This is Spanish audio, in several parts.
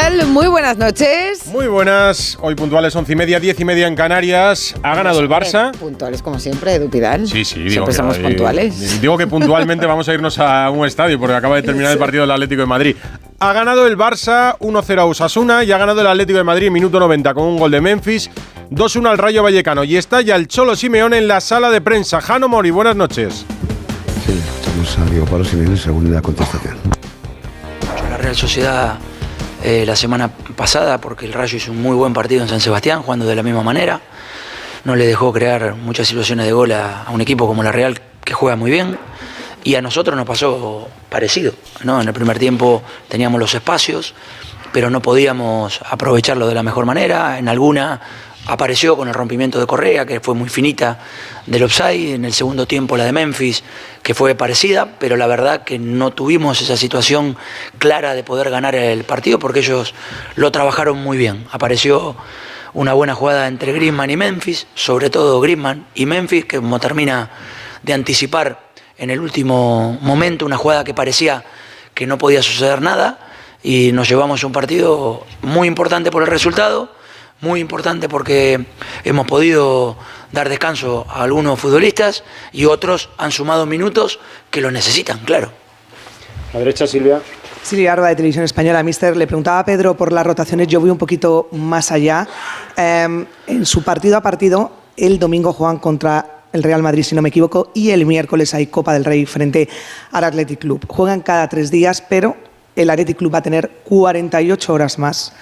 Tal? Muy buenas noches. Muy buenas, hoy puntuales once y media, diez y media en Canarias. Ha ganado el Barça. Puntuales como siempre, Edu Pidal. Sí, sí, digo Siempre que, somos eh, puntuales. Digo que puntualmente vamos a irnos a un estadio porque acaba de terminar el partido del Atlético de Madrid. Ha ganado el Barça 1-0 a Osasuna y ha ganado el Atlético de Madrid en minuto 90 con un gol de Memphis, 2-1 al Rayo Vallecano. Y está ya el Cholo Simeone en la sala de prensa. Jano Mori, buenas noches. Sí, escuchamos a Diego Pablo Simeone según la contestación. la Real Sociedad eh, la semana pasada porque el Rayo hizo un muy buen partido en San Sebastián, jugando de la misma manera. No le dejó crear muchas situaciones de gol a, a un equipo como la Real que juega muy bien. Y a nosotros nos pasó parecido. ¿no? En el primer tiempo teníamos los espacios, pero no podíamos aprovecharlo de la mejor manera. En alguna apareció con el rompimiento de Correa, que fue muy finita del offside. En el segundo tiempo la de Memphis, que fue parecida, pero la verdad que no tuvimos esa situación clara de poder ganar el partido porque ellos lo trabajaron muy bien. Apareció una buena jugada entre Griezmann y Memphis, sobre todo Griezmann y Memphis, que como termina de anticipar en el último momento una jugada que parecía que no podía suceder nada y nos llevamos un partido muy importante por el resultado, muy importante porque hemos podido dar descanso a algunos futbolistas y otros han sumado minutos que lo necesitan, claro. A derecha, Silvia. Silvia Arba de Televisión Española, Mister, le preguntaba a Pedro por las rotaciones, yo voy un poquito más allá. Eh, en su partido a partido, el domingo juegan contra el Real Madrid, si no me equivoco, y el miércoles hay Copa del Rey frente al Athletic Club. Juegan cada tres días, pero el Athletic Club va a tener 48 horas más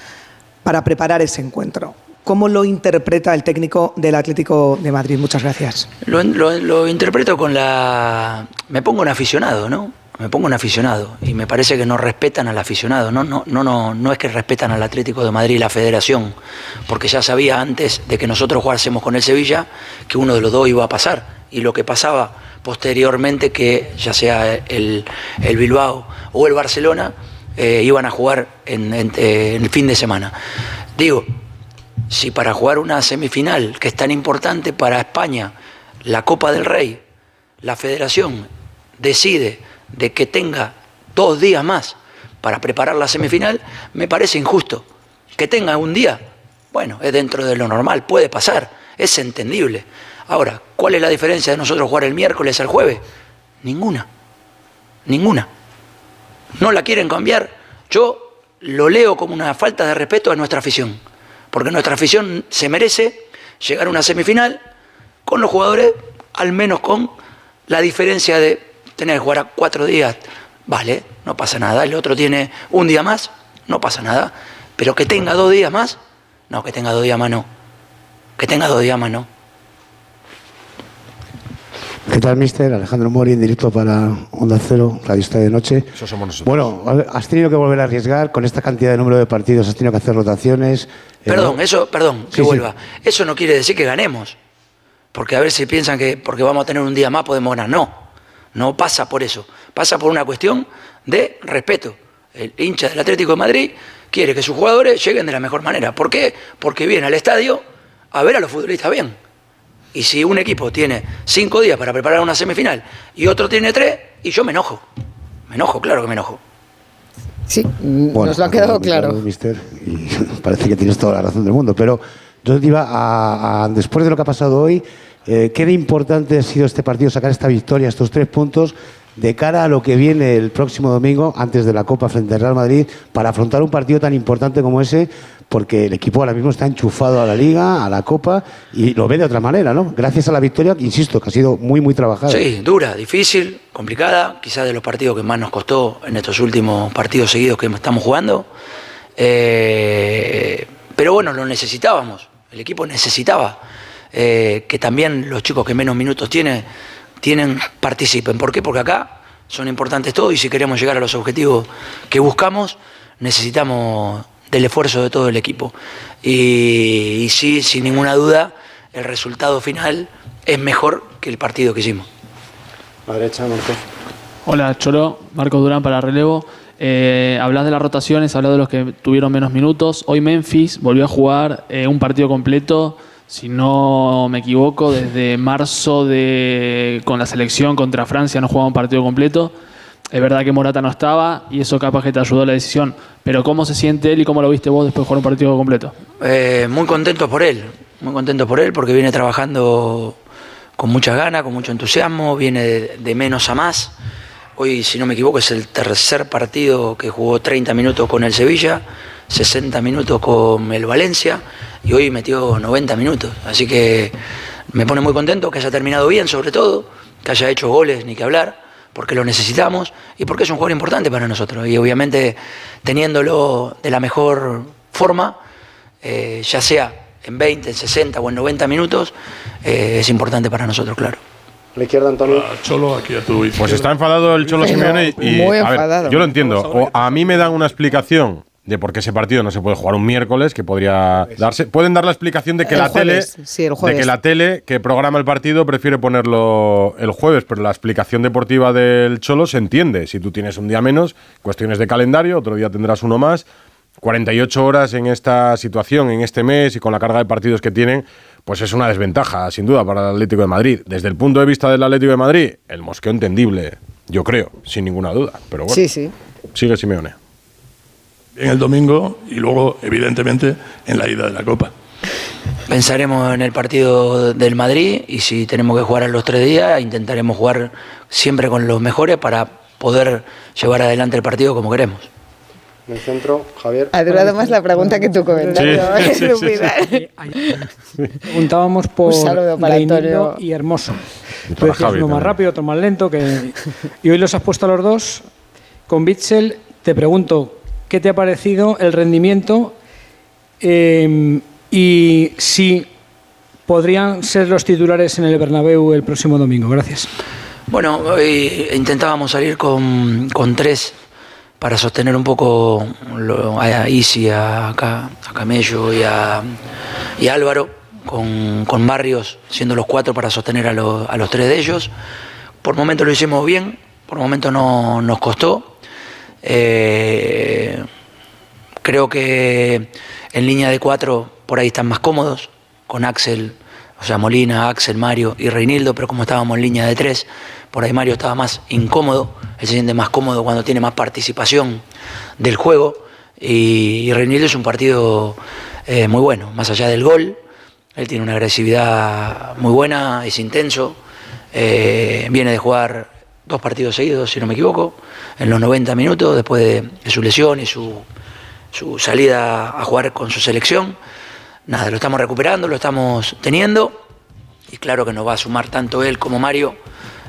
para preparar ese encuentro. ¿Cómo lo interpreta el técnico del Atlético de Madrid? Muchas gracias. Lo, interpreto con la... Me pongo un aficionado, ¿no? Me pongo un aficionado y me parece que no respetan al aficionado. No, no, no, no, no es que respetan al Atlético de Madrid y la Federación, porque ya sabía antes de que nosotros jugásemos con el Sevilla que uno de los dos iba a pasar. Y lo que pasaba posteriormente, que ya sea el Bilbao o el Barcelona, eh, iban a jugar en, eh, en el fin de semana. Digo, si para jugar una semifinal que es tan importante para España, la Copa del Rey, la federación decide de que tenga dos días más para preparar la semifinal, me parece injusto. Que tenga un día, bueno, es dentro de lo normal, puede pasar, es entendible. Ahora, ¿cuál es la diferencia de nosotros jugar el miércoles al jueves? Ninguna, ninguna. No la quieren cambiar, yo lo leo como una falta de respeto a nuestra afición, porque nuestra afición se merece llegar a una semifinal con los jugadores, al menos con la diferencia de tener que jugar a cuatro días, vale, no pasa nada, el otro tiene un día más, no pasa nada, pero que tenga dos días más, no, que tenga dos días más no, que tenga dos días más no. ¿Qué tal, mister? Alejandro Mori, en directo para Onda Cero, Radio Estadio de Noche. Eso somos nosotros. Bueno, has tenido que volver a arriesgar con esta cantidad de número de partidos, has tenido que hacer rotaciones. eh, Perdón, ¿no? eso, perdón, Sí, que sí. vuelva. Eso no quiere decir que ganemos. Porque a ver si piensan que porque vamos a tener un día más podemos ganar. No, no pasa por eso. Pasa por una cuestión de respeto. El hincha del Atlético de Madrid quiere que sus jugadores lleguen de la mejor manera. ¿Por qué? Porque viene al estadio a ver a los futbolistas bien. Y si un equipo tiene cinco días para preparar una semifinal y otro tiene tres, y yo me enojo. Me enojo, claro que me enojo. Sí, Bueno, nos lo ha quedado claro. mister, y parece que tienes toda la razón del mundo. Pero yo te iba a, a- después de lo que ha pasado hoy, eh, ¿qué de importante ha sido este partido, sacar esta victoria, estos tres puntos, de cara a lo que viene el próximo domingo, antes de la Copa frente al Real Madrid, para afrontar un partido tan importante como ese? Porque el equipo ahora mismo está enchufado a la Liga, a la Copa, y lo ve de otra manera, ¿no? Gracias a la victoria, insisto, que ha sido muy, muy trabajada. Sí, dura, difícil, complicada, quizás de los partidos que más nos costó en estos últimos partidos seguidos que estamos jugando. Eh, pero bueno, lo necesitábamos, el equipo necesitaba eh, que también los chicos que menos minutos tienen, tienen participen. ¿Por qué? Porque acá son importantes todos y si queremos llegar a los objetivos que buscamos, necesitamos del esfuerzo de todo el equipo. Y, y sí, sin ninguna duda, el resultado final es mejor que el partido que hicimos. A la derecha, Marcos. Hola, Cholo. Marcos Durán para relevo. Eh, hablas de las rotaciones, hablas de los que tuvieron menos minutos. Hoy Memphis volvió a jugar eh, un partido completo, si no me equivoco, desde marzo de, con la selección contra Francia no jugaba un partido completo. Es verdad que Morata no estaba y eso capaz que te ayudó a la decisión. Pero ¿cómo se siente él y cómo lo viste vos después de jugar un partido completo? Eh, muy contento por él, muy contento por él porque viene trabajando con muchas ganas, con mucho entusiasmo, viene de, de menos a más. Hoy, si no me equivoco, es el tercer partido que jugó 30 minutos con el Sevilla, 60 minutos con el Valencia y hoy metió 90 minutos. Así que me pone muy contento que haya terminado bien, sobre todo, que haya hecho goles, ni que hablar, porque lo necesitamos y porque es un jugador importante para nosotros. Y obviamente teniéndolo de la mejor forma, eh, ya sea en 20, en 60 o en 90 minutos, eh, es importante para nosotros, claro. La izquierda, Antonio. Cholo, aquí a tu izquierda. Pues está enfadado el Cholo Simeone y muy a ver, enfadado. yo lo entiendo. O a mí me dan una explicación de por qué ese partido no se puede jugar un miércoles, que podría darse. Pueden dar la explicación de que El la jueves, tele, sí, de que la tele que programa el partido prefiere ponerlo el jueves, pero la explicación deportiva del Cholo se entiende. Si tú tienes un día menos, cuestiones de calendario, otro día tendrás uno más. 48 horas en esta situación, en este mes y con la carga de partidos que tienen, pues es una desventaja, sin duda, para el Atlético de Madrid. Desde el punto de vista del Atlético de Madrid, el mosqueo entendible, yo creo, sin ninguna duda. Pero bueno, Sí, sí. sigue Simeone. En el domingo y luego, evidentemente, en la ida de la Copa. Pensaremos en el partido del Madrid y si tenemos que jugar a los tres días, intentaremos jugar siempre con los mejores para poder llevar adelante el partido como queremos. En el centro, Javier. Ha durado más la pregunta que tu comentario. Sí, sí, Es sí. Preguntábamos por Un saludo para Antonio. y Hermoso. Tú decías uno más rápido, otro más lento. Que... Y hoy los has puesto a los dos. Con Bitzel te pregunto, ¿qué te ha parecido el rendimiento? Eh, y si podrían ser los titulares en el Bernabéu el próximo domingo. Gracias. Bueno, hoy intentábamos salir con, con tres para sostener un poco lo- a Isi, a, Ca- a Camello y a, Álvaro, con, con Barrios siendo los cuatro para sostener a, los- a los tres de ellos. Por momentos lo hicimos bien, por momentos no nos costó. Eh, creo que en línea de cuatro por ahí están más cómodos, con Axel, o sea, Molina, Axel, Mario y Reinildo, pero como estábamos en línea de tres, por ahí Mario estaba más incómodo, él se siente más cómodo cuando tiene más participación del juego, y, Reinildo es un partido eh, muy bueno, más allá del gol, él tiene una agresividad muy buena, es intenso, eh, viene de jugar dos partidos seguidos, si no me equivoco, en los 90 minutos, después de, su lesión y su, su salida a jugar con su selección. Nada, lo estamos recuperando, lo estamos teniendo y claro que nos va a sumar tanto él como Mario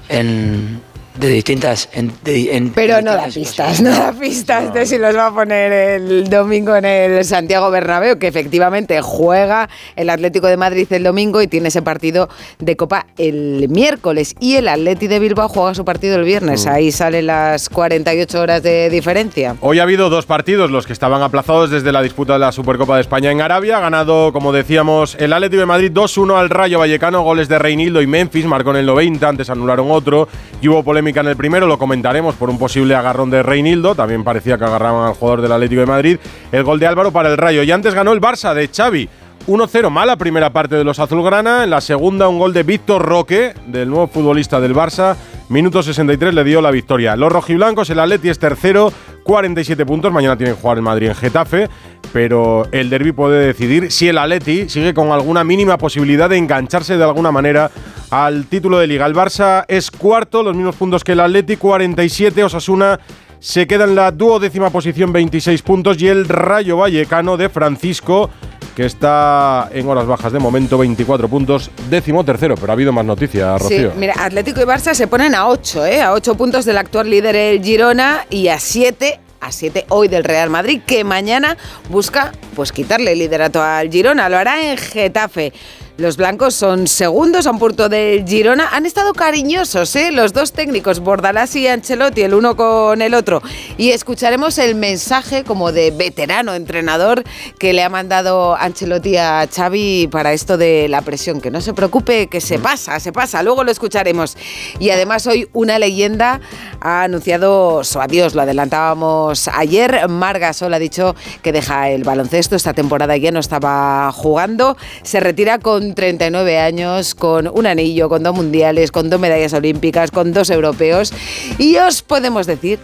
en, de distintas... en- de- en- Pero no da pistas, no da pistas de si los va a poner el domingo en el Santiago Bernabéu, que efectivamente juega el Atlético de Madrid el domingo y tiene ese partido de Copa el miércoles. Y el Atleti de Bilbao juega su partido el viernes. Ahí salen las 48 horas de diferencia. Hoy ha habido dos partidos, los que estaban aplazados desde la disputa de la Supercopa de España en Arabia. Ha ganado, como decíamos, el Atlético de Madrid 2-1 al Rayo Vallecano, goles de Reinildo y Memphis, marcó en el 90, antes anularon otro. Y hubo polémica en el primero, lo comentaremos por un posible agarrón de Reinildo, también parecía que agarraban al jugador del Atlético de Madrid. El gol de Álvaro para el Rayo. Y antes ganó el Barça de Xavi. 1-0, mala primera parte de los azulgrana. En la segunda, un gol de Víctor Roque, del nuevo futbolista del Barça. Minuto 63 le dio la victoria. Los rojiblancos, el Atleti es tercero, 47 puntos. Mañana tienen que jugar el Madrid en Getafe. Pero el derby puede decidir si el Atleti sigue con alguna mínima posibilidad de engancharse de alguna manera al título de Liga. El Barça es cuarto, los mismos puntos que el Atleti, 47. Osasuna se queda en la duodécima posición, 26 puntos. Y el Rayo Vallecano de Francisco que está en horas bajas de momento, 24 puntos, décimo tercero, pero ha habido más noticias, Rocío. Sí, mira, Atlético y Barça se ponen a 8, ¿eh? A 8 puntos del actual líder el Girona y a 7 a 7 hoy del Real Madrid, que mañana busca pues quitarle el liderato al Girona. Lo hará en Getafe. Los blancos son segundos a un punto de Girona. Han estado cariñosos, ¿eh? Los dos técnicos, Bordalás y Ancelotti, el uno con el otro. Y escucharemos el mensaje como de veterano entrenador que le ha mandado Ancelotti a Xavi para esto de la presión. Que no se preocupe, que se pasa, se pasa. Luego lo escucharemos. Y además hoy una leyenda ha anunciado su adiós. Lo adelantábamos ayer. Marga Sol ha dicho que deja el baloncesto. Esta temporada ya no estaba jugando. Se retira con 39 años, con un anillo, con dos mundiales, con dos medallas olímpicas, con dos europeos. Y os podemos decir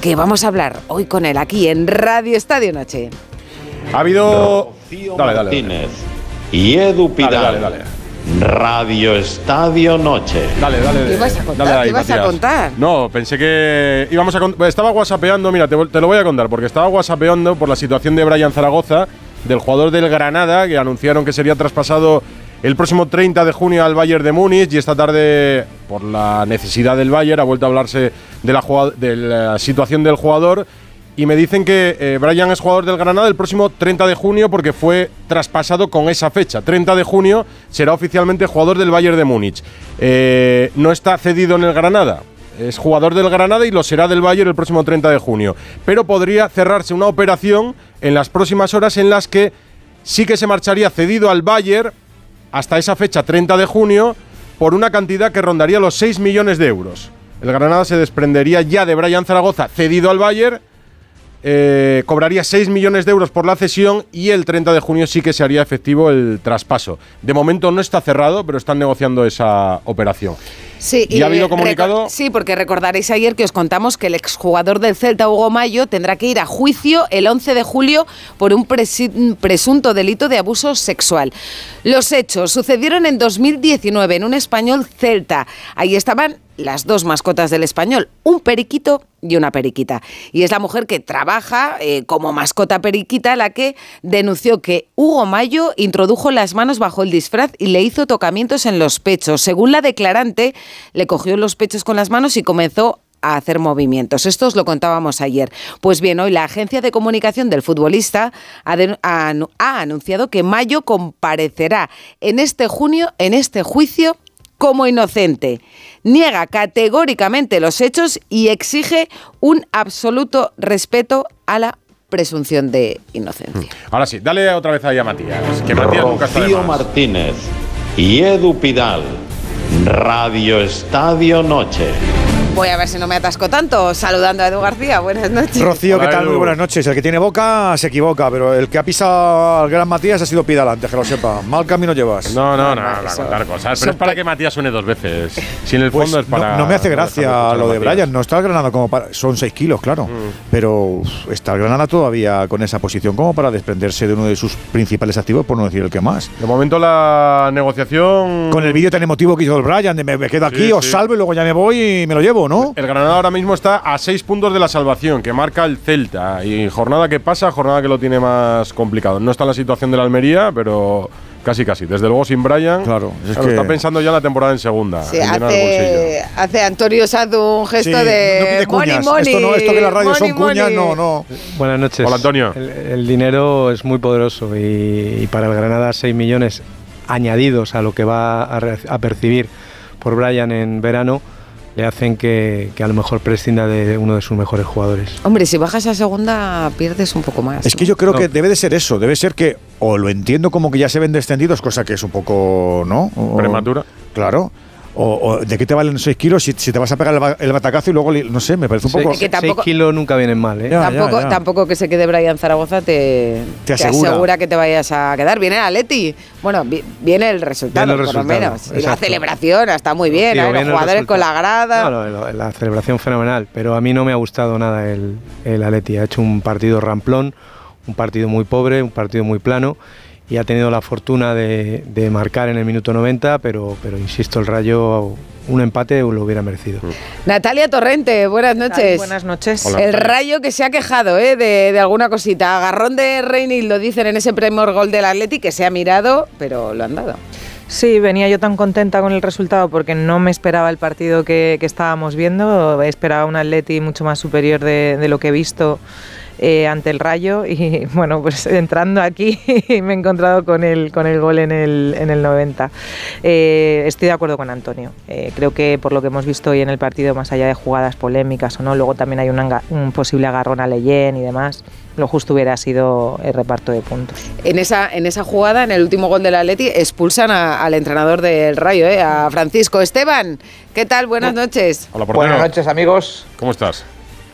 que vamos a hablar hoy con él aquí en Radio Estadio Noche. Ha habido. Rocío Dale, dale, dale. Martínez y Edu Pidal. Dale, dale, Radio Estadio Noche. Dale, dale. ¿Qué vas a contar? dale ahí, ¿Qué vas a contar? No, pensé que íbamos a cont- Estaba whatsappeando, mira, te, te lo voy a contar, porque estaba whatsappeando por la situación de Brian Zaragoza, del jugador del Granada, que anunciaron que sería traspasado el próximo 30 de junio al Bayern de Múnich y esta tarde, por la necesidad del Bayern, ha vuelto a hablarse de la, situación del jugador. Y me dicen que eh, Brian es jugador del Granada el próximo 30 de junio porque fue traspasado con esa fecha. 30 de junio será oficialmente jugador del Bayern de Múnich. Eh, no está cedido en el Granada. Es jugador del Granada y lo será del Bayern el próximo 30 de junio. Pero podría cerrarse una operación en las próximas horas en las que sí que se marcharía cedido al Bayern hasta esa fecha 30 de junio por una cantidad que rondaría los 6 millones de euros. El Granada se desprendería ya de Brian Zaragoza cedido al Bayern eh, cobraría 6 millones de euros por la cesión y el 30 de junio sí que se haría efectivo el traspaso. De momento no está cerrado, pero están negociando esa operación. Sí, ¿Y ha habido comunicado? Sí, porque recordaréis ayer que os contamos que el exjugador del Celta, Hugo Mayo, tendrá que ir a juicio el 11 de julio por un presunto delito de abuso sexual. Los hechos sucedieron en 2019 en un español Celta. Ahí estaban las dos mascotas del español, un periquito y una periquita. Y es la mujer que trabaja eh, como mascota periquita la que denunció que Hugo Mayo introdujo las manos bajo el disfraz y le hizo tocamientos en los pechos. Según la declarante, le cogió los pechos con las manos y comenzó a hacer movimientos. Esto os lo contábamos ayer. Pues bien, hoy la agencia de comunicación del futbolista ha, de- ha anu- ha anunciado que Mayo comparecerá en este junio en este juicio como inocente. Niega categóricamente los hechos y exige un absoluto respeto a la presunción de inocencia. Ahora sí, dale otra vez ahí a Matías. Que Matías nunca está de Rocío más. Martínez y Edu Pidal. Radio Estadio Noche. Voy a ver si no me atasco tanto saludando a Edu García. Buenas noches. Rocío, ¿qué Hola, tal? Edu. Muy buenas noches. El que tiene boca se equivoca, pero el que ha pisado al gran Matías ha sido Pidal antes, que lo sepa. Mal camino llevas. No, no, no, eso- contar cosas. Pero es para que Matías suene dos veces. Si en el Pues fondo es para. no, no me hace no gracia lo de Brian. No está el Granada como para. Son 6 kilos, claro. Mm. Pero uf, está el Granada todavía con esa posición como para desprenderse de uno de sus principales activos, por no decir el que más. De momento la negociación. Con el vídeo tan emotivo que hizo el Brian, de me, me quedo aquí, Sí, os sí. salvo y luego ya me voy y me lo llevo, ¿no? El Granada ahora mismo está a seis puntos de la salvación, que marca el Celta. Y jornada que pasa, jornada que lo tiene más complicado. No está en la situación de la Almería, pero casi casi. Desde luego sin Brian. Claro, es claro, que- está pensando ya en la temporada en segunda. Sí, en hace, hace Antonio Sadu un gesto Sí, de no pide money, cuñas. money. Esto, no, esto que las radios money, son cuñas, money. no, no. Buenas noches. Hola, Antonio. El, el dinero es muy poderoso y, y para el Granada 6 millones añadidos a lo que va a percibir por Brian en verano le hacen que, que a lo mejor prescinda de uno de sus mejores jugadores. Hombre, si bajas a segunda pierdes un poco más. Es que yo creo No. que debe de ser eso, debe ser que o lo entiendo como que ya se ven descendidos, cosa que es un poco, ¿no? O- Prematura. Claro. O, o ¿De qué te valen 6 kilos si, si te vas a pegar el, ba- el batacazo y luego, li- no sé, me parece un poco... Es que tampoco- seis kilos nunca vienen mal, ¿eh? Ya, tampoco, ya. tampoco que se quede Brian Zaragoza te, Te asegura. que te vayas a quedar. Viene el Atleti. Bueno, vi- viene el resultado, Viene el por lo menos. Y la celebración está muy bien. Sí, ¿eh? Los jugadores con la grada. No, no, la celebración fenomenal, pero a mí no me ha gustado nada el, el Atleti. Ha hecho un partido ramplón, un partido muy pobre, un partido muy plano y ha tenido la fortuna de, de marcar en el minuto 90, pero, pero insisto, el Rayo un empate lo hubiera merecido. Natalia Torrente, buenas noches. Buenas noches. Hola, el Natalia. rayo que se ha quejado ¿eh? de, de alguna cosita. Agarrón de Reynil lo dicen en ese primer gol del Atleti que se ha mirado, pero lo han dado. Sí, venía yo tan contenta con el resultado porque no me esperaba el partido que, que estábamos viendo. Esperaba un Atleti mucho más superior de, de lo que he visto eh, ante el Rayo y bueno, pues entrando aquí me he encontrado con el, con el gol en el, en el 90. Eh, estoy de acuerdo con Antonio. Eh, creo que por lo que hemos visto hoy en el partido, más allá de jugadas polémicas o no, luego también hay un, un posible agarrón a Leyen y demás. Lo justo hubiera sido el reparto de puntos. En esa, en esa jugada, en el último gol del Atleti, expulsan a- al entrenador del Rayo, ¿eh? a Francisco Esteban. ¿Qué tal? Buenas noches. Hola. Buenas noches, amigos. ¿Cómo estás?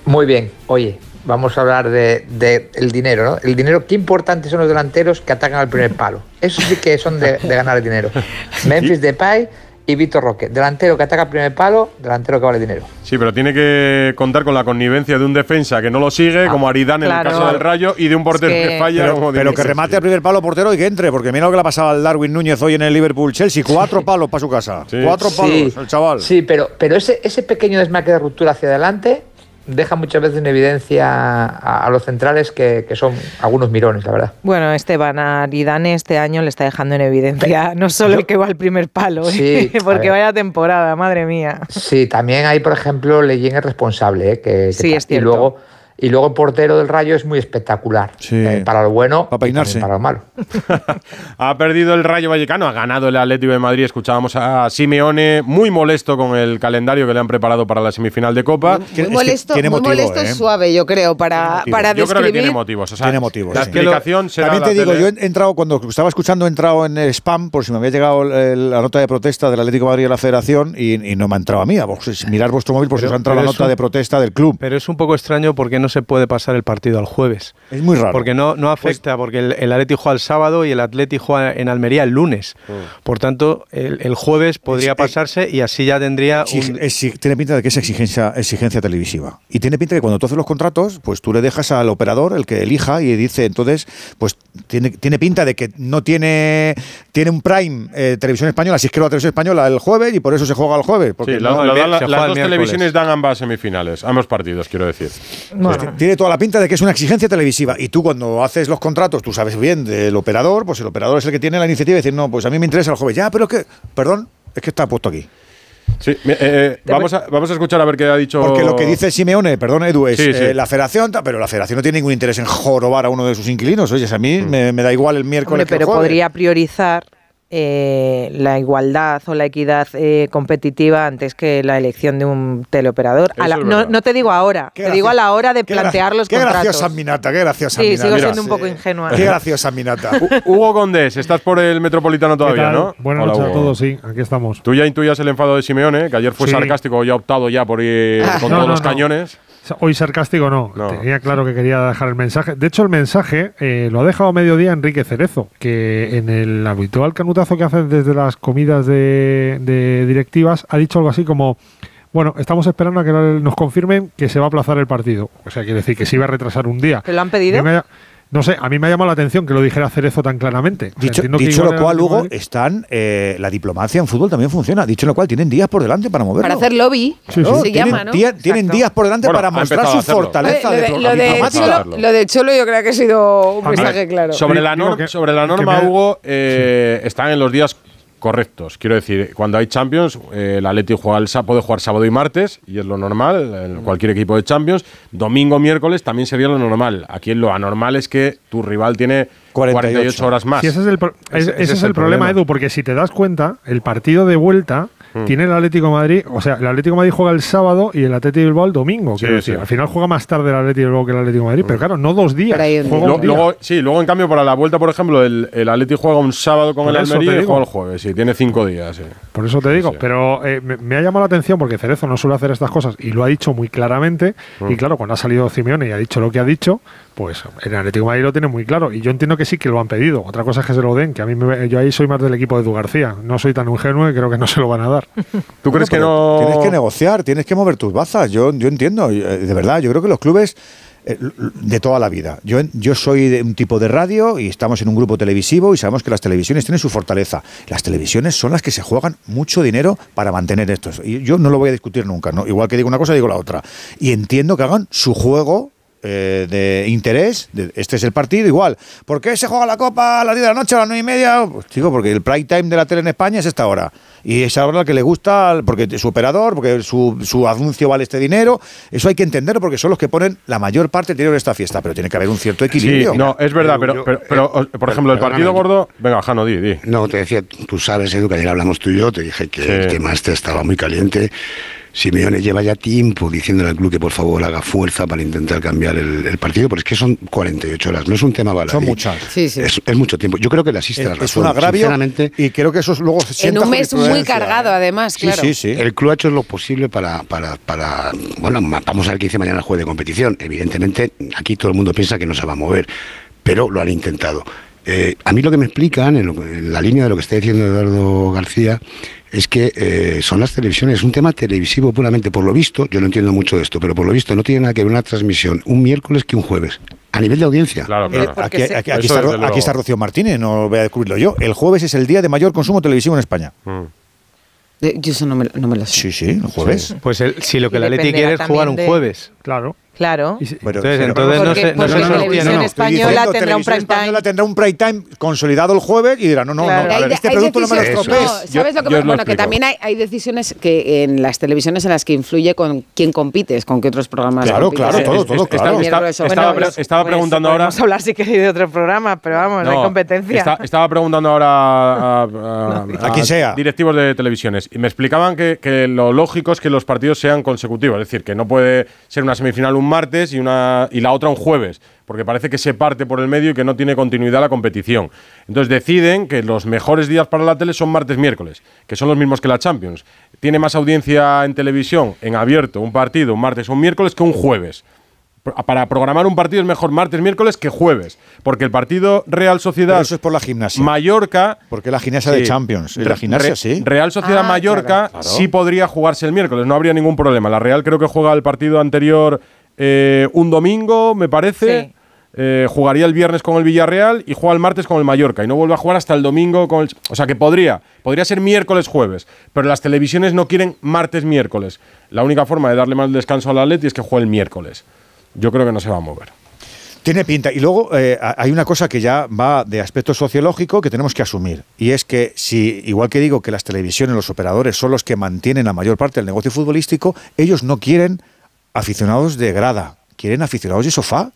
Muy bien. Oye, vamos a hablar de, de el dinero, ¿no? El dinero, qué importantes son los delanteros que atacan al primer palo. Eso sí que son de, de ganar el dinero. Memphis Depay y Vitor Roque. Delantero que ataca al primer palo, delantero que vale dinero. Sí, pero tiene que contar con la connivencia de un defensa que no lo sigue, como Aridane en el caso del Rayo, y de un portero Es que, que- falla. Pero, como pero Dini. que remate al primer palo portero y que entre, porque mira lo que le pasaba al Darwin Núñez hoy en el Liverpool Chelsea. Cuatro palos para su casa. Sí. Cuatro palos, el chaval. Sí, pero, pero ese, ese pequeño desmarque de ruptura hacia adelante deja muchas veces en evidencia a, a los centrales que, que son algunos mirones, la verdad. Bueno, Esteban Aridane este año le está dejando en evidencia no solo el que va al primer palo, Sí, ¿eh? porque vaya temporada, madre mía. Sí, también hay, por ejemplo, Leyen es responsable, ¿eh? que, que Sí, ta- es y luego y luego el portero del Rayo es muy espectacular. Sí. Eh, para lo bueno Para peinarse. y para lo malo. Ha perdido el Rayo Vallecano, ha ganado el Atlético de Madrid. Escuchábamos a Simeone muy molesto con el calendario que le han preparado para la semifinal de Copa. Muy Es que molesto, tiene muy motivo, molesto ¿eh? es suave, yo creo, para, para Yo creo que describir. tiene motivos. O sea, Tiene motivos, La sí. explicación será También la te digo, tele. yo he entrado, cuando estaba escuchando, he entrado en el spam por si me había llegado la nota de protesta del Atlético de Madrid y la Federación y, y no me ha entrado a mí. A vos, mirar vuestro móvil por si Pero- os ha entrado la nota eso- de protesta del club. Pero es un poco extraño porque no se puede pasar el partido al jueves. Es muy raro. Porque no, no afecta, porque el, el Atleti juega el sábado y el Atleti juega en Almería el lunes. Por tanto, el, el jueves podría Es- pasarse y así ya tendría Exige- un... exi- tiene pinta de que es exigencia, exigencia televisiva. Y tiene pinta de que cuando tú haces los contratos, pues tú le dejas al operador el que elija y dice, entonces, pues tiene, tiene pinta de que no tiene, tiene un prime eh, televisión española, si es que lo televisión española el jueves y por eso se juega el jueves. Porque Sí, no- la- las dos televisiones dan ambas semifinales, ambos partidos, quiero decir. Bueno, Tiene toda la pinta de que es una exigencia televisiva. Y tú cuando haces los contratos, tú sabes bien del operador, pues el operador es el que tiene la iniciativa de decir, no, pues a mí me interesa el jueves. Ya, pero es que, perdón, es que está puesto aquí. Sí, eh, eh, vamos, a, vamos a escuchar a ver qué ha dicho. Porque lo que dice Simeone, perdón Edu, es Sí, sí. eh, la federación, pero la federación no tiene ningún interés en jorobar a uno de sus inquilinos. Oye, a mí Mm. me, me da igual el miércoles hombre, que pero podría priorizar eh, la igualdad o la equidad eh, competitiva antes que la elección de un teleoperador. A la- no, no te digo ahora, Qué te digo a la hora de Qué plantear los Qué contratos. graciosa Minata, qué graciosa Sí, Minata. sigo Mira, siendo un poco ingenua. Qué graciosa Minata. Hugo Condés, estás por el Metropolitano todavía? ¿no? Buenas Hola, noches a todos, sí, aquí estamos. Tú ya intuyas el enfado de Simeone, que ayer fue Sí. sarcástico y ha optado ya por ir con No, todos no, los no. cañones. Hoy sarcástico no. No. Tenía claro que quería dejar el mensaje. De hecho, el mensaje eh, lo ha dejado a mediodía Enrique Cerezo, que en el habitual canutazo que hace desde las comidas de, de directivas ha dicho algo así como. Bueno, estamos esperando a que nos confirmen que se va a aplazar el partido. O sea, quiere decir que se iba a retrasar un día. ¿Te lo han pedido? No sé, a mí me ha llamado la atención que lo dijera Cerezo tan claramente. Dicho, lo cual, Hugo, están eh, la diplomacia en fútbol también funciona. Dicho lo cual, tienen días por delante para moverlo. Para hacer lobby, Sí, sí. se tienen, llama, ¿no? tienen Exacto. días por delante Bueno, para mostrar su fortaleza Oye, lo, de, lo de. Cholo, lo de Cholo yo creo que ha sido un mensaje claro. Sobre, la, norma, sobre la Hugo, eh, están en los días correctos. Quiero decir, cuando hay Champions, eh, el Atleti juega el, puede jugar sábado y martes, y es lo normal, en cualquier equipo de Champions. Domingo, miércoles también sería lo normal. Aquí lo anormal es que tu rival tiene 48, 48 horas más. Sí, ese es el, pro- Ese- ese- ese es el problema, Edu, porque si te das cuenta, el partido de vuelta Mm. tiene el Atlético de Madrid, o sea, el Atlético de Madrid juega el sábado y el Atlético de Bilbao el domingo. Sí, quiero decir, sí. al final juega más tarde el Atlético de Bilbao que el Atlético de Madrid, pero claro, no dos días. Pero hay un juega Lo- un día. luego, sí, luego en cambio para la vuelta, por ejemplo, el, el Atleti juega un sábado con Por el eso Almería te y digo. juega el jueves. Sí, tiene cinco días. sí. Por eso te digo, Sí. pero eh, me, me ha llamado la atención porque Cerezo no suele hacer estas cosas y lo ha dicho muy claramente. Mm. Y claro, cuando ha salido Simeone y ha dicho lo que ha dicho, pues el Atlético de Madrid lo tiene muy claro. Y yo entiendo que sí que lo han pedido. Otra cosa es que se lo den, que a mí me- yo ahí soy más del equipo de Edu García. No soy tan ingenuo y creo que no se lo van a dar. ¿Tú crees que no.? Tienes que negociar, tienes que mover tus bazas. Yo, yo entiendo, eh, de verdad, yo creo que los clubes eh, de toda la vida. Yo, yo soy de un tipo de radio y estamos en un grupo televisivo y sabemos que las televisiones tienen su fortaleza. Las televisiones son las que se juegan mucho dinero para mantener esto. Y yo no lo voy a discutir nunca, ¿no? Igual que digo una cosa, digo la otra. Y entiendo que hagan su juego eh, de interés, de- este es el partido, igual. ¿Por qué se juega la Copa a las 10 de la noche, a las 9 y media? Pues, chico, porque el prime time de la tele en España es esta hora. Y esa hora que le gusta, porque su operador, porque su, su anuncio vale este dinero. Eso hay que entenderlo porque son los que ponen la mayor parte del dinero de esta fiesta. Pero tiene que haber un cierto Sí, equilibrio. no, es verdad, pero, pero, pero, o- por ejemplo, el partido gordo. Venga, Jano, di, di. No, te decía, tú sabes, Edu, que ayer hablamos tú y yo, te dije que el tema este estaba muy caliente. Simeone lleva ya tiempo diciéndole al club que por favor haga fuerza para intentar cambiar el, el partido, porque es que son 48 horas, no es un tema baladí. Son muchas. Es, es mucho tiempo. Yo creo que le asiste la Es razón. un agravio Sinceramente, y creo que eso es luego se En un mes muy cargado, además, claro. El club ha hecho lo posible para, para, para. Bueno, vamos a ver qué dice mañana el juez de competición. Evidentemente, aquí todo el mundo piensa que no se va a mover, pero lo han intentado. Eh, a mí lo que me explican, en, lo- en la línea de lo que está diciendo Eduardo García, es que eh, son las televisiones, es un tema televisivo puramente. Por lo visto, yo no entiendo mucho de esto, pero por lo visto no tiene nada que ver una transmisión un miércoles que un jueves. A nivel de audiencia. Claro, Eh, Aquí, aquí- aquí está, Ro- aquí está Rocío Martínez, no voy a descubrirlo yo. El jueves es el día de mayor consumo televisivo en España. Eh, Yo eso no me, no me lo sé. Sí, sí, el jueves. Pues el- si lo que Y la Leti quiere es jugar un de- jueves. Claro. Claro. entonces, entonces no Porque- no porque se Televisión sostiene. Española tendrá un prime time. Española tendrá un prime time consolidado el jueves y dirá, no, no, Claro. no, a ver, este hay producto no me lo estropees. no, ¿Sabes lo que pasa? Bueno, que también hay, hay decisiones que en las televisiones en las que influye con quién compites, con qué otros programas Claro, compites. claro, todo, todo, claro. o- estaba, bueno, pre- estaba Pues, preguntando ahora. Podemos hablar si queréis de otro programa, pero vamos, no, hay competencia. está- estaba preguntando ahora a, a- A quien sea. directivos de televisiones y me explicaban que, que lo lógico es que los partidos sean consecutivos, es decir, que no puede ser una semifinal un martes y, una, y la otra un jueves, porque parece que se parte por el medio y que no tiene continuidad la competición. Entonces deciden que los mejores días para la tele son martes-miércoles, que son los mismos que la Champions. Tiene más audiencia en televisión, en abierto, un partido un martes o un miércoles que un jueves. Para programar un partido es mejor martes, miércoles que jueves. Porque el partido Real Sociedad. Pero eso es por la gimnasia. Mallorca. Porque la gimnasia de Champions. La gimnasia, sí. Real Sociedad Ah, Mallorca claro. sí podría jugarse el miércoles, no habría ningún problema. La Real creo que juega el partido anterior eh, un domingo, me parece. Eh, jugaría el viernes con el Villarreal y juega el martes con el Mallorca y no vuelve a jugar hasta el domingo con el... O sea que podría, podría ser miércoles jueves, pero las televisiones no quieren martes miércoles. La única forma de darle más descanso al Atleti es que juegue el miércoles. Yo creo que no se va a mover. Tiene pinta. Y luego eh, hay una cosa que ya va de aspecto sociológico que tenemos que asumir. Y es que si, igual que digo que las televisiones, los operadores son los que mantienen la mayor parte del negocio futbolístico, ellos no quieren aficionados de grada, quieren aficionados de sofá.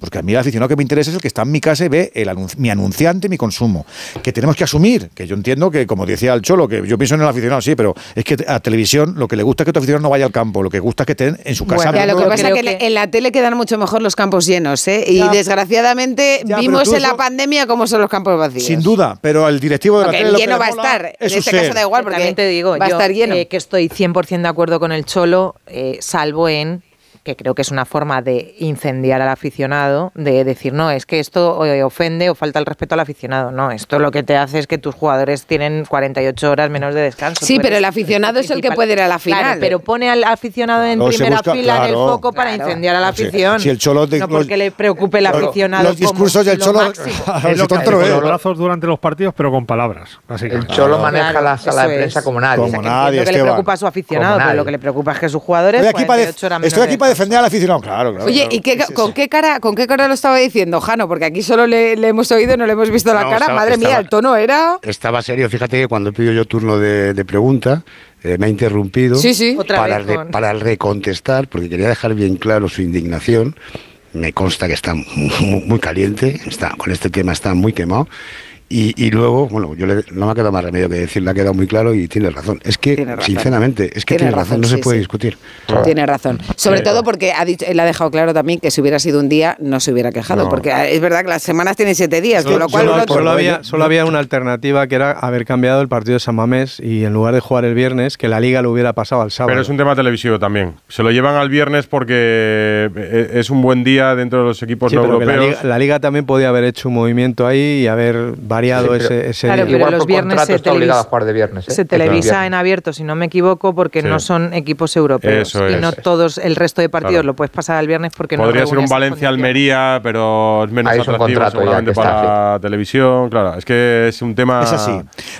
Porque a mí el aficionado que me interesa es el que está en mi casa y ve el mi anunciante, mi consumo. Que tenemos que asumir, que yo entiendo que, como decía el Cholo, que yo pienso en el aficionado, sí, pero es que a televisión lo que le gusta es que tu aficionado no vaya al campo, lo que gusta es que estén en su casa. Ya, lo que pasa es que, en la- en la tele quedan mucho mejor los campos llenos, ¿eh? Y Ya, desgraciadamente ya, vimos en la eso- pandemia cómo son los campos vacíos. Sin duda, pero el directivo de la Porque tele el lo que lleno le va a estar. es En este ser. caso da igual, porque También te digo, va a yo, estar lleno. eh, que estoy 100% de acuerdo con el Cholo, eh, salvo en que creo que es una forma de incendiar al aficionado, de decir, no, es que esto eh, ofende o falta el respeto al aficionado. No, esto lo que te hace es que tus jugadores tienen 48 horas menos de descanso. Sí, pero el aficionado es el que puede ir a la Claro, final. pero pone al aficionado en Claro, se primera busca- fila en el claro. foco para Claro. incendiar a la Sí, afición. si el Cholo de- no los- porque le preocupe el Claro, aficionado. los discursos del lo Cholo-. Ah, Es lo si que lo hace con los brazos durante los partidos, pero con palabras. El Cholo maneja Claro, la sala de prensa como nadie. Como nadie, entiendo que le preocupa a su aficionado, pero lo que le preocupa es que sus jugadores. Estoy aquí, para, 48 horas menos estoy aquí de para descanso. defender al aficionado, claro, claro. Oye, claro. ¿y qué, con, qué cara, con qué cara lo estaba diciendo, Jano? Porque aquí solo le, le hemos oído, no le hemos visto la No, cara. estaba- Madre mía, el tono era... Estaba serio, fíjate que cuando he pedido yo turno de, de pregunta, eh, me ha interrumpido Sí, sí. Otra para, vez re- para recontestar, porque quería dejar bien claro su indignación. Me consta que está muy, muy caliente, está, con este tema está muy quemado. Y, y luego, bueno, yo le- no me ha quedado más remedio que decir, le ha quedado muy claro y tiene razón. Es que, Tiene razón. sinceramente, es que Tiene tiene, razón, razón, no se puede sí. discutir. Tiene razón. Sobre todo porque ha dicho, él ha dejado claro también que si hubiera sido un día no se hubiera quejado. No. Porque es verdad que las semanas tienen siete días, con lo cual solo, solo había, solo había una alternativa que era haber cambiado el partido de San Mamés y en lugar de jugar el viernes, que la liga lo hubiera pasado al sábado. Pero es un tema televisivo también. Se lo llevan al viernes porque eh, es un buen día dentro de los equipos no que la, europeos. liga, la liga también podía haber hecho un movimiento ahí y haber variado Sí, pero- ese, ese Claro, día. pero los viernes se, está obligado a televis- jugar de viernes. ¿eh? se El televisa viernes. en abierto, si no me equivoco, porque Sí. no son equipos europeos. Eso y es. no todos el resto de partidos Claro. lo puedes pasar al viernes porque no Podría ser un Valencia-Almería, pero es menos Ahí es atractivo ya seguramente para la televisión. Claro, es que es un tema. Es así.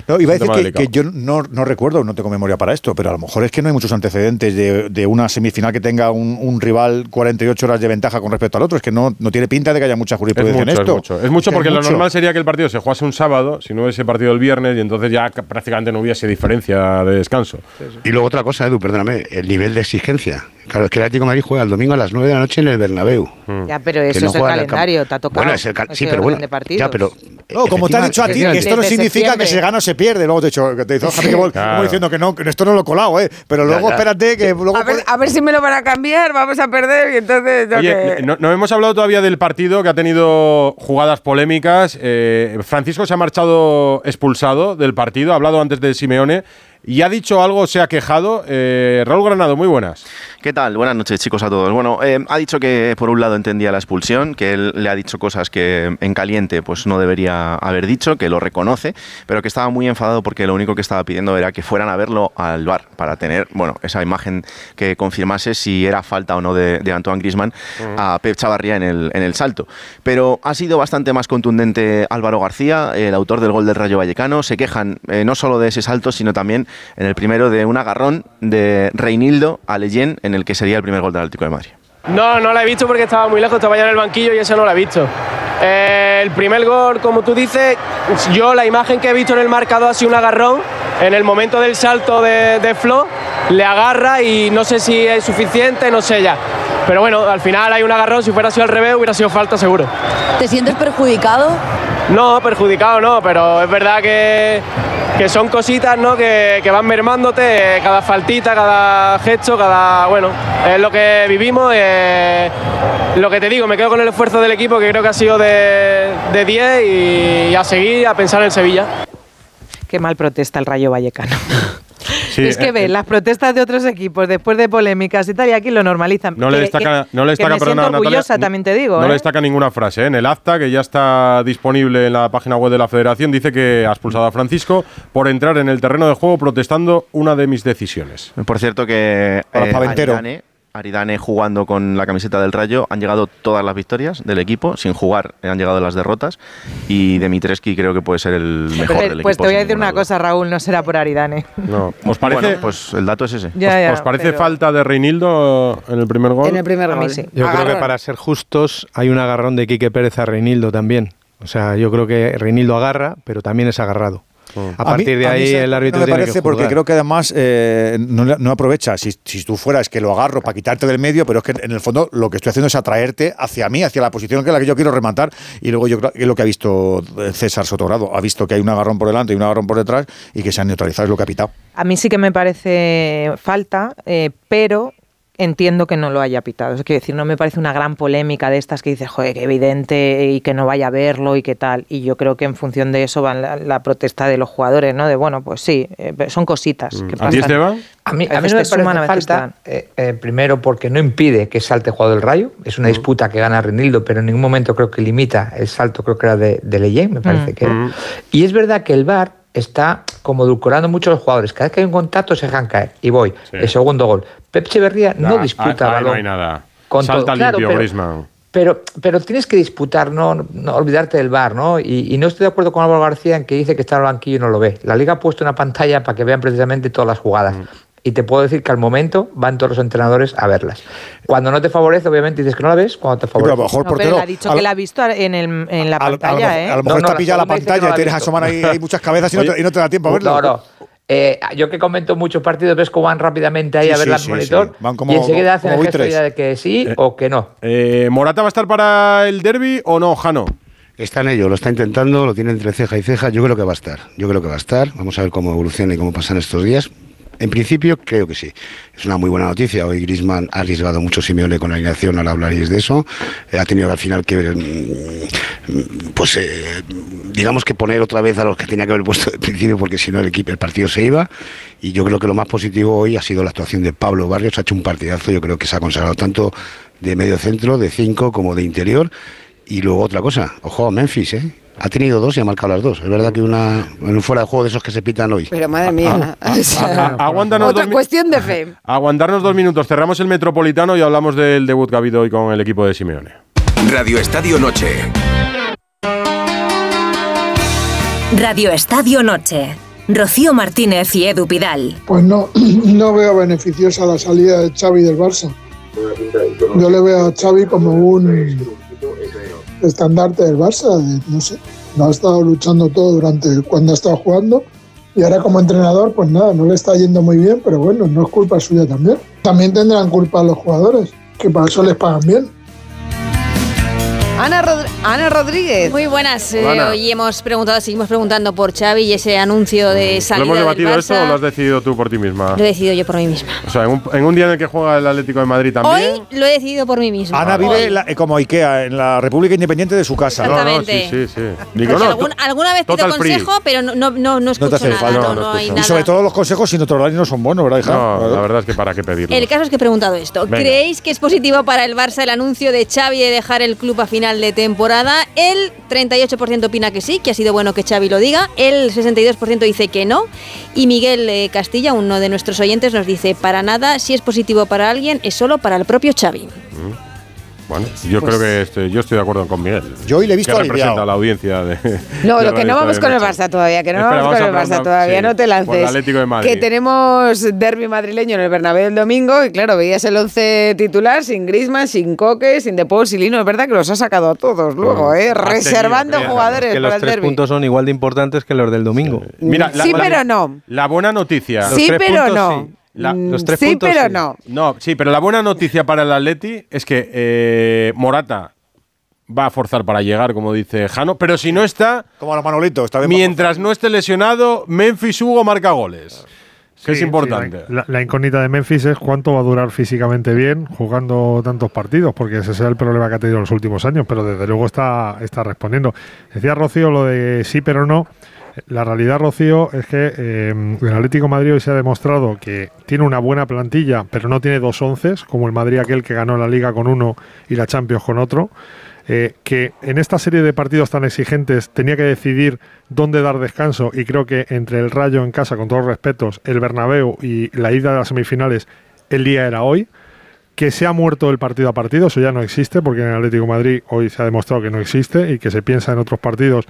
No, iba a es decir que, yo no, no recuerdo, no tengo memoria para esto, pero a lo mejor es que no hay muchos antecedentes de, de una semifinal que tenga un, un rival 48 horas de ventaja con respecto al otro. Es que no, no tiene pinta de que haya mucha Es jurisprudencia mucho, en es esto. mucho. Es mucho que porque lo normal sería que el partido se jugase un sábado, si no hubiese partido el viernes, y entonces ya ca- prácticamente no hubiese diferencia de descanso. Y luego otra cosa, Edu, perdóname, el nivel de exigencia. Claro, es que el Atlético de Madrid juega el domingo a las 9 de la noche en el Bernabéu. Ya, pero eso no es el calendario, te ha tocado. Bueno, es el ese sí, pero bueno, de partidos. ya, pero No, como te ha dicho a ti, que esto no significa que se gana o se pierde. Luego te he dicho, te hizo Javi que vol- Claro. como diciendo que no, que esto no lo he colado, ¿eh? Pero luego ya. espérate que luego. A ver, a ver si me lo van a cambiar, vamos a perder y entonces... yo Oye, que- no, no hemos hablado todavía del partido que ha tenido jugadas polémicas. Eh, Francisco se ha marchado expulsado del partido, ha hablado antes de Simeone y ha dicho algo, se ha quejado. Eh, Raúl Granado, muy buenas. ¿Qué tal? Buenas noches, chicos, a todos. Bueno, eh, ha dicho que por un lado entendía la expulsión, que él le ha dicho cosas que en caliente pues no debería haber dicho, que lo reconoce, pero que estaba muy enfadado porque lo único que estaba pidiendo era que fueran a verlo al bar para tener, bueno, esa imagen que confirmase si era falta o no de, de Antoine Griezmann a Pep Chavarría en el, en el salto. Pero ha sido bastante más contundente Álvaro García, el autor del gol del Rayo Vallecano. Se quejan eh, no solo de ese salto, sino también en el primero de un agarrón de Reinildo a Leyen en el que sería el primer gol del Atlético de Madrid. No, no la he visto porque estaba muy lejos, estaba ya en el banquillo y eso no la he visto. Eh, el primer gol, como tú dices, yo la imagen que he visto en el marcador ha sido un agarrón. En el momento del salto de, de Flo, le agarra y no sé si es suficiente, no sé ya. Pero bueno, al final hay un agarrón, si fuera sido al revés hubiera sido falta seguro. ¿Te sientes perjudicado? No, perjudicado no, pero es verdad que, que son cositas ¿no? que, que van mermándote, cada faltita, cada gesto, cada. Bueno, es lo que vivimos. eh, lo que te digo, me quedo con el esfuerzo del equipo que creo que ha sido de, de 10 y, y a seguir a pensar en Sevilla. Qué mal protesta el Rayo Vallecano. Sí, es que eh, ves las protestas de otros equipos después de polémicas y tal, y aquí lo normalizan. No le Que- destaca, que- no le que destaca me perdona, siento Natalia, orgullosa, también te digo. No ¿eh? le destaca ninguna frase. ¿eh? En el acta, que ya está disponible en la página web de la Federación, dice que ha expulsado a Francisco por entrar en el terreno de juego protestando una de mis decisiones. Por cierto que eh. Aridane, jugando con la camiseta del Rayo han llegado todas las victorias del equipo, sin jugar eh, han llegado las derrotas y Dimitreski creo que puede ser el mejor Pues, del pues equipo. te voy a decir una duda. cosa, Raúl, no será por Aridane. No. ¿Os parece, Bueno, pues el dato es ese. Ya, ¿os, ya, os parece pero- falta de Reinildo en el primer gol? En el primer A mí gol. sí. Yo creo que para ser justos hay un agarrón de Quique Pérez a Reinildo también. O sea, yo creo que Reinildo agarra, pero también es agarrado. A A mí- partir de ahí se- el árbitro no me tiene parece que porque creo que además eh, no, aprovecha. Si, si tú fueras que lo agarro para quitarte del medio, pero es que en el fondo lo que estoy haciendo es atraerte hacia mí, hacia la posición que la que yo quiero rematar. Y luego yo creo que es lo que ha visto eh, César Sotogrado. Ha visto que hay un agarrón por delante y un agarrón por detrás y que se han neutralizado, es lo que ha pitado. A mí sí que me parece falta, eh, pero entiendo que no lo haya pitado. Es decir, no me parece una gran polémica de estas que dices, joder, qué evidente y que no vaya a verlo y qué tal. Y yo creo que en función de eso va la, la protesta de los jugadores, ¿no? De bueno, pues sí, eh, son cositas que ¿A ti, pasan. Esteban? A mí, A mí no me suman, parece falta, eh, eh, primero porque no impide que salte el jugador del Rayo, es una disputa que gana Renildo, pero en ningún momento creo que limita el salto, creo que era de, de Leyen, me parece Mm. que era. Y es verdad que el VAR está como edulcorando mucho a los jugadores, cada vez que hay un contacto se dejan caer, y voy, Sí. el segundo gol. Pep Echeverría no Ah, disputa ahí no balón hay nada. con Salta todo. Claro, limpio, pero- pero, pero tienes que disputar, no, no olvidarte del bar, ¿no? Y, y no estoy de acuerdo con Álvaro García en que dice que está en el banquillo y no lo ve. La liga ha puesto una pantalla para que vean precisamente todas las jugadas. Mm. Y te puedo decir que al momento van todos los entrenadores a verlas. Cuando no te favorece, obviamente dices que no la ves, cuando te favorece. No, pero él ha dicho que la ha visto en, el, en la A, lo- a lo pantalla, mejor- ¿eh? a lo mejor está pillada la pantalla y tienes asomar ahí hay muchas cabezas y no, te, y no te da tiempo a verlo. No, no. Eh, yo que comento muchos partidos, ves cómo van rápidamente ahí Sí, a ver sí, la sí, monitor sí. Van como- y enseguida hacen como el gesto de que sí Eh, o que no. Eh, ¿Morata va a estar para el derby o no, Jano? Está en ello, lo está intentando, lo tiene entre ceja y ceja. Yo creo que va a estar. Yo creo que va a estar. Vamos a ver cómo evoluciona y cómo pasan estos días. En principio, creo que sí. Es una muy buena noticia. Hoy Grisman ha arriesgado mucho Simeone con la alineación, ahora hablaréis de eso. Eh, ha tenido al final que, mm, pues, eh, digamos que poner otra vez a los que tenía que haber puesto de principio, porque si no el equipo, el partido se iba. Y yo creo que lo más positivo hoy ha sido la actuación de Pablo Barrios. Ha hecho un partidazo. Yo creo que se ha consagrado tanto de medio centro, de cinco, como de interior. Y luego otra cosa, ojo a Memphis, ¿eh? Ha tenido dos y ha marcado las dos. Es verdad que una en un fuera de juego de esos que se pitan hoy. Pero madre mía. o sea, A- aguántanos otra dos mi- cuestión de fe. Aguantarnos dos minutos. Cerramos el Metropolitano y hablamos del debut que ha habido hoy con el equipo de Simeone. Radio Estadio Noche. Radio Estadio Noche. Rocío Martínez y Edu Pidal. Pues no, no veo beneficiosa la salida de Xavi del Barça. Yo le veo a Xavi como un estandarte del Barça, no sé, lo ha estado luchando todo durante cuando ha estado jugando y ahora como entrenador, pues nada, no le está yendo muy bien, pero bueno, no es culpa suya también. También tendrán culpa los jugadores, que para eso les pagan bien. Ana, Rod- Ana Rodríguez. Muy buenas. eh, hoy hemos preguntado, seguimos preguntando por Xavi y ese anuncio de ¿Lo salida hemos del debatido esto o lo has decidido tú por ti misma? Lo he decidido yo por mí misma. O sea, en un, en un día en el que juega el Atlético de Madrid también. Hoy lo he decidido por mí misma. Ana vive la- como Ikea, en la República Independiente de su casa. No, no, Exactamente. sí, sí, sí. Porque Digo, no, algún- alguna vez pido free. consejo, pero no, no, no, no No escucho te hace nada. falta. No, no hay y nada. sobre todo los consejos sin otro no son buenos, ¿verdad, hija? No, la verdad es que para qué pedirlo. El caso es que he preguntado esto. Venga. ¿Creéis que es positivo para el Barça el anuncio de Xavi de dejar el club a final de temporada? El 38% opina que sí, que ha sido bueno que Xavi lo diga. El 62% dice que no. Y Miguel eh, Castilla, uno de nuestros oyentes, nos dice, para nada, si es positivo para alguien, es solo para el propio Xavi. Bueno, yo Pues- creo que estoy, yo estoy de acuerdo con Miguel. Yo hoy le he visto que aliviado. representa a la audiencia de. No, de lo que no vamos con el. Barça todavía, que no Espera, vamos con el Barça todavía, sí, no te por el lances. Atlético de Madrid. Que tenemos derby madrileño en el Bernabéu el domingo y claro, veías el 11 titular sin Griezmann, sin Coque, sin De Paul, sin Lino, es verdad que los ha sacado a todos luego, ¿eh? Reservando jugadores que para los el tres derby. puntos son igual de importantes que los del domingo. Mira, la- Sí, la- pero no. La buena noticia. Sí, pero no. La- Mm, Los tres sí, puntos, pero sí. no. No, sí, pero la buena noticia para el Atleti es que eh, Morata va a forzar para llegar, como dice Jano, pero si no está, Como los Manolitos, está bien mientras no esté lesionado, Memphis Hugo marca goles. Que es importante. sí, la, la incógnita de Memphis es cuánto va a durar físicamente bien jugando tantos partidos, porque ese es el problema que ha tenido en los últimos años, pero desde luego está, está respondiendo. Decía Rocío lo de sí, pero no. La realidad, Rocío, es que eh, el Atlético Madrid hoy se ha demostrado que tiene una buena plantilla, pero no tiene dos onces, como el Madrid aquel que ganó la Liga con uno y la Champions con otro. eh, que en esta serie de partidos tan exigentes tenía que decidir dónde dar descanso y creo que entre el Rayo en casa, con todos los respetos, el Bernabéu y la ida de las semifinales, el día era hoy. Que se ha muerto el partido a partido, eso ya no existe, porque en el Atlético de Madrid hoy se ha demostrado que no existe y que se piensa en otros partidos,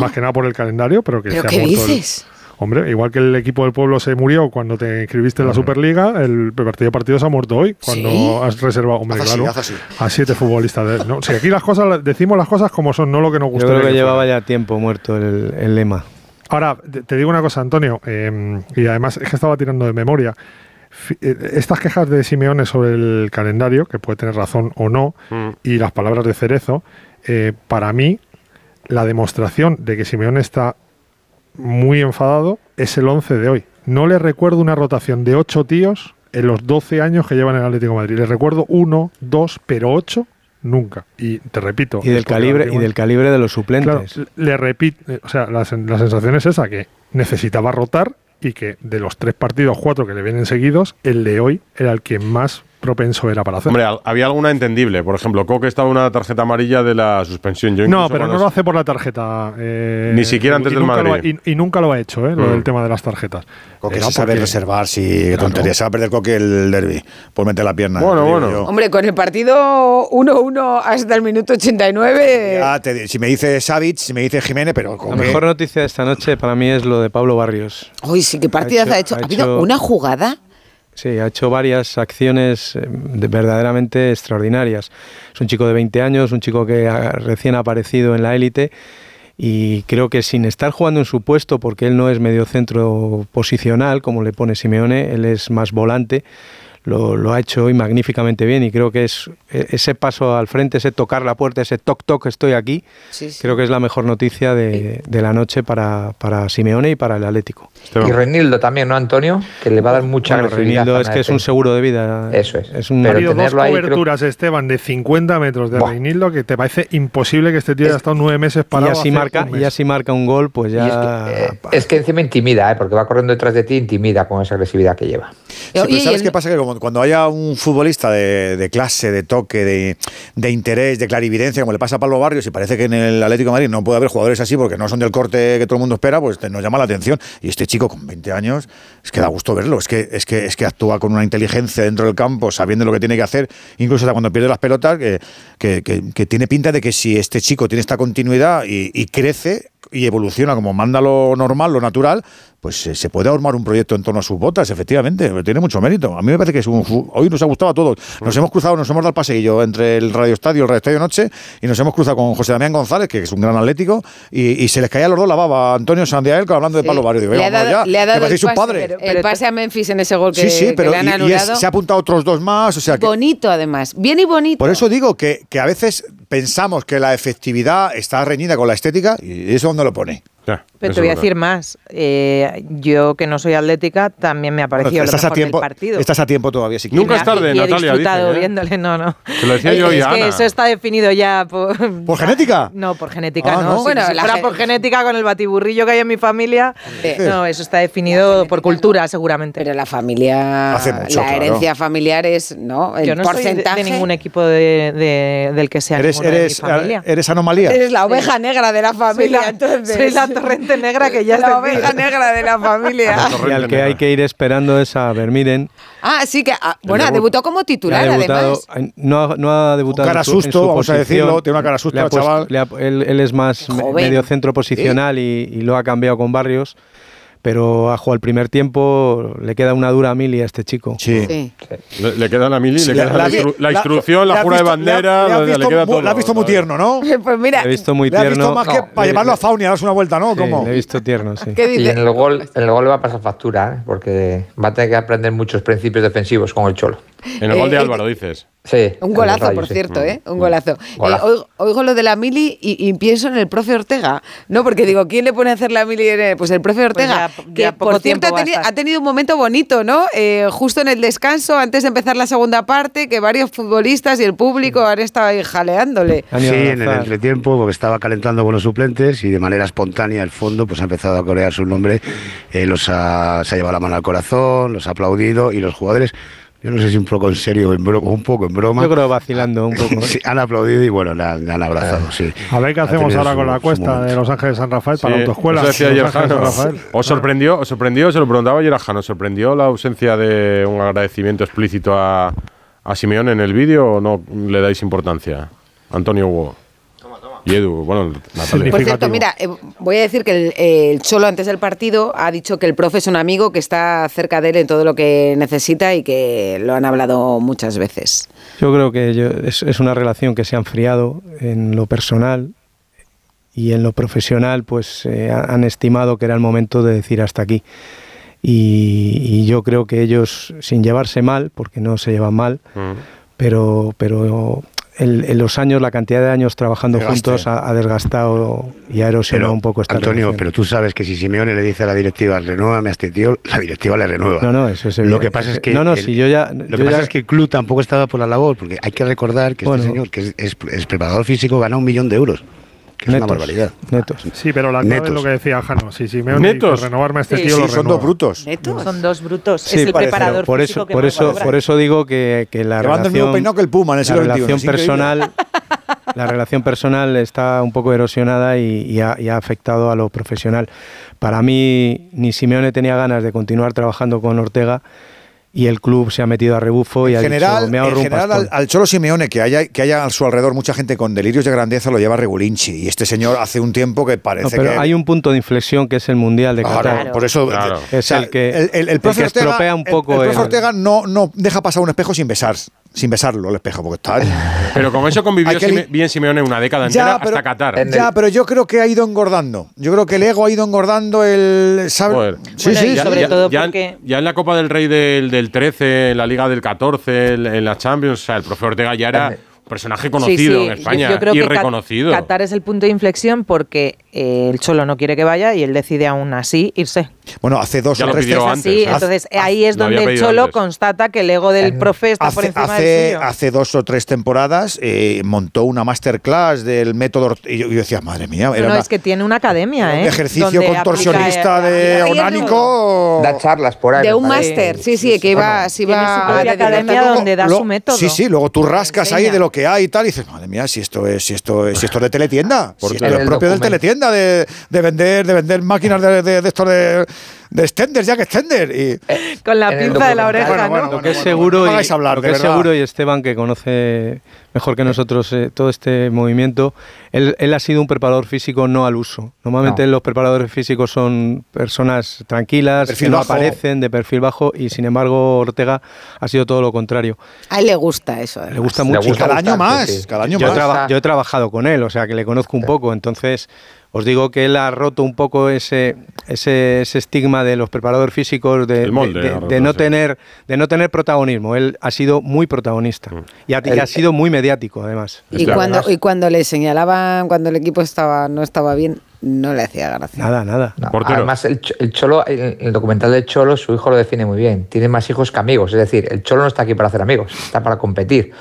más que nada por el calendario, pero que ¿Pero se ha muerto el- dices? Hombre, igual que el equipo del pueblo se murió cuando te inscribiste en la Superliga, el partido a partido se ha muerto hoy, cuando ¿Sí? has reservado, hombre, Haz así, claro, así. a siete futbolistas. De, no, si aquí las cosas, decimos las cosas como son, no lo que nos Yo gustaría. creo que que llevaba ya tiempo muerto el, el lema. Ahora, te, te digo una cosa, Antonio, eh, y además es que estaba tirando de memoria. Eh, Estas quejas de Simeone sobre el calendario, que puede tener razón o no, Mm. y las palabras de Cerezo, eh, para mí, la demostración de que Simeone está muy enfadado es el 11 de hoy. No le recuerdo una rotación de 8 tíos en los 12 años que llevan en el Atlético de Madrid. Le recuerdo uno, dos, pero 8 nunca. Y te repito. Y del calibre, y del calibre de los suplentes. Claro, le repito, o sea, la, la sensación es esa, que necesitaba rotar y que de los tres partidos, cuatro que le vienen seguidos, el de hoy era el que más propenso era para hacer. Hombre, había alguna entendible. Por ejemplo, Coque estaba en una tarjeta amarilla de la suspensión. Yo no, pero cuando no lo hace por la tarjeta. eh, Ni siquiera antes y del nunca lo ha- Madrid. y, y nunca lo ha hecho, eh, lo Mm. del tema de las tarjetas. Coque Era se sabe porque- reservar, sí, qué tontería. Se va a perder Coque el derby por meter la pierna. Bueno, bueno. yo. Hombre, con el partido 1-1 hasta el minuto 89. Ya te si me dice Savic, si me dice Jiménez, pero La mejor noticia de esta noche para mí es lo de Pablo Barrios. Uy, sí, qué partidas ha hecho. Ha, ha habido hecho- una jugada. Sí, ha hecho varias acciones eh, de- verdaderamente extraordinarias. Es un chico de 20 años, un chico que ha recién ha aparecido en la élite y creo que sin estar jugando en su puesto, porque él no es mediocentro posicional, como le pone Simeone, él es más volante, lo, lo ha hecho hoy magníficamente bien y creo que es e- ese paso al frente, ese tocar la puerta, ese toc toc estoy aquí, Sí, sí. creo que es la mejor noticia de, de la noche para, para Simeone y para el Atlético. Y Reinildo también, ¿no, Antonio? Que le va a dar mucha Bueno, a es que es un seguro de vida. Eso es. Es un Ha habido dos tenerlo ahí, creo- coberturas, Esteban, de 50 metros de Reinildo que te parece imposible que este tío haya estado nueve meses y parado. así hace marca, y así marca un gol, pues Y es ya. que, eh, es que encima intimida, ¿eh? porque va corriendo detrás de ti, intimida con esa agresividad que lleva. Sí, pero ¿Sabes qué pasa? Que como- cuando haya un futbolista de, de clase, de toque, de, de interés, de clarividencia, como le pasa a Pablo Barrios, y parece que en el Atlético de Madrid no puede haber jugadores así porque no son del corte que todo el mundo espera, pues te- nos llama la atención. Y este chico con 20 años, es que da gusto verlo, es que, es que, es que actúa con una inteligencia dentro del campo, sabiendo lo que tiene que hacer, incluso hasta cuando pierde las pelotas, que, que- tiene pinta de que si este chico tiene esta continuidad y, y crece y evoluciona como manda lo normal, lo natural, pues eh, se puede armar un proyecto en torno a sus botas, efectivamente. Tiene mucho mérito. A mí me parece que es un, hoy nos ha gustado a todos. Nos hemos cruzado, nos hemos dado el paseillo entre el Radio Estadio y el Radio Estadio Noche y nos hemos cruzado con José Damián González, que es un gran atlético, y, y se les caía a los dos la baba. Antonio Sandiael hablando de Sí. Pablo Barrio. Digo, le, ha "Venga, vamos dado, ya, le ha dado el pase, el a Memphis en ese gol que, sí, sí, que pero le han y- es- se ha apuntado otros dos más. O sea, que, bonito, además. Bien y bonito. por eso digo que, que a veces pensamos que la efectividad está reñida con la estética y eso donde lo pone. Pero te voy a decir más. Eh, yo, que no soy atlética, también me ha parecido estás, lo a mejor tiempo, del partido. estás a tiempo todavía, si Nunca es tarde, y he Natalia, disfrutado ¿eh? viéndole, no, no. Te lo decía yo y es que Ana. eso está definido ya por... ¿Por genética? No, por genética Ah, no. ¿no? Bueno, si la fuera por genética con el batiburrillo que hay en mi familia, no, eso está definido por cultura seguramente. Pero la familia, Hace mucho, la claro. herencia familiar es, ¿no? El Yo no soy de- porcentaje. de, ningún equipo de, de- del que sea Eres, ninguno de mi eres, familia. eres anomalía. Eres la oveja negra de la familia, entonces. soy la torrente negra que ya la está oveja negra de la familia. Y al que hay que ir esperando es a Vermiren. Ah, sí que. ah, bueno, ha debut- debutado como titular, debutado, además. no, ha- no ha debutado Con cara en su- en susto, su vamos a posición. decirlo, tiene una cara susto ha chaval. le ha- él, él es más Joven. medio centro posicional y, y lo ha cambiado con Barrios. Pero ha jugado el primer tiempo, le queda una dura mili a este chico. Sí. Sí. Le, le queda la mili, Sí, le queda la, instru- la la- instrucción, la jura de le ha- bandera, le le visto queda todo. Le has visto muy tierno, ¿no? Pues mira, Le he visto muy Le tierno. visto más que No, para le- llevarlo a Fauni a darse una vuelta, ¿no? Sí, ¿Cómo? le he visto tierno, sí. ¿qué Y dice? en el gol, en el gol le va a pasar factura, ¿eh? porque va a tener que aprender muchos principios defensivos con el Cholo. En el gol de Eh, Álvaro, dices. Sí. Un golazo, por sí. cierto, ¿eh? Un golazo. Eh, oigo, oigo lo de la mili y, y pienso en el profe Ortega. No, porque digo, ¿quién le pone a hacer la mili? Pues el profe Ortega. ya- que, ya por cierto, ha, tenido un momento bonito, ¿no? Eh, justo en el descanso, antes de empezar la segunda parte, que varios futbolistas y el público han estado ahí jaleándole. Sí, en el entretiempo, porque estaba calentando con los suplentes y de manera espontánea el fondo pues ha empezado a corear su nombre, eh, los ha, se ha llevado la mano al corazón, los ha aplaudido y los jugadores, yo no sé si un poco en serio o en un poco en broma, Yo creo vacilando un poco. ¿eh? sí, han aplaudido y bueno, le han, le han abrazado, sí. A ver qué Ha hacemos ahora su- con la cuesta de Los Ángeles San Rafael para Sí, la autoescuela. eso decía de ayer Jano. ¿Os sorprendió, os sorprendió, se lo preguntaba ayer a Jano, ¿os sorprendió la ausencia de un agradecimiento explícito a, a Simeón en el vídeo o no le dais importancia? Antonio Hugo. Y Edu, bueno, Natalia. Por cierto, mira, eh, voy a decir que el, el Cholo antes del partido ha dicho que el profe es un amigo que está cerca de él en todo lo que necesita y que lo han hablado muchas veces. Yo creo que yo- es, es una relación que se ha enfriado en lo personal y en lo profesional, pues eh, ha- han estimado que era el momento de decir hasta aquí. Y, y yo creo que ellos, sin llevarse mal, porque no se llevan mal, Mm. pero, pero el- en los años, la cantidad de años trabajando Desgaste. juntos ha, ha desgastado y ha erosionado Pero, un poco esta Antonio, relación. pero tú sabes que si Simeone le dice a la directiva, renuévame a este tío, la directiva le renueva. No, no, eso es Lo que pasa es que No, no, el- si yo ya- lo que pasa ya- es que el club tampoco estaba por la labor, porque hay que recordar que Bueno. este señor, que es, es- es preparador físico, gana un millón de euros, que es una Netos, barbaridad. Netos. Sí, pero la clave Netos. es lo que decía Jano. Si Simeone Netos. renovarme a este Sí, tío, sí, lo son dos brutos. ¿Netos? Son dos brutos. Sí, es el parece, preparador por físico eso, que por eso, por eso digo que, que la mismo relación, que el Puma en el la relación personal, la relación personal está un poco erosionada y, y ha, y ha afectado a lo profesional. Para mí, ni Simeone tenía ganas de continuar trabajando con Ortega y el club se ha metido a rebufo y En ha general, dicho, me en ahorro general pastón". al, al Cholo Simeone, que haya, que haya a su alrededor mucha gente con delirios de grandeza, lo lleva Regulinchi. Y este señor hace un tiempo que parece No, pero que... hay un punto de inflexión que es el Mundial de Claro, Qatar. por eso Claro. Es o sea, el que, el, el- el el profe que Ortega, estropea un poco el, profe el- Ortega no, no deja pasar un espejo sin besar sin besarlo el espejo porque está Pero con eso convivió Sime- bien Simeone una década entera pero- hasta Qatar. En ya pero yo creo que ha ido engordando yo creo que el ego ha ido engordando el. Joder. sí Bueno, sí ya, sobre ya- todo ya- porque- ya en la Copa del Rey del, del 13, en la Liga del 14, en, en la Champions, o sea, el profe Ortega ya era un personaje conocido Sí, sí, en España yo creo y que reconocido. Qatar es el punto de inflexión porque eh, el Cholo no quiere que vaya y él decide aún así irse. Bueno, hace dos Ya o tres antes, Sí, ¿eh? entonces ahí es donde el Cholo antes. constata que el ego del profe está por Hace, encima hace, del suyo. hace dos o tres temporadas eh, montó una masterclass del método. Y yo, yo decía, madre mía, No, era no, una- es que tiene una academia, un ¿eh? ejercicio contorsionista aplica- de aplica- onánico. Da charlas por ahí. De un máster, sí, sí, que iba, Tiene su iba propia dedicar academia donde da Lo- su método. Sí, sí, luego tú rascas ahí de lo que hay y tal, y dices, madre mía, si esto es, si esto es, si esto es de teletienda, si esto es el propio del teletienda, de, de vender, de vender máquinas de, de, de estos de, de extenders, ya que extender. Y, Con la el pinza de la oreja, Bueno, ¿no? bueno, Lo que es bueno, seguro, no y, hagáis hablar, lo que es seguro y Esteban que conoce mejor que nosotros eh, todo este movimiento, él, él ha sido un preparador físico no al uso. Normalmente No. los preparadores físicos son personas tranquilas, De perfil que no bajo. aparecen, de perfil bajo, y sin embargo Ortega ha sido todo lo contrario. A él le gusta eso. Le además. gusta Le mucho. y gusta cada año más, sí. cada año Yo he, más. traba- yo he trabajado con él, o sea que le conozco un poco. Entonces, os digo que él ha roto un poco ese, ese, ese estigma de los preparadores físicos de, El molde, de- de- roto, de no sí. tener, de no tener protagonismo. Él ha sido muy protagonista Mm. y ha, y ha sido muy mediático, además. Y cuando, y cuando le señalaban, cuando el equipo estaba no estaba bien, no le hacía gracia. Nada, nada. No, además, el, el Cholo, el, el documental del Cholo, su hijo lo define muy bien. Tiene más hijos que amigos. Es decir, el Cholo no está aquí para hacer amigos, está para competir.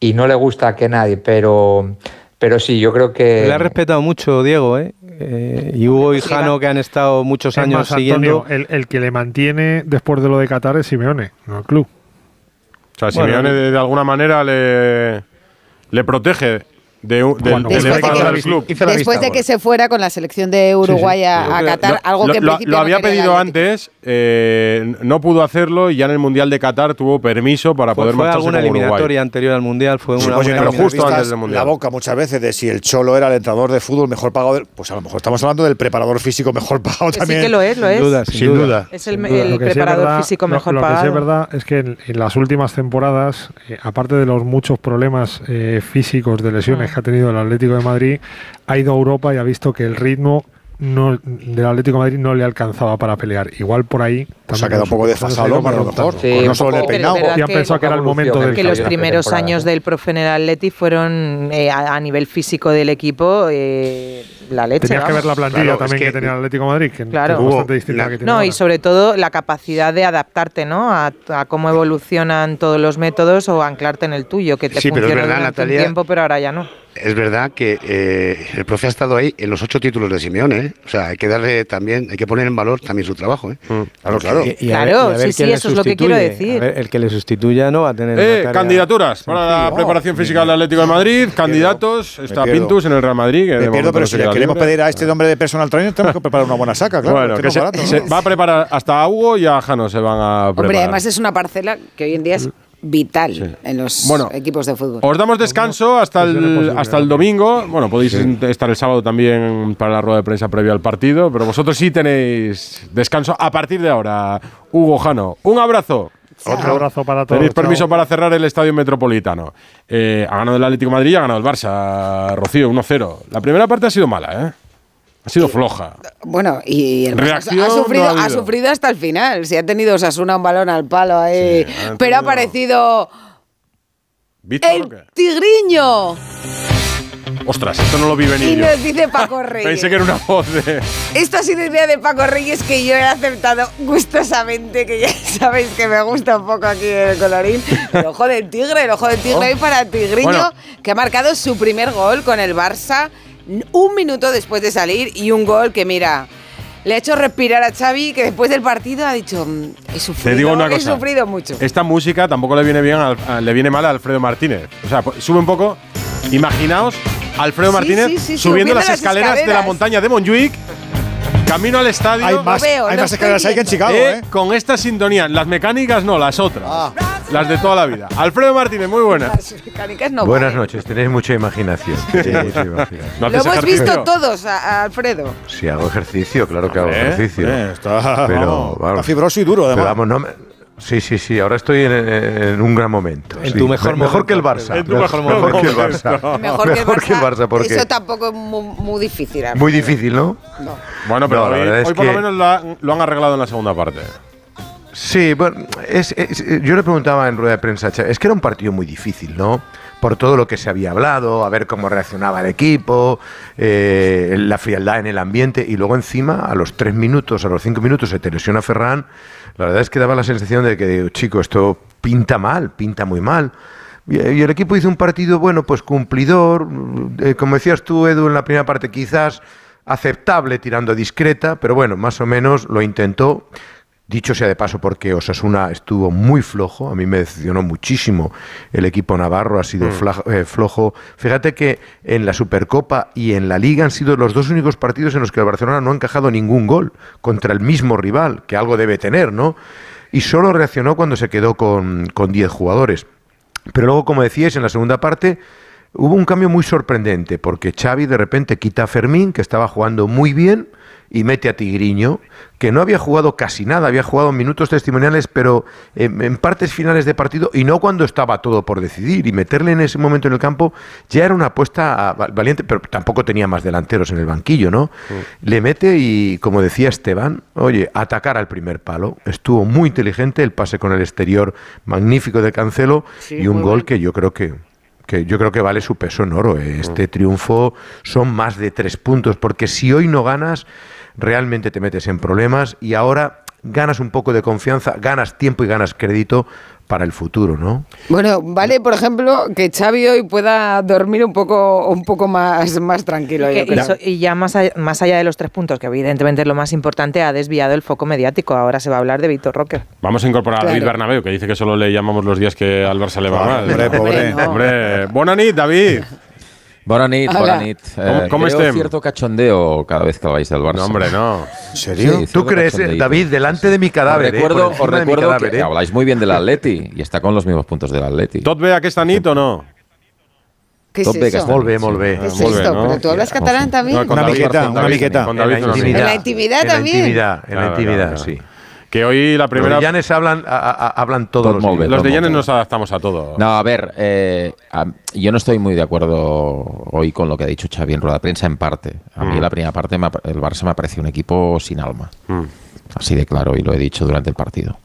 Y no le gusta que nadie, pero, pero sí, yo creo que. Le ha respetado mucho Diego, ¿eh? Eh, y Hugo y Jano, que han estado muchos Es años Antonio, siguiendo. el, el que le mantiene después de lo de Qatar es Simeone, no el club. O sea, Bueno, Simeone de, de alguna manera le, le protege de, un- del, de que- del club. Después vista de que se fuera con la selección de Uruguay a, a Qatar, Lo- algo que en lo, principio lo no había el pedido antes, eh, no pudo hacerlo y ya en el Mundial de Qatar tuvo permiso para Fue, poder fue marcharse alguna con Uruguay. eliminatoria anterior al Mundial, fue Sí, una, pero justo antes del Mundial. la boca muchas veces de si el Cholo era el entrenador de fútbol mejor pagado, del- pues a lo mejor estamos hablando del preparador físico mejor pagado también. sí que lo es, lo es. Sin duda, sin, Sin duda. duda. Es el, el duda. Lo que sí es preparador verdad- físico lo- mejor lo, pagado. que sí es verdad es que en, en las últimas temporadas, eh, aparte de los muchos problemas eh, físicos de lesiones Mm. Que ha tenido el Atlético de Madrid, ha ido a Europa y ha visto que el ritmo no, del Atlético de Madrid no le alcanzaba para pelear. Igual por ahí. Pues ha también quedado un poco desfasado, ha ido a lo mejor. Sí, Pues no solo el peinado. Y han pensado que era el momento del que los primeros años del profe en el Atleti fueron eh, a, a nivel físico del equipo eh, la leche. Tenías que ver la plantilla Claro, también es que- que, tenía el Atlético de Madrid, que, Claro. bastante distinta a la que tiene No, ahora. y sobre todo la capacidad de adaptarte, ¿no? A, a cómo evolucionan todos los métodos o anclarte en el tuyo, que te Sí, pero es verdad, durante un Natalia, tiempo, pero ahora ya no. Es verdad que eh, el profe ha estado ahí en los ocho títulos de Simeone, ¿eh? O sea, hay que darle también, hay que poner en valor también su trabajo, ¿eh? Claro, claro. Y- y a Claro, ver- y a ver sí, sí, eso es lo que quiero sustituye. decir. A ver, el que le sustituya no va a tener. Eh, candidaturas para la preparación física del Atlético de Madrid, candidatos, está. Pintus en el Real Madrid. que Me pierdo, pero si le queremos libre. pedir a este nombre de personal trainer, tenemos que preparar una buena saca, claro. bueno, que no es se, barato, ¿no? se va a preparar hasta a Hugo y a Jano se van a preparar. Hombre, además es una parcela que hoy en día es vital en los Bueno, equipos de fútbol. Os damos descanso hasta Pues el, hasta el domingo. Bueno, podéis estar el sábado también para la rueda de prensa previa al partido, pero vosotros sí tenéis descanso a partir de ahora. Hugo Jano, un abrazo. Otro abrazo para todos. Tenéis chao. permiso para cerrar el estadio metropolitano. Eh, ha ganado el Atlético de Madrid y ha ganado el Barça, Rocío, 1-0. La primera parte ha sido mala, ¿eh? Ha sido floja. Bueno, y el Reacción ha sufrido, no ha ha habido. sufrido hasta el final. Si ha tenido Osasuna un balón al palo ahí. Sí, pero ha aparecido ¿Víctor o el tigriño. Ostras, esto no lo vi Y venir. yo. nos dice Paco Reyes. Pensé que era una voz de. Esto ha sido idea de Paco Reyes que yo he aceptado gustosamente, que ya sabéis que me gusta un poco aquí el colorín. El ojo del tigre, el ojo del tigre Oh. para Tigriño, Bueno. que ha marcado su primer gol con el Barça un minuto después de salir y un gol que, mira, le ha hecho respirar a Xavi, que después del partido ha dicho, "Mm, he sufrido, Te digo una he cosa. sufrido mucho. Esta música tampoco le viene bien al- a- le viene mal a Alfredo Martínez. O sea, pues, sube un poco. Imaginaos a Alfredo Sí, Martínez sí, sí, subiendo subiendo las, las escaleras, de la montaña de Montjuic, camino al estadio. Hay más, veo, hay más escaleras ahí que en. Chicago, Eh, ¿eh? Con esta sintonía, las mecánicas no, las otras. Ah. Las de toda la vida. Alfredo Martínez, muy buenas. Las mecánicas no Buenas noches, tenéis mucha imaginación. tenéis mucha imaginación. ¿No Lo hemos ejercicio? visto todos, a- a Alfredo. Si hago ejercicio, claro que hago ejercicio. Eh, está, pero, vamos, está fibroso y duro, Pero además. vamos, no me- Sí, sí, sí, ahora estoy en, en un gran momento. En sí. tu mejor Me- Mejor momento, que el Barça. En tu mejor que el momento. Barça. Mejor, que, el Mejor que el Barça, porque Eso tampoco es muy, muy difícil. Alfredo. muy difícil, ¿no? No. Bueno, pero No, la hoy, verdad es hoy por lo que- menos lo han arreglado en la segunda parte. Sí, bueno, es- yo le preguntaba en rueda de prensa, es que era un partido muy difícil, ¿no? por todo lo que se había hablado, a ver cómo reaccionaba el equipo, eh, la frialdad en el ambiente y luego encima a los tres minutos, a los cinco minutos se te lesiona Ferran, la verdad es que daba la sensación de que, chico, esto pinta mal, pinta muy mal. Y el equipo hizo un partido, bueno, pues cumplidor, eh, como decías tú, Edu, en la primera parte quizás aceptable, tirando discreta, pero bueno, más o menos lo intentó. Dicho sea de paso, porque Osasuna estuvo muy flojo, a mí me decepcionó muchísimo el equipo navarro, ha sido Mm. eh, flojo. Fíjate que en la Supercopa y en la Liga han sido los dos únicos partidos en los que el Barcelona no ha encajado ningún gol contra el mismo rival, que algo debe tener, ¿no? Y solo reaccionó cuando se quedó con con 10 jugadores. Pero luego, como decíais, en la segunda parte hubo un cambio muy sorprendente, porque Xavi de repente quita a Fermín, que estaba jugando muy bien, y mete a Tigriño, que no había jugado casi nada, había jugado minutos testimoniales, pero en, en partes finales de partido, y no cuando estaba todo por decidir. Y meterle en ese momento en el campo ya era una apuesta ah, valiente, pero tampoco tenía más delanteros en el banquillo, ¿no? Le mete y, como decía Esteban, oye, atacar al primer palo. Estuvo muy inteligente el pase con el exterior magnífico de Cancelo Sí, y un gol que yo creo que que yo creo que vale su peso en oro. eh. Este triunfo son más de tres puntos, porque si hoy no ganas, realmente te metes en problemas y ahora ganas un poco de confianza, ganas tiempo y ganas crédito para el futuro, ¿no? Bueno, vale, por ejemplo, que Xavi hoy pueda dormir un poco, un poco más, más tranquilo. Que- yo y, creo. so- y ya más allá, más allá de los tres puntos, que evidentemente es lo más importante, ha desviado el foco mediático. Ahora se va a hablar de Víctor Roque. Vamos a incorporar a David. Bernabeu, que dice que solo le llamamos los días que al Barça le va mal. hombre, pobre. Hombre, hombre. Bona nit, David. Bona nit, Hola. bona nit. ¿Cómo- Eh, cómo creo cierto cachondeo cada vez que habláis del Barça. No, hombre, no. ¿En serio? ¿Tú crees, eh, David, delante de mi cadáver? Os eh, recuerdo, por encima os recuerdo cadáver, que eh? habláis muy bien del Atleti y está con los mismos puntos del Atleti. ¿Tot bé aquesta nit o no? ¿Qué es Tot bé eso? aquesta Molt bé, nit, molt bé. ¿Qué es esto? ¿Pero tú hablas catalán también? No, con Una David, miqueta, con una David, miqueta. con En la no intimidad. En la intimidad en la también. intimidad, en la Claro, intimidad, claro, sí. Que hoy la primera... Los de Llanes hablan, a- a- hablan todos los bé, Los de Llanes nos adaptamos a todo. No, a ver, eh, a- yo no estoy muy de acuerdo hoy con lo que ha dicho Xavi en rueda de prensa en parte. A mí Mm. la primera parte, me ha- el Barça me ha parecido un equipo sin alma. Mm. Así de claro, y lo he dicho durante el partido.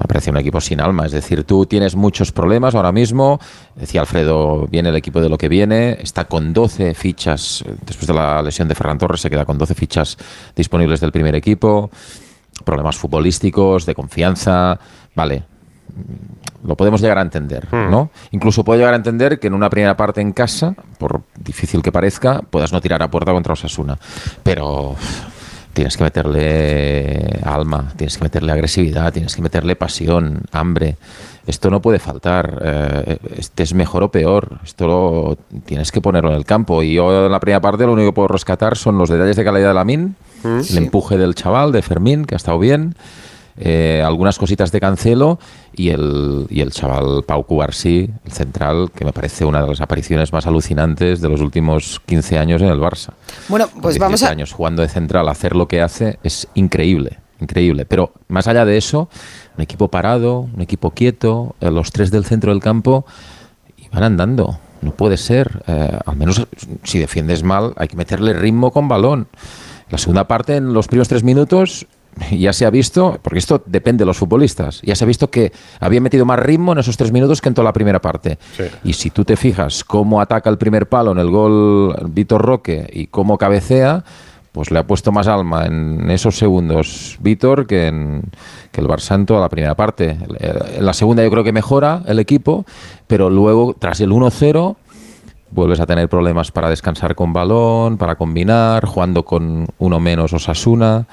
Me parece un equipo sin alma. Es decir, tú tienes muchos problemas ahora mismo. Decía Alfredo, viene el equipo de lo que viene. Está con 12 fichas. Después de la lesión de Ferran Torres, se queda con 12 fichas disponibles del primer equipo. Problemas futbolísticos, de confianza. Vale, lo podemos llegar a entender, ¿no? Incluso puedo llegar a entender que en una primera parte en casa, por difícil que parezca, puedas no tirar a puerta contra Osasuna. Pero tienes que meterle alma, tienes que meterle agresividad, tienes que meterle pasión, hambre. Esto no puede faltar. eh, este es mejor o peor. Esto lo tienes que ponerlo en el campo. Y yo en la primera parte lo único que puedo rescatar son los detalles de calidad de El empuje del chaval, de Fermín, que ha estado bien eh, algunas cositas de Cancelo y el, y el chaval Pau Cubarsí, el central, que me parece una de las apariciones más alucinantes de los últimos 15 años en el Barça. Bueno, pues 18 vamos a... años jugando de central, hacer lo que hace es increíble, increíble. Pero más allá de eso, un equipo parado, un equipo quieto, eh, los tres del centro del campo van andando. No puede ser. Eh, al menos si defiendes mal, hay que meterle ritmo con balón. La segunda parte, en los primeros tres minutos, ya se ha visto, porque esto depende de los futbolistas, ya se ha visto que había metido más ritmo en esos tres minutos que en toda la primera parte. Y si tú te fijas cómo ataca el primer palo en el gol Víctor Roque y cómo cabecea, pues le ha puesto más alma en esos segundos Víctor que, en, que el Barça en toda la primera parte. Eh, En la segunda yo creo que mejora el equipo, pero luego tras el 1-0 vuelves a tener problemas para descansar con balón, para combinar, jugando con uno menos Osasuna.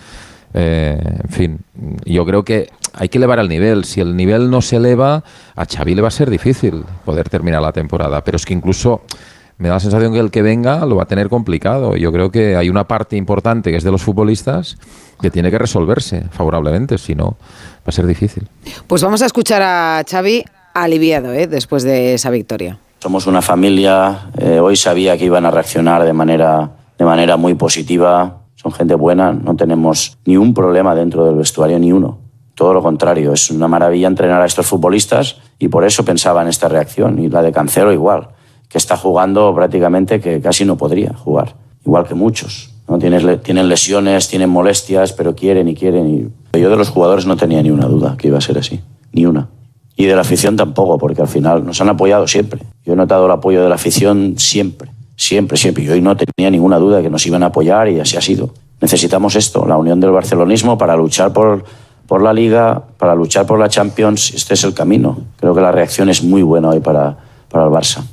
Eh, en fin, yo creo que hay que elevar el nivel. Si el nivel no se eleva, a Xavi le va a ser difícil poder terminar la temporada. Pero es que incluso me da la sensación que el que venga lo va a tener complicado. Yo creo que hay una parte importante que es de los futbolistas que tiene que resolverse favorablemente, si no, va a ser difícil. Pues vamos a escuchar a Xavi aliviado ¿eh? después de esa victoria. Somos una familia, eh, hoy sabía que iban a reaccionar de manera, de manera muy positiva, son gente buena, no tenemos ni un problema dentro del vestuario, ni uno. Todo lo contrario, es una maravilla entrenar a estos futbolistas y por eso pensaba en esta reacción. Y la de Cancelo igual, que está jugando prácticamente que casi no podría jugar, igual que muchos. ¿no? Tienes tienen lesiones, tienen molestias, pero quieren y quieren. Y yo de los jugadores no tenía ni una duda que iba a ser así, ni una. Y de la afición tampoco, porque al final nos han apoyado siempre. Yo he notado el apoyo de la afición siempre, siempre, siempre. Y hoy no tenía ninguna duda de que nos iban a apoyar y así ha sido. Necesitamos esto, la unión del barcelonismo para luchar por, por la Liga, para luchar por la Champions. Este es el camino. Creo que la reacción es muy buena hoy para, para el Barça.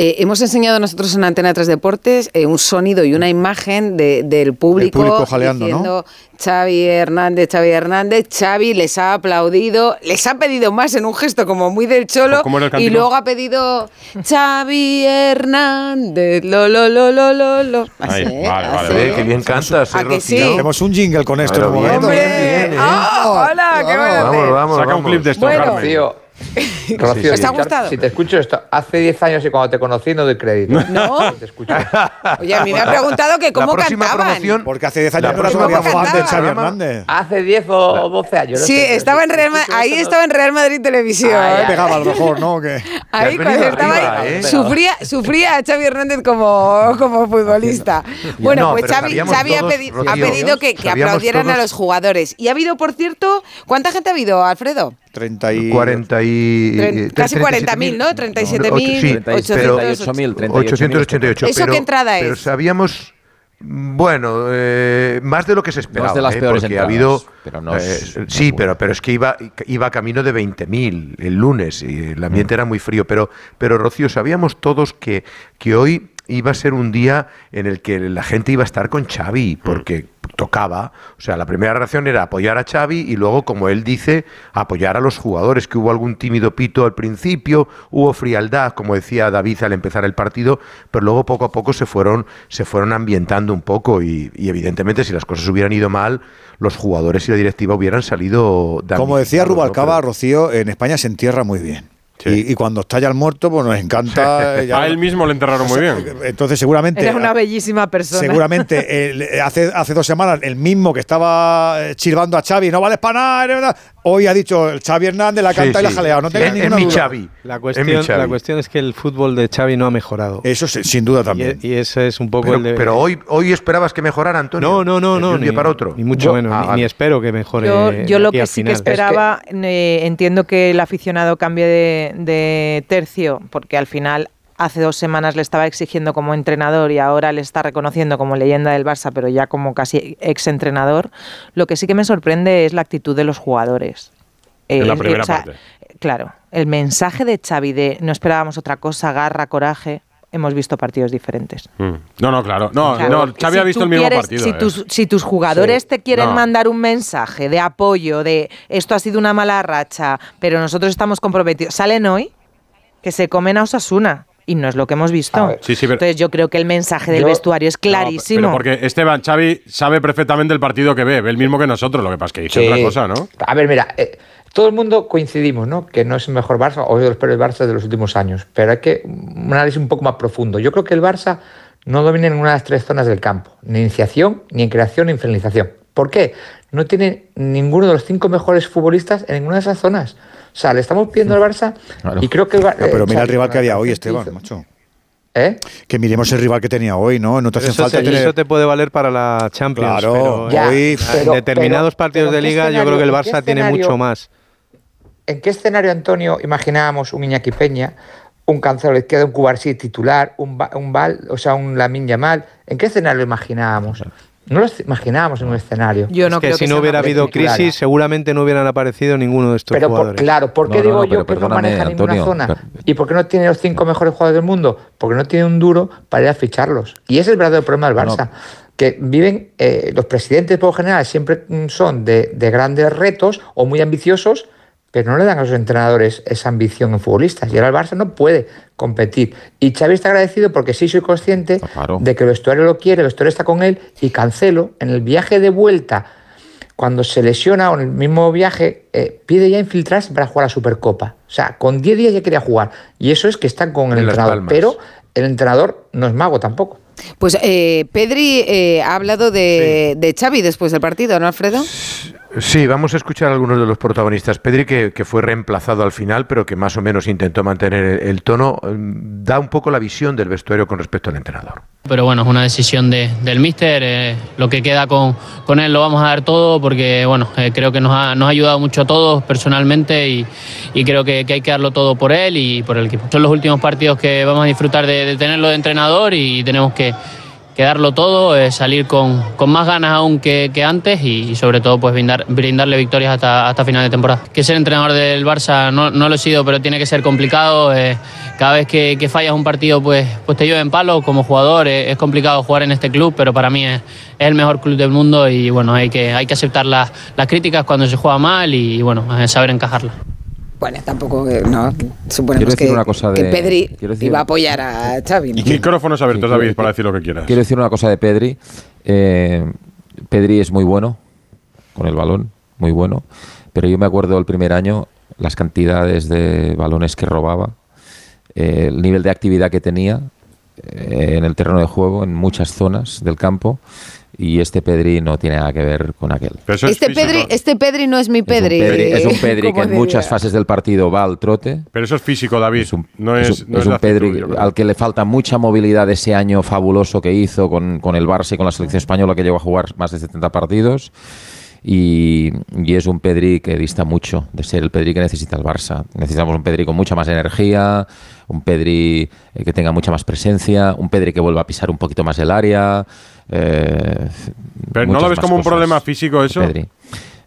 Eh, hemos enseñado nosotros en Antena 3 Deportes eh, un sonido y una imagen de- del público, público jaleando, ¿no? diciendo Xavi Hernández, Xavi Hernández, Xavi les ha aplaudido, les ha pedido más en un gesto como muy del cholo ¿Cómo era el y luego ha pedido Xavi Hernández, lo lo lo lo lo lo. Así, Ahí, vale, vale, Así, vale. Qué bien cantas, ¿A eh, que sí? Hacemos un jingle con esto en un Pero bien, momento. bien, bien, bien. ¡Ah, hola! ¡Qué bueno! Vamos, vamos, Saca un clip de esto, Bueno. Carmen. Rocío, ¿Te ha si- gustado? Si te escucho esto, hace 10 años y cuando te conocí no doy crédito. ¿No? Te escucho. Oye, a mí me ha preguntado que cómo la próxima cantaban. promoción. Porque hace 10 años La no todavía fan de. Xavi Hernández. Hace 10 o 12 años. no Sí, sé, estaba en Real Ma- escucho ahí estaba en Real Madrid Televisión. Ay, ay, Pegaba a lo mejor, ¿no? Que- Ahí cuando estaba arriba, ahí, ¿eh? sufría, sufría a Xavi Hernández como, como futbolista. Bueno, No, pues Xavi, Xavi ha, pedi- Rocío, ha pedido que, que aplaudieran a todos- los jugadores. Y ha habido, por cierto, ¿cuánta gente ha habido, Alfredo? 30 y... 40 y... Tre- casi 40.000, ¿no? 37.000, Sí, 38.000, 888. ¿Eso pero, qué entrada Pero es? sabíamos, bueno, eh, más de lo que se esperaba. de las eh, peores porque ha entradas, habido... pero no es eh, sí, pero, pero es que iba, iba camino de 20.000 el lunes y el ambiente era muy frío. Pero, pero Rocío, sabíamos todos que, que hoy iba a ser un día en el que la gente iba a estar con Xavi, porque tocaba. O sea, la primera reacción era apoyar a Xavi y luego, como él dice, apoyar a los jugadores, que hubo algún tímido pito al principio, hubo frialdad, como decía David al empezar el partido, pero luego poco a poco se fueron, se fueron ambientando un poco y, y evidentemente si las cosas hubieran ido mal, los jugadores y la directiva hubieran salido Como decía. Rubalcaba, Pero- Rocío, en España se entierra muy bien. Y, y cuando está ya el muerto, pues nos encanta. ya- A él mismo le enterraron muy bien. Entonces, seguramente. Era una bellísima persona. Seguramente el- hace, hace dos semanas el mismo que estaba eh, chirvando a Xavi, no vales para nada, eres nada", hoy ha dicho el Xavi Hernández, la Sí, canta y la jaleado. No tengáis Es ninguna mi duda. Xavi. La Es mi cuestión, Xavi. la cuestión es que el fútbol de Xavi no ha mejorado. Eso sí, sin duda también. Y, y ese es un poco Pero, el de... pero hoy, hoy esperabas que mejorara, Antonio. no, no, no, no. un día ni, para otro. Ni mucho Yo- menos. Ah, ni- ni, espero que mejore. Yo, lo que sí que esperaba, eh, entiendo que el aficionado cambie de, de tercio, porque al final hace dos semanas le estaba exigiendo como entrenador y ahora le está reconociendo como leyenda del Barça, pero ya como casi ex-entrenador. Lo que sí que me sorprende es la actitud de los jugadores. En la primera o sea, parte. Claro, el mensaje de Xavi de no esperábamos otra cosa, garra, coraje, hemos visto partidos diferentes. Mm. No, no, claro. No, Claro, no, Xavi si ha visto el mismo quieres- partido. Si eh. tus, si tus jugadores Sí. te quieren No. mandar un mensaje de apoyo, de esto ha sido una mala racha, pero nosotros estamos comprometidos, salen hoy que se comen a Osasuna. Y no es lo que hemos visto. Sí, sí, pero- Entonces yo creo que el mensaje del Yo- vestuario es No, pero clarísimo. porque Esteban, Xavi sabe perfectamente el partido que ve, ve el mismo que nosotros, lo que pasa es que dice Sí. otra cosa, ¿no? A ver, mira, eh, todo el mundo coincidimos, ¿no? Que no es el mejor Barça o es de los peores Barça de los últimos años, pero hay que un análisis un poco más profundo. Yo creo que el Barça no domina en ninguna de las tres zonas del campo, ni iniciación, ni en creación, ni en finalización. ¿Por qué? No tiene ninguno de los cinco mejores futbolistas en ninguna de esas zonas. O sea, le estamos pidiendo al Barça y creo que el Bar- No, pero mira o sea, el rival que había hoy, la Esteban, hizo- macho. ¿Eh? Que miremos el rival que tenía hoy, ¿no? No te hace Eso, falta tener. eso te puede valer para la Champions. Claro, pero Ya, hoy, pero- en determinados pero- partidos pero de ¿qué liga, yo creo que el en Barça tiene mucho más. ¿En qué escenario, Antonio, imaginábamos un Iñaki Peña, un Cancelo a la izquierda, un Cubarsí titular, un, Ba- un Val, o sea, un Lamin Yamal? ¿En qué escenario lo imaginábamos? No lo imaginábamos en un escenario. Yo no es que creo si que no hubiera habido titular. crisis, seguramente no hubieran aparecido ninguno de estos Pero por- jugadores. claro, ¿por qué No, digo no, yo que no maneja ninguna Antonio, zona? pero- ¿Y por qué no tiene los cinco mejores jugadores del mundo? Porque no tiene un duro para ir a ficharlos. Y ese es el verdadero problema del. Barça. Que viven, eh, los presidentes por lo general siempre son de, de grandes retos o muy ambiciosos, pero no le dan a los entrenadores esa ambición en futbolistas. Y ahora el Barça no puede competir. Y Xavi está agradecido porque sí soy consciente claro. de que el vestuario lo quiere, el vestuario está con él y Cancelo en el viaje de vuelta cuando se lesiona o en el mismo viaje, eh, pide ya infiltrarse para jugar a Supercopa. O sea, con 10 días ya quería jugar. Y eso es que están con el En entrenador. Pero el entrenador no es mago tampoco. Pues eh, Pedri eh, ha hablado de, de Xavi después del partido, ¿no, Alfredo? Sí, vamos a escuchar a algunos de los protagonistas. Pedri, que, que fue reemplazado al final, pero que más o menos intentó mantener el, el tono, eh, da un poco la visión del vestuario con respecto al entrenador. Pero bueno, es una decisión de- del míster. eh, lo que queda con, con él lo vamos a dar todo porque bueno, eh, creo que nos ha, nos ha ayudado mucho a todos personalmente y, y creo que, que hay que darlo todo por él y por el equipo. Son los últimos partidos que vamos a disfrutar de, de tenerlo de entrenador y tenemos que, que darlo todo, eh, salir con, con más ganas aún que, que antes y, sobre todo pues brindar, brindarle victorias hasta, hasta final de temporada. Que ser entrenador del Barça no, lo he sido, pero tiene que ser complicado. eh, cada vez que, que fallas un partido pues, pues te llueven palos como jugador. eh, es complicado jugar en este club, pero para mí es, el mejor club del mundo y bueno, hay que, hay que aceptar las, las críticas cuando se juega mal y bueno, saber encajarlas. Bueno, tampoco, eh, no, suponemos Quiero decir que, una cosa que de- Pedri quiero decir- iba a apoyar a Xavi. ¿no? Micrófonos abiertos, Sí, David, para decir lo que quieras. Quiero decir una cosa de Pedri. Eh, Pedri es muy bueno con el balón, muy bueno. Pero yo me acuerdo el primer año las cantidades de balones que robaba, eh, el nivel de actividad que tenía eh, en el terreno de juego, en muchas zonas del campo. Y este Pedri no tiene nada que ver con aquel. Este Pedri, este Pedri no es mi Pedri. Pedri- es un Pedri que en diría. muchas fases del partido va al trote. Pero eso es físico, David. no es, Es un, no es es un de actitud, Pedri yo creo. al que le falta mucha movilidad ese año fabuloso que hizo con, con el Barça y con la selección española que llegó a jugar más de 70 partidos. Y, y es un Pedri que dista mucho de ser el Pedri que necesita el Barça. Necesitamos un Pedri con mucha más energía, un Pedri eh, que tenga mucha más presencia, un Pedri que vuelva a pisar un poquito más el área. Eh, Pero ¿no lo ves como un problema físico eso? Pedri.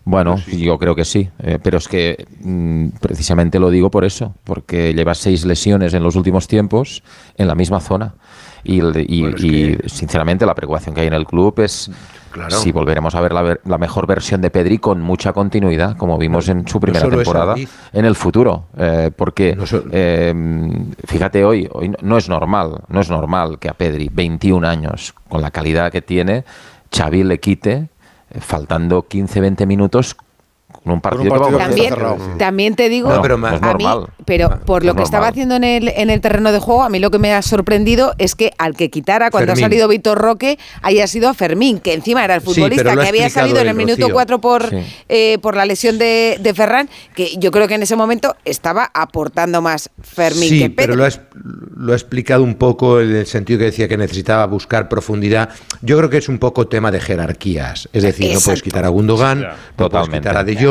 Bueno, yo creo que sí, eh, pero es que mm, precisamente lo digo por eso, porque lleva seis lesiones en los últimos tiempos en la misma zona. Y, sinceramente la preocupación que hay en el club es Claro. si volveremos a ver la, la mejor versión de Pedri con mucha continuidad, como vimos en su primera temporada, en el futuro. eh, porque, eh, fíjate, hoy, hoy no- no es normal, no es normal que a Pedri, 21 años, con la calidad que tiene, Xavi le quite, eh, faltando 15-20 minutos, con un partido, También, también te digo, No, pero a mí, pero por lo que estaba haciendo en el, en el terreno de juego, a mí lo que me ha sorprendido es que al que quitara cuando Fermín. ha salido Víctor Roque haya sido a Fermín, que encima era el futbolista que había salido en el minuto Rocío. 4 por, Sí. eh, por la lesión de, de Ferran, que yo creo que en ese momento estaba aportando más Fermín sí, que pero lo ha, lo ha explicado un poco en el sentido que decía que necesitaba buscar profundidad. Yo creo que es un poco tema de jerarquías. Es decir, no puedes quitar a Gundogan, no puedes quitar a De Jong,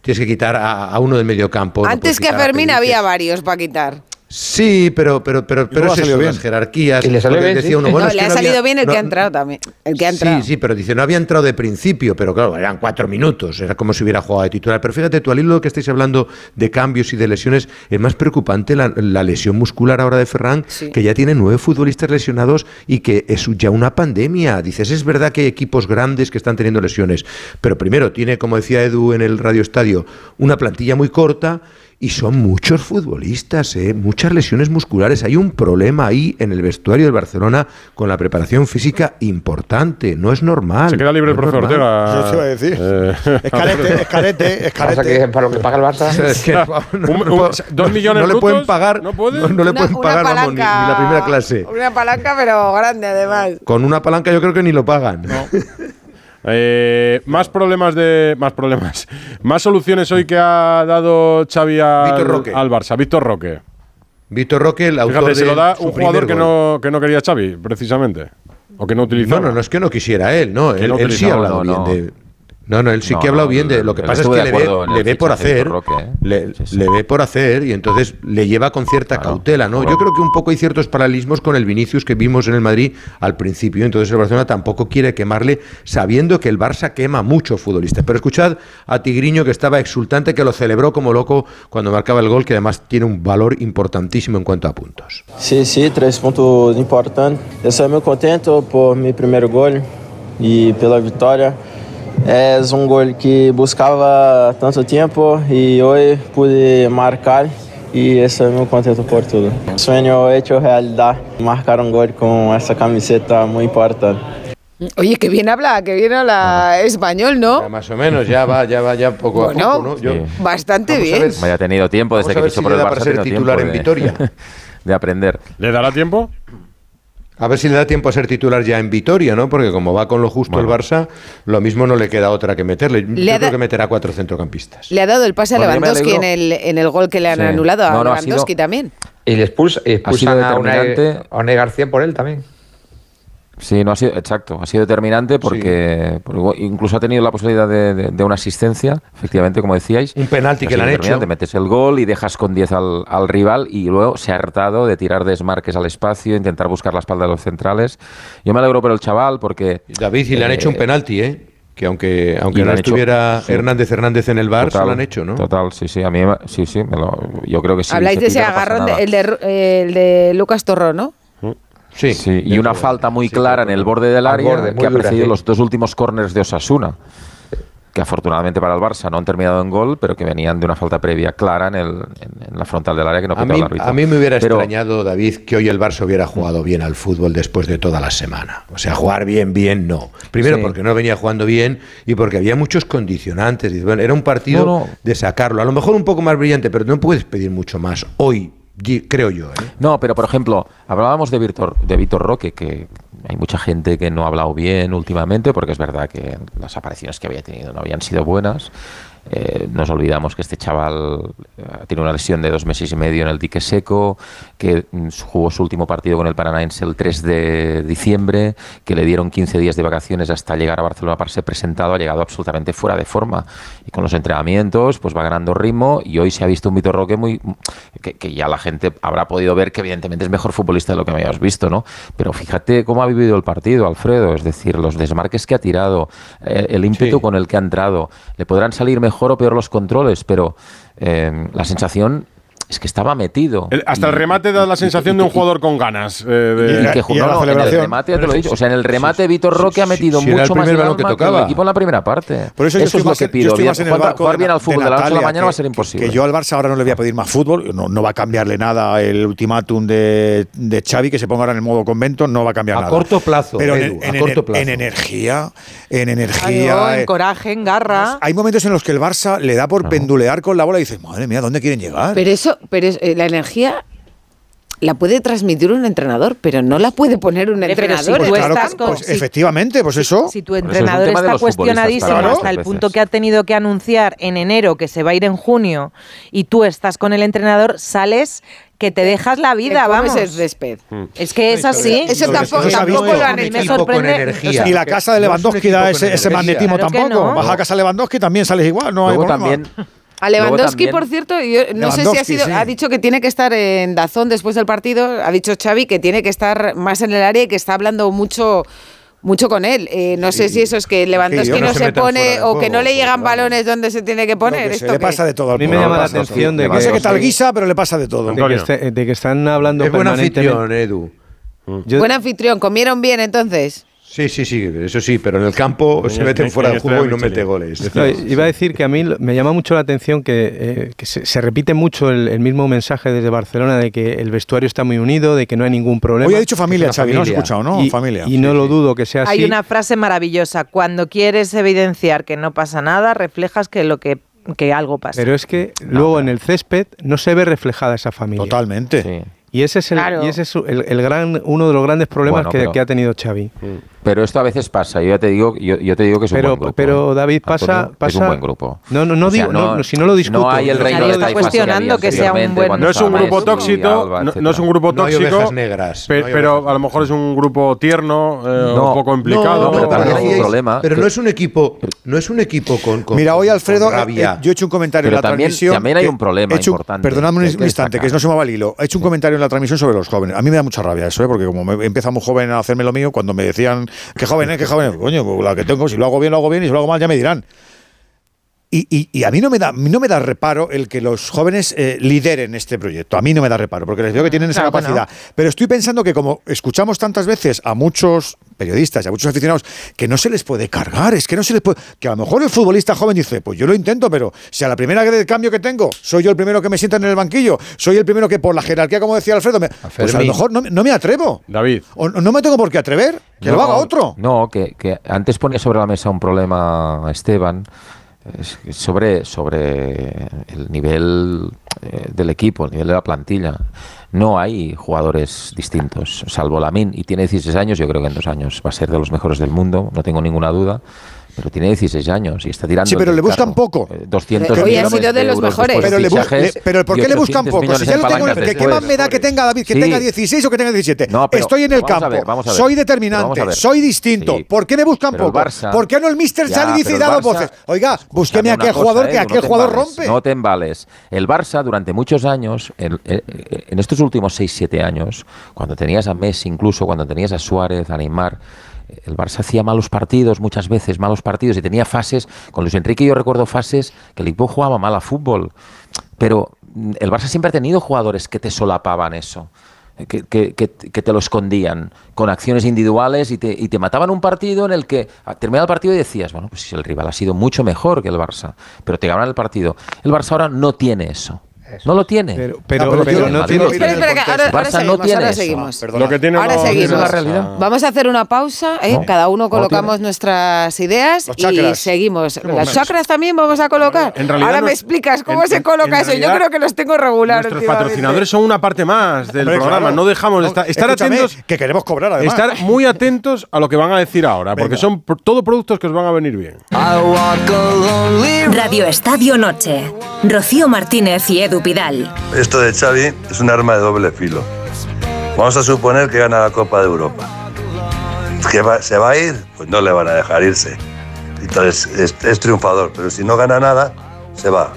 tienes que quitar a, a uno del mediocampo. no Antes puedes que Fermín había varios para quitar. Sí, pero, pero, pero, pero luego es ha salido eso, bien. las jerarquías. Y le salió porque bien, decía sí. uno, bueno, No, le ha no salido había- bien el no- que ha entrado también. El que ha entrado. Sí, sí, pero dice, no había entrado de principio, pero claro, eran cuatro minutos, era como si hubiera jugado de titular. Pero fíjate, tú al hilo que estáis hablando de cambios y de lesiones, es más preocupante la, la lesión muscular ahora de Ferran, que ya tiene nueve futbolistas lesionados y que es ya una pandemia. Dices, es verdad que hay equipos grandes que están teniendo lesiones, pero primero tiene, como decía Edu en el Radio Estadio, una plantilla muy corta. Y son muchos futbolistas, ¿eh? muchas lesiones musculares. Hay un problema ahí en el vestuario del Barcelona con la preparación física importante. No es normal. Se queda libre el no es profe normal. Ortega. Eso te iba a decir. Eh, Escalete, escalete, escalete. Que para lo que paga el Barça. No, no, no, no, dos millones no le pueden pagar, ¿no puede? no, no le Una- pueden una pagar vamos, ni, ni la primera clase. Una palanca, pero grande además. Con una palanca yo creo que ni lo pagan. Eh, más problemas de. Más problemas. Más soluciones hoy que ha dado Xavi al, al Barça. Víctor Roque. Víctor Roque, el autor Fíjate, se lo da un jugador que no, que no quería Xavi, precisamente. O que no utilizó. No, no, no es que no quisiera él, no. Él, no él sí ha hablado no, bien no. de. No, no, él sí No, que ha hablado no, bien de. Lo que pasa es que le ve, le por hacer. Roque, ¿eh? Le, le ve por hacer y entonces le lleva con cierta cautela, ¿no? Yo creo que un poco hay ciertos paralelismos con el Vinicius que vimos en el Madrid al principio. Entonces el Barcelona tampoco quiere quemarle, sabiendo que el Barça quema mucho futbolista. Pero escuchad a Tigriño que estaba exultante, que lo celebró como loco cuando marcaba el gol, que además tiene un valor importantísimo en cuanto a puntos. Sim, sim, três pontos importantes. Sou muito contento por meu primeiro gol e pela vitória. É um gol que buscava tanto tempo e hoje pude marcar e estou muito contente por tudo. Sonho hecho realidade, marcar um gol com essa camiseta muito importante. Oye, que bien habla, que bien habla español, ¿no? Más o menos, ya va, ya va, ya poco Bueno, a poco, ¿no? Yo- Bastante Vamos a bien. ver haya tenido tiempo desde a que fichó si por el Barça. para ser titular tiempo en de- Vitoria. de aprender. ¿Le dará tiempo? A ver si le da tiempo a ser titular ya en Vitoria, ¿no? Porque como va con lo justo el Barça, lo mismo no le queda otra que meterle. Le Yo ha creo que meterá cuatro centrocampistas. Le ha dado el pase a Bueno, Lewandowski en el, en el gol que le han Sí. anulado a No, no, ha sido- Lewandowski también. Y le expulsa, expulsan sido a Unai García por él también. Sí, no ha sido, exacto, ha sido determinante porque, porque incluso ha tenido la posibilidad de, de- de una asistencia, efectivamente, como decíais. Un penalti que le han hecho. determinante, Metes el gol y dejas con 10 al, al rival y luego se ha hartado de tirar desmarques al espacio, intentar buscar la espalda de los centrales. Yo me alegro por el chaval porque... David, y le han eh, hecho un penalti, ¿eh? Que aunque, aunque no hecho- estuviera sí. Hernández Hernández en el bar, se Total, lo han hecho, ¿no? Total, sí, sí, a mí, me- sí, sí, me lo- yo creo que sí. Habláis de ese no agarrón, de- el, de, el de Lucas Torró, ¿no? Sí, Sí, y una falta muy clara en el borde del área borde, que ha dura, precedido sí. los dos últimos corners de Osasuna. Que afortunadamente para el Barça no han terminado en gol, pero que venían de una falta previa clara en, el, en, en la frontal del área que no A pitó mí, el árbitro. a mí me hubiera Pero- extrañado, David, que hoy el Barça hubiera jugado bien al fútbol después de toda la semana. O sea, jugar bien, bien, no. Primero Sí. porque no venía jugando bien y porque había muchos condicionantes. Bueno, era un partido No, no. de sacarlo. A lo mejor un poco más brillante, pero no puedes pedir mucho más hoy, creo yo. ¿eh? No, pero por ejemplo, hablábamos de Víctor, de Víctor Roque, que hay mucha gente que no ha hablado bien últimamente, porque es verdad que las apariciones que había tenido no habían sido buenas. Eh, nos olvidamos que este chaval eh, tiene una lesión de dos meses y medio en el dique seco, que mm, jugó su último partido con el Paranaense el 3 de diciembre, que le dieron 15 días de vacaciones hasta llegar a Barcelona para ser presentado, ha llegado absolutamente fuera de forma. Y con los entrenamientos, pues va ganando ritmo y hoy se ha visto un Vitor Roque muy que, que ya la gente habrá podido ver que evidentemente es mejor futbolista de lo que habíamos visto, ¿no? Pero fíjate cómo ha vivido el partido, Alfredo, es decir, los desmarques que ha tirado, eh, el ímpetu Sí. con el que ha entrado, le podrán salir mejor o peor los controles, pero eh, la sensación es que estaba metido. El- hasta el remate da la sensación de un jugador con ganas. eh, de- y que ju- no, no, en el remate, ya te lo he dicho. O sea, en el remate Víctor Roque ha metido mucho más balón que tocaba. el equipo en la primera parte. Por eso, yo es estoy lo más que pido. jugar, bien al fútbol de la noche a la mañana va a ser imposible. Que yo al Barça ahora no le voy a pedir más fútbol, no, no va a cambiarle nada el ultimátum de, de Xavi, que se ponga ahora en el modo convento, no va a cambiar A nada. corto plazo, Pero en, a energía, en energía... en eh, coraje, en garra. hay momentos en los que el Barça le da por pendulear con la bola y dices, madre mía, ¿dónde quieren llegar? Pero eso, pero es- eh, la energía la puede transmitir un entrenador, pero no la puede poner un si entrenador. campo. con- Pues efectivamente, pues eso. Si tu es entrenador está cuestionadísimo hasta el punto que ha tenido que anunciar en enero que se va a ir en junio y tú estás con el entrenador, sales que te dejas la vida, vamos. el césped. Es que es así. Eso tampoco, ha tampoco lo han hecho. me sorprende. y la casa de no es Lewandowski da ese, ese magnetismo Claro tampoco. no. Vas a casa de Lewandowski también sales igual, no hay problema. también, A Lewandowski, por cierto, yo no sé si ha sido, sí. ha dicho que tiene que estar en Dazón después del partido. Ha dicho Xavi que tiene que estar más en el área y que está hablando mucho mucho con él. Eh, no sé si eso es que Lewandowski no, no se, pone o que no le llegan balones donde se tiene que poner. que se ¿Esto le pasa de todo A mí me llama la atención de No sé que- qué tal guisa, pero le pasa de todo. de que, este- de que están hablando Es buen anfitrión, Edu. Yo- Buen anfitrión, ¿comieron bien entonces? Sí, sí, sí, eso sí, pero en el campo se en- meten en- fuera del juego y no mete goles. No, iba a decir que a mí me llama mucho la atención que, eh, que se, se repite mucho el, el mismo mensaje desde Barcelona de que el vestuario está muy unido, de que no hay ningún problema. Hoy ha dicho familia, Xavi, ¿no has escuchado, no? y, familia. y no lo dudo que sea así. Hay una frase maravillosa. Cuando quieres evidenciar que no pasa nada, reflejas que lo que, que algo pasa. Pero es que luego en el césped no se ve reflejada esa familia. Totalmente. sí. Y ese es, el, Claro. y ese es el, el gran, uno de los grandes problemas Bueno, que, pero- que ha tenido Xavi. Pero esto a veces pasa. Yo ya te digo, yo, yo te digo que es un Pero, buen grupo. pero ¿eh? David, pasa, Antonio, pasa. Es un buen grupo. No, no, no O sea, digo, no, no, si no lo discuto. No hay el reino de está cuestionando que sea un buen- No es un grupo tóxico, Alba, no, es un grupo No hay tóxico, negras, pe- no hay pero a lo mejor es un grupo tierno, eh, No, un poco implicado. no, pero también hay un problema Pero que- no es un equipo, no es un equipo con, con- Mira, hoy Alfredo, con eh, rabia. eh, yo he hecho un comentario Pero en la también- transmisión. también hay un problema importante Perdonadme un instante, que no se me va al hilo. He hecho un comentario en la transmisión sobre los jóvenes. A mí me da mucha rabia eso, ¿eh? porque como muy joven a hacerme lo mío, cuando me decían que joven, ¿eh? que joven, coño, pues la que tengo, si lo hago bien, lo hago bien, y si lo hago mal, ya me dirán. Y, y- y a mí no me da no me da reparo el que los jóvenes eh, lideren este proyecto. A mí no me da reparo, porque les veo que tienen esa Claro capacidad. Pero estoy pensando que como escuchamos tantas veces a muchos periodistas y a muchos aficionados que no se les puede cargar, es que no se les puede... Que a lo mejor el futbolista joven dice, pues yo lo intento, pero si a la primera de cambio que tengo soy yo el primero que me sienta en el banquillo, soy el primero que por la jerarquía, como decía Alfredo, me- pues a lo mejor no, me- no me atrevo. David. O no me tengo por qué atrever, que lo haga otro. No, que, que antes ponía sobre la mesa un problema Esteban, es- es sobre, sobre el nivel eh, del equipo, el nivel de la plantilla. No hay jugadores distintos, salvo Lamin, y tiene 16 años, yo creo que en dos años va a ser de los mejores del mundo, no tengo ninguna duda. Pero tiene 16 años y está tirando. Sí, pero le buscan carro. poco. Eh, 200 Pero hoy ha sido de los mejores. Pero, le le- pero ¿por qué le buscan 800 poco? Si ya lo tengo, ¿qué después. más me da que tenga David, que Sí. tenga 16 o que tenga 17? No, pero Estoy en el vamos a campo, ver, vamos a ver. soy Vamos a determinante, ver. soy distinto. Sí. ¿Por qué me buscan Pero poco? Barça- ¿Por qué no el Mister sale y dice pero y el da dos Barça- voces? Oiga, búsqueme a una jugador cosa, que no te jugador rompe. No te embales. El Barça durante muchos años, en, en estos últimos 6-7 años, cuando tenías a Messi, incluso cuando tenías a Suárez, a Neymar, el Barça hacía malos partidos muchas veces, malos partidos, y tenía fases, con Luis Enrique yo recuerdo fases que el equipo jugaba mal a fútbol, pero mm, el Barça siempre ha tenido jugadores que te solapaban eso. Que, que- que- te lo escondían con acciones individuales y te, y te mataban un partido en el que a- terminaba el partido y decías, bueno, pues el rival ha sido mucho mejor que el Barça, pero te ganaron el partido. El Barça ahora no tiene eso. No lo tiene. pero- Ah, pero lo tiene. no tiene- Espera, espera, ahora, no seguimos, tiene ahora eso. seguimos. Lo que tiene ahora los- seguimos. es la realidad. Vamos a hacer una pausa, ¿eh? No. cada uno No colocamos nuestras ideas y seguimos. ¿Las chakras también vamos a colocar? En realidad ahora no- me explicas cómo en- se coloca eso. Yo creo que los tengo regular. Nuestros patrocinadores son una parte más del Hombre, programa. claro. No dejamos de estar, estar atentos. que queremos cobrar además. Estar muy atentos a lo que van a decir ahora, porque son todo productos que os van a venir bien. Radio Estadio Noche. Rocío Martínez y Edu Esto de Xavi es un arma de doble filo. Vamos a suponer que gana la Copa de Europa. ¿Que va- ¿Se va a ir? Pues no le van a dejar irse. Entonces es, es triunfador, pero si no gana nada, se va.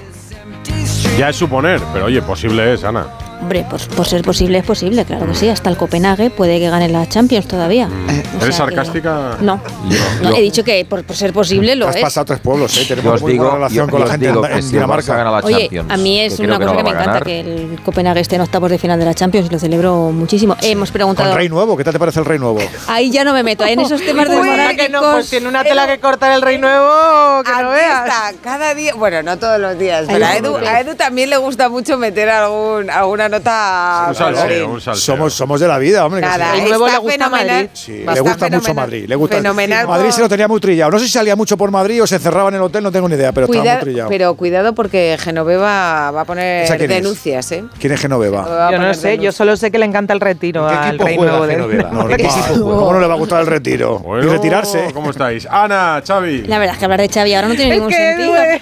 Ya es suponer, pero oye, posible es, Ana. Hombre, por, por ser posible es posible, claro que sí. Hasta el Copenhague puede que gane la Champions todavía. O ¿Eres sea que- sarcástica? No, no, he dicho que por, por ser posible lo Has es. pasado tres pueblos, ¿eh? Yo Tenemos os muy digo, buena relación yo- con la yo gente digo en, que en si el Barça Dinamarca. gana la Oye, Champions, a mí es que una cosa no que me a encanta que el Copenhague esté en octavos de final de la Champions y lo celebro muchísimo. Hemos preguntado. Con Rey Nuevo, ¿qué tal te parece el Rey Nuevo? Ahí ya no me meto, ahí en esos temas de Uy, que no, pues tiene una tela que cortar el rey nuevo que no veas. está, cada día, bueno, no todos los días, pero a. Edu, a Edu también le gusta mucho meter algún, alguna nota. Un salseo, un salseo. Somos, somos de la vida, hombre. que Nada, sí. El nuevo le gusta fenomenal. Madrid. Sí, le gusta mucho. Madrid. Le gusta. Fenomenal. Madrid se lo tenía muy trillado. No sé si salía mucho por Madrid o se cerraba en el hotel, no tengo ni idea, pero estaba Cuidado, muy trillado. pero cuidado porque Genoveva va a poner denuncias, ¿eh? ¿Quién es Genoveva? Yo no sé, yo solo sé que le encanta el retiro ¿Qué al equipo rey juega nuevo de Genoveva? No, ¿Qué ¿qué equipo? equipo? ¿Cómo no le va a gustar el retiro? Bueno, y retirarse. ¿Cómo estáis? Ana, Xavi. La verdad es que hablar de Xavi ahora no tiene ningún que Edu, sentido. eh,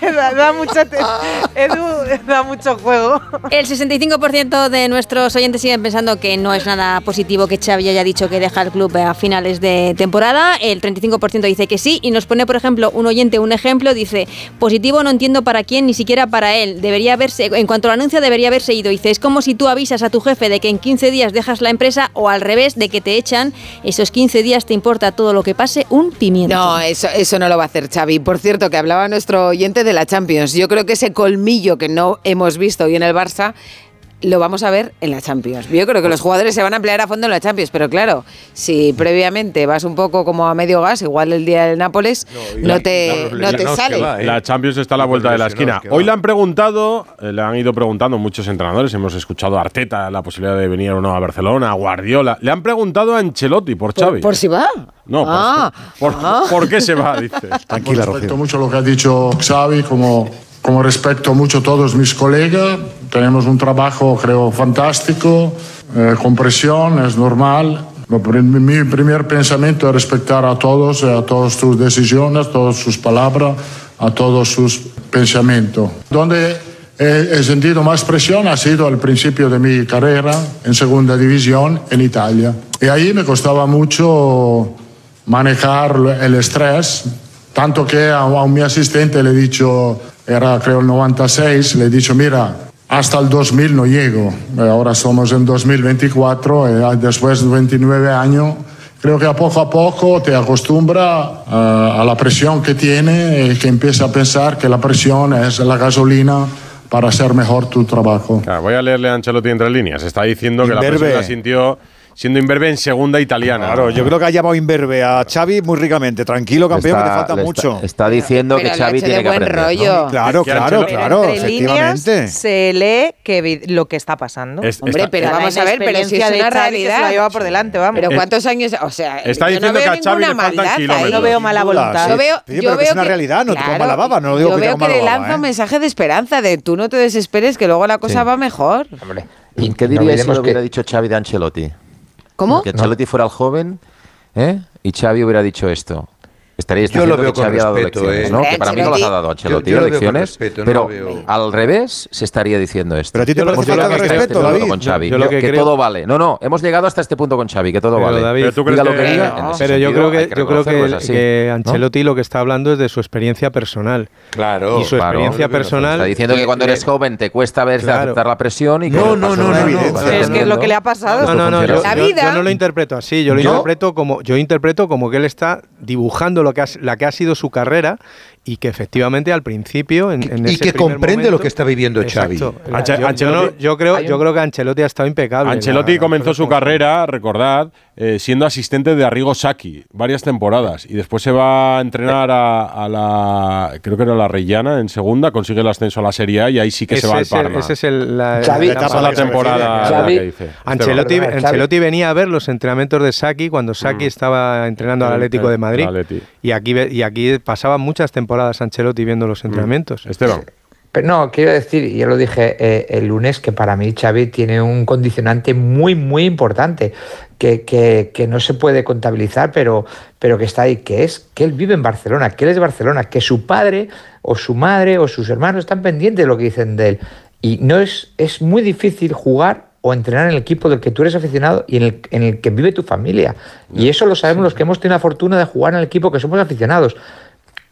Edu da mucho juego. El 65% de nuestros oyentes siguen pensando que no es nada positivo que Xavi haya dicho que deja el club a finales de temporada. El 35% dice que sí y nos pone, por ejemplo, un oyente un ejemplo. Dice, positivo no entiendo para quién, ni siquiera para él. Debería haberse, en cuanto al anuncio, debería haberse ido. Dice, es como si tú avisas a tu jefe de que en 15 días dejas la empresa o al revés, de que te echan. Esos 15 días te importa todo lo que pase, un pimiento. No, eso, eso no lo va a hacer Xavi. Por cierto, que hablaba nuestro oyente de la Champions. Yo creo que ese colmillo que no hemos visto hoy en el Barça lo vamos a ver en la Champions. Yo creo que los jugadores se van a emplear a fondo en la Champions, pero claro, si previamente vas un poco como a medio gas, igual el día del Nápoles, no, te, no te sale. La Champions está a la vuelta de la esquina. Hoy le han preguntado, eh, le han ido preguntando muchos entrenadores, hemos escuchado a Arteta la posibilidad de venir o no a Barcelona, a Guardiola. Le han preguntado a Ancelotti por Xavi. Por si va. No, por- Ah, por, ah. ¿por qué se va? Dice. Tranquila, Respeto mucho lo que ha dicho Xavi, como, como respeto mucho a todos mis colegas. Tenemos un trabajo, creo, fantástico, eh, con presión, es normal. Mi primer pensamiento es respetar a todos, eh, a todas sus decisiones, todas sus palabras, a todos sus pensamientos. Donde he sentido más presión ha sido al principio de mi carrera en segunda división en Italia. Y ahí me costaba mucho manejar el estrés, tanto que a, a mi asistente le he dicho, era creo el 96, le he dicho, mira, hasta el 2000 no llego, Eh, ahora somos en 2024, y después de 29 años, creo que a poco a poco te acostumbra eh, a la presión que tiene y que empieza a pensar que la presión es la gasolina para hacer mejor tu trabajo. Claro, voy a leerle a Ancelotti entre líneas. Está diciendo que la Imberbe. presión la sintió siendo Inverbe en segunda italiana. Claro, yo creo que ha llamado Inverbe a Xavi muy ricamente. Tranquilo, campeón, que te falta mucho. Está, diciendo que Xavi tiene buen rollo. Claro, claro, claro, entre. Líneas se lee que lo que está pasando. Hombre, pero vamos a ver, pero si es una realidad. Lleva por delante, vamos. Pero cuántos años, o sea, está yo diciendo no veo que a Xavi le faltan kilómetros. ¿eh? No veo mala voluntad. Yo veo, pero es una realidad, no te comas la baba, no digo que Yo veo que le lanza un ¿eh? mensaje de esperanza de tú no te desesperes que luego la cosa va mejor. ¿Y qué dirías si lo hubiera dicho Xavi de Ancelotti? Que Ancelotti fuera el joven ¿eh? y Xavi hubiera dicho esto estaréis yo lo veo que con respeto, lecciones, eh. ¿no? Eh, que para mí no las ha dado Ancelotti, lecciones, pero al revés se estaría diciendo esto. Pero a ti te parece falta de respeto, David. Lo que, todo vale. No, no, hemos llegado hasta este punto con Xavi, que todo vale. David, pero tú crees que... No. pero yo creo que, yo creo que, Ancelotti lo que está hablando es de su experiencia personal. Claro. Y su experiencia personal... Está diciendo que cuando eres joven te cuesta ver aceptar la presión y que... No, no, no, Es que lo que le ha pasado no, no, la vida... Yo no lo interpreto así, yo lo interpreto como... Interpreto como que él está dibujando lo la que ha sido su carrera y que efectivamente al principio en, en y que comprende lo que está viviendo Xavi. Anche, yo, creo, yo creo que Ancelotti ha estado impecable. Ancelotti comenzó su carrera, recordad, eh, siendo asistente de Arrigo Sacchi varias temporadas y después se va a entrenar a, la creo que era la Reyana en segunda, consigue el ascenso a la Serie A y ahí sí que se va al Parma. Ese es el, la, Xavi, la, la temporada Ancelotti, este Ancelotti, venía a ver los entrenamientos de Sacchi cuando Sacchi mm. estaba entrenando al Atlético de Madrid. Y aquí y aquí pasaban muchas temporadas temporadas Ancelotti viendo los mm. entrenamientos. Esteban. Pero no, quiero decir, ya lo dije eh, el lunes, que para mí Xavi tiene un condicionante muy, muy importante, que, que, que, no se puede contabilizar, pero, pero que está ahí, que es que él vive en Barcelona, que él es de Barcelona, que su padre o su madre o sus hermanos están pendientes de lo que dicen de él. Y no es, es muy difícil jugar o entrenar en el equipo del que tú eres aficionado y en el, en el que vive tu familia. Y eso lo sabemos sí. los que hemos tenido la fortuna de jugar en el equipo que somos aficionados.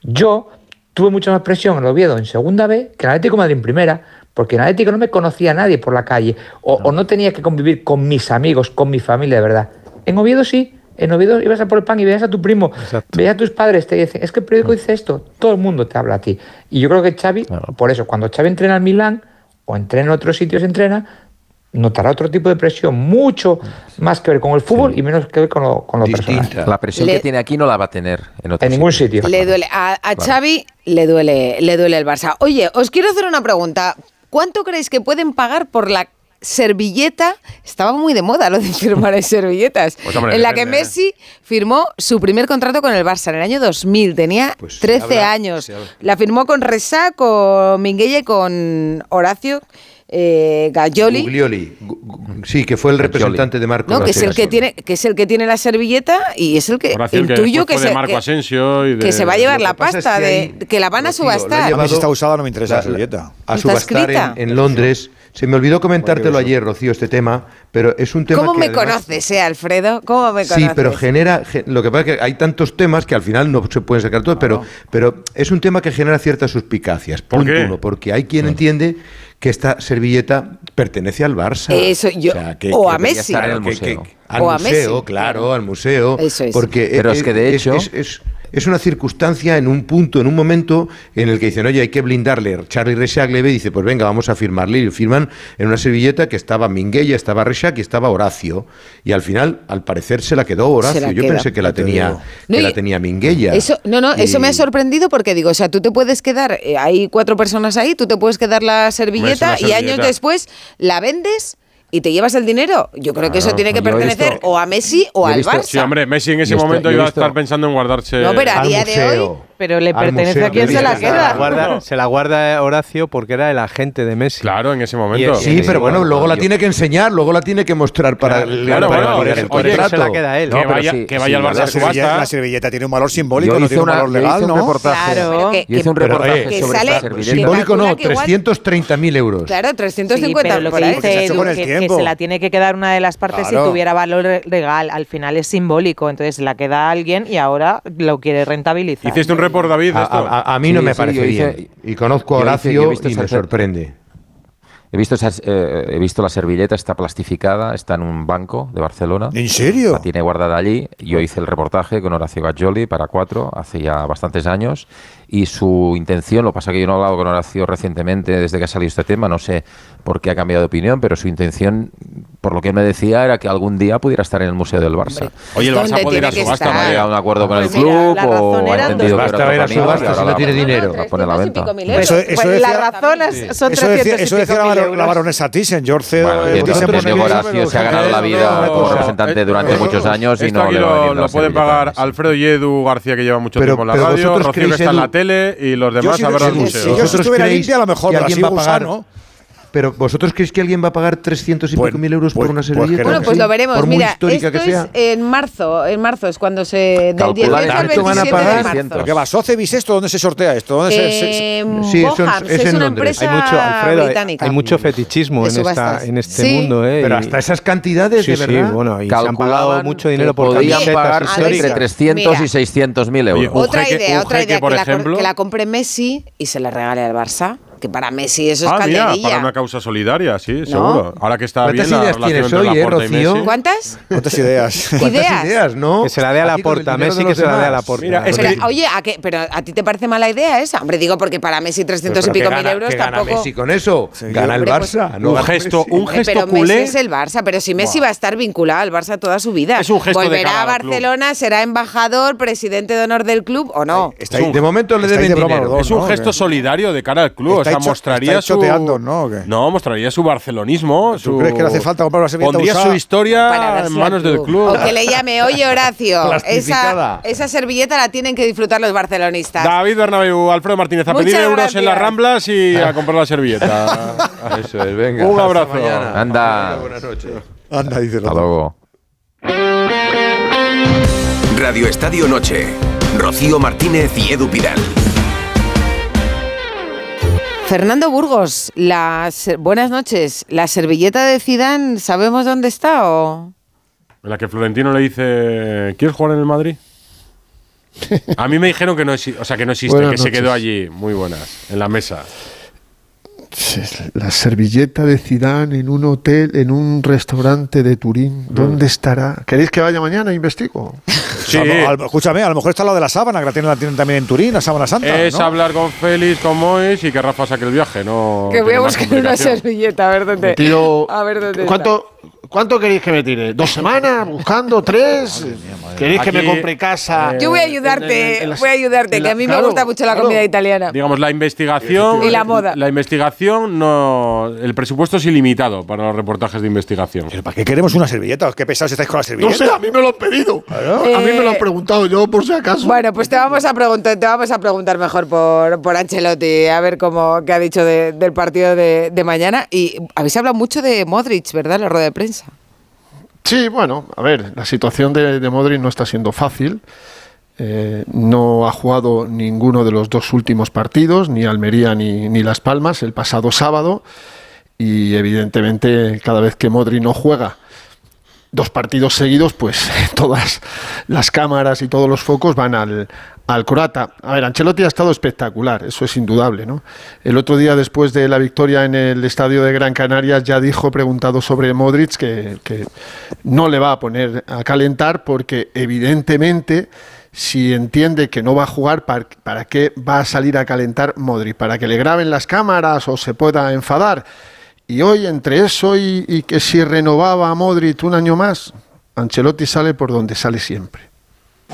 Yo tuve mucha más presión en Oviedo en segunda vez que en Atlético Madrid en primera, porque en Atlético no me conocía a nadie por la calle o no. tenía que convivir con mis amigos, con mi familia, de verdad. En Oviedo sí. En Oviedo ibas a por el pan y veías a tu primo, veías a tus padres, te dicen, es que el periódico mm. dice esto, todo el mundo te habla a ti. Y yo creo que Xavi, por eso, cuando Xavi entrena al Milán o entrena en otros sitios, entrena, notará otro tipo de presión, mucho más que ver con el fútbol y menos que ver con lo, con personal. La presión que tiene aquí no la va a tener en, otro en ningún sitio. Le duele, a, a. Xavi le duele, le duele el Barça. Oye, os quiero hacer una pregunta. ¿Cuánto creéis que pueden pagar por la servilleta, estaba muy de moda lo de firmar servilletas, pues, en la que ¿eh? Messi firmó su primer contrato con el Barça en el año 2000, tenía pues, 13 años. La firmó con Resac, con Minguella y con Horacio, eh, Gaglioli. Guglioli. Sí, que fue el representante de Marco. No, que es el que Asensio. tiene, que es el que tiene la servilleta y es el que el tuyo que, que, se, Marco Asensio y de... que se va a llevar la pasta es que de que la van a subastar. Tío, a mí si está usada no me interesa la, la servilleta. A subastar en, en Londres se me olvidó comentártelo ayer, Rocío, este tema, pero es un tema. ¿Cómo me conoces, eh, Alfredo? ¿Cómo me conoces? Sí, pero genera. Lo que pasa es que hay tantos temas que al final no se pueden sacar todos, pero, pero es un tema que genera ciertas suspicacias. ¿Por qué? uno, porque hay quien entiende que esta servilleta pertenece al Barça. Eso, yo, o, a Messi. al museo. Al museo, claro, al museo. Eso es. Porque pero e, es, que e, de hecho. Es, es, es una circunstancia en un punto, en un momento en el que dicen, oye, hay que blindarle. Charlie Reshak le ve y dice, pues venga, vamos a firmarle. Y lo firman en una servilleta que estaba Minguella, estaba Reshak y estaba Horacio. Y al final, al parecer, se la quedó Horacio. Yo pensé que la tenía, no, que la tenía Minguella. Eso, no, no, eso me ha sorprendido porque digo, o sea, tú te puedes quedar, eh, hay cuatro personas ahí, tú te puedes quedar la servilleta. y años después la vendes y te llevas el dinero. Yo creo claro, que eso tiene que pertenecer visto, o a Messi o al visto, Barça. Sí, hombre, Messi en ese momento iba a estar pensando en guardarse. No, pero a día museo. de hoy pero le pertenece a quien se la queda. Se la, guarda, se la, guarda, Horacio porque era el agente de Messi. Claro, en ese momento. sí, sí pero bueno, luego la tiene que enseñar, luego la tiene que mostrar para, claro, el, claro, bueno, oye, se la queda él. No, que, vaya, sí, que vaya, al Barça la subasta. La servilleta tiene un valor simbólico, yo no tiene una, un valor legal, ¿no? Claro. Que, hice un reportaje que sobre sale, esta Simbólico no, 330.000 euros. Claro, 350 sí, lo que dice que, se la tiene que quedar una de las partes si tuviera valor legal. Al final es simbólico, entonces la queda alguien y ahora lo quiere rentabilizar. Hiciste un por David. A, esto. a, a mí sí, no me sí, parece bien. Y conozco a Horacio hice, y me sorprende. He visto, esas, eh, he visto la servilleta, está plastificada, está en un banco de Barcelona. ¿En serio? La tiene guardada allí. Yo hice el reportaje con Horacio Gaggioli para Cuatro hace ya bastantes años y su intención, lo que pasa que yo no he hablado con Horacio recientemente desde que ha salido este tema, no sé por qué ha cambiado de opinión, pero su intención, por lo que me decía, era que algún día pudiera estar en el Museo del Barça. Oye, el Barça ¿Dónde puede ir a subasta. No ha llegado a un acuerdo con el Pues mira, club la razón o ha entendido que Basta era ver a subasta si no la- tiene dinero. la pone a la venta. Eso, eso Pues decía, las razones son eso decía, 300 y eso decía la, la baronesa Thyssen. George Bueno, eh, Horacio se ha ganado la vida como representante durante muchos años y no lo, pueden pagar Alfredo y Edu García, que lleva mucho tiempo en la radio, Rocío, que está en la tele, y los Yo demás si- a ver si- si- museo. si yo ¿Vosotros estuviera limpia, a lo mejor la sigo va a pagar- usando. Pero vosotros creéis que alguien va a pagar 300 y Pues- pico mil euros pues- por una pues servilleta? Bueno, pues sí. lo veremos. Por muy Mira, histórica esto que sea. es en marzo. En marzo es cuando se... Del Calcula 18 al tanto 27 van a de pagar. marzo. ¿Qué va? ¿Soce Bisesto? ¿Dónde se sortea esto? ¿Dónde se- se- se- Eh, Sí, Bohams, es es, en una Londres. empresa Hay mucho, Alfredo, hay- británica. hay mucho fetichismo en, esta, en este Sí. mundo. ¿eh? Pero hasta esas cantidades, sí, de sí, verdad. bueno, y se han pagado mucho dinero por camisetas pagarse entre históricas. 300 Mira. y 600 mil euros. Oye, Otra jeque- idea, otra jeque, idea, por la, ejemplo. que la compre Messi y se la regale al Barça. Que para Messi eso es Ah, mira, para una causa solidaria, sí, seguro. Ahora que está ¿Cuántas bien la ideas relación tienes entre hoy, eh, Laporta y Rocío? Messi. ¿Cuántas? ¿Cuántas ideas? ¿Cuántas ideas? ideas, no? Que se la dé a la porta, Messi que se la dé a la porta. Mira, es Pero, que- oye, ¿a, qué? pero ¿a ti te parece mala idea esa? Hombre, digo porque para Messi 300 Pero y pico ¿qué mil gana- euros gana tampoco. Messi con eso? Gana el pues, Barça. no un gana gesto, un gesto pero culé. Messi es el Barça, pero si Messi va a estar vinculado al Barça toda su vida. Es un gesto Volverá a. Barcelona, será embajador, presidente de honor del club o no. Está ahí- de momento le deben dinero. Es un gesto solidario de cara al club. Sea, hecho- mostraría está su. ¿no? ¿O qué? No, mostraría su barcelonismo. ¿Tú su- crees que le hace falta comprar una servilleta Pondría usada? su historia en manos del club. O que le llame, oye Horacio, esa, esa servilleta la tienen que disfrutar los barcelonistas. David Bernabéu, Alfredo Martínez, a Muchas pedir euros en las ramblas y a comprar la servilleta. Eso es, venga. Un abrazo. mañana. Anda. Buenas noches. Anda, dice Hasta luego. Radio Estadio Noche. Rocío Martínez y Edu Pidal. Fernando Burgos, las, buenas noches. ¿La servilleta de Zidane sabemos dónde está o...? La que Florentino le dice, ¿quieres jugar en el Madrid? A mí me dijeron que no, o sea, que no existe, Buenas que se quedó allí, muy buenas, en la mesa. La servilleta de Zidane en un hotel, en un restaurante de Turín. ¿Dónde estará? ¿Queréis que vaya mañana? Investigo. Sí, O sea, al- escúchame, a lo mejor está lo de la sábana, que la tienen, la tienen también en Turín, la sábana santa. es ¿no? hablar con Félix, con Mois y que Rafa saque el viaje, no. que voy a buscar una servilleta, a ver dónde... A ver dónde ¿Cuánto, ¿Cuánto queréis que me tire? ¿Dos semanas? ¿Buscando? ¿Tres? ¿Queréis que me compre casa? Yo voy a Eh, ayudarte, en- en las- voy a ayudarte, que la- a mí me gusta mucho la claro. comida italiana. Digamos, la investigación. Y la moda. La investigación no. El presupuesto es ilimitado para los reportajes de investigación. ¿Para qué queremos una servilleta? ¿Qué pesados estáis con la No servilleta? sé, a mí me lo han pedido. A mí me lo han preguntado yo por si acaso. Bueno, pues te vamos a preguntar, te vamos a preguntar mejor por, por Ancelotti, a ver cómo qué ha dicho de- del partido de, de mañana. Y habéis hablado mucho de Modric, ¿verdad? En la rueda de prensa. Sí, bueno, a ver, la situación de, de Modric no está siendo fácil. Eh, no ha jugado ninguno de los dos últimos partidos, ni Almería ni, ni Las Palmas, el pasado sábado. Y evidentemente, cada vez que Modric no juega dos partidos seguidos, pues todas las cámaras y todos los focos van al, al croata. A ver, Ancelotti ha estado espectacular, eso es indudable, ¿no? El otro día, después de la victoria en el estadio de Gran Canaria, ya dijo, preguntado sobre Modric, que, que no le va a poner a calentar porque evidentemente si entiende que no va a jugar, ¿para, qué va a salir a calentar Modric? ¿Para que le graben las cámaras o se pueda enfadar? Y hoy, entre eso y, y que si renovaba a Modric un año más, Ancelotti sale por donde sale siempre.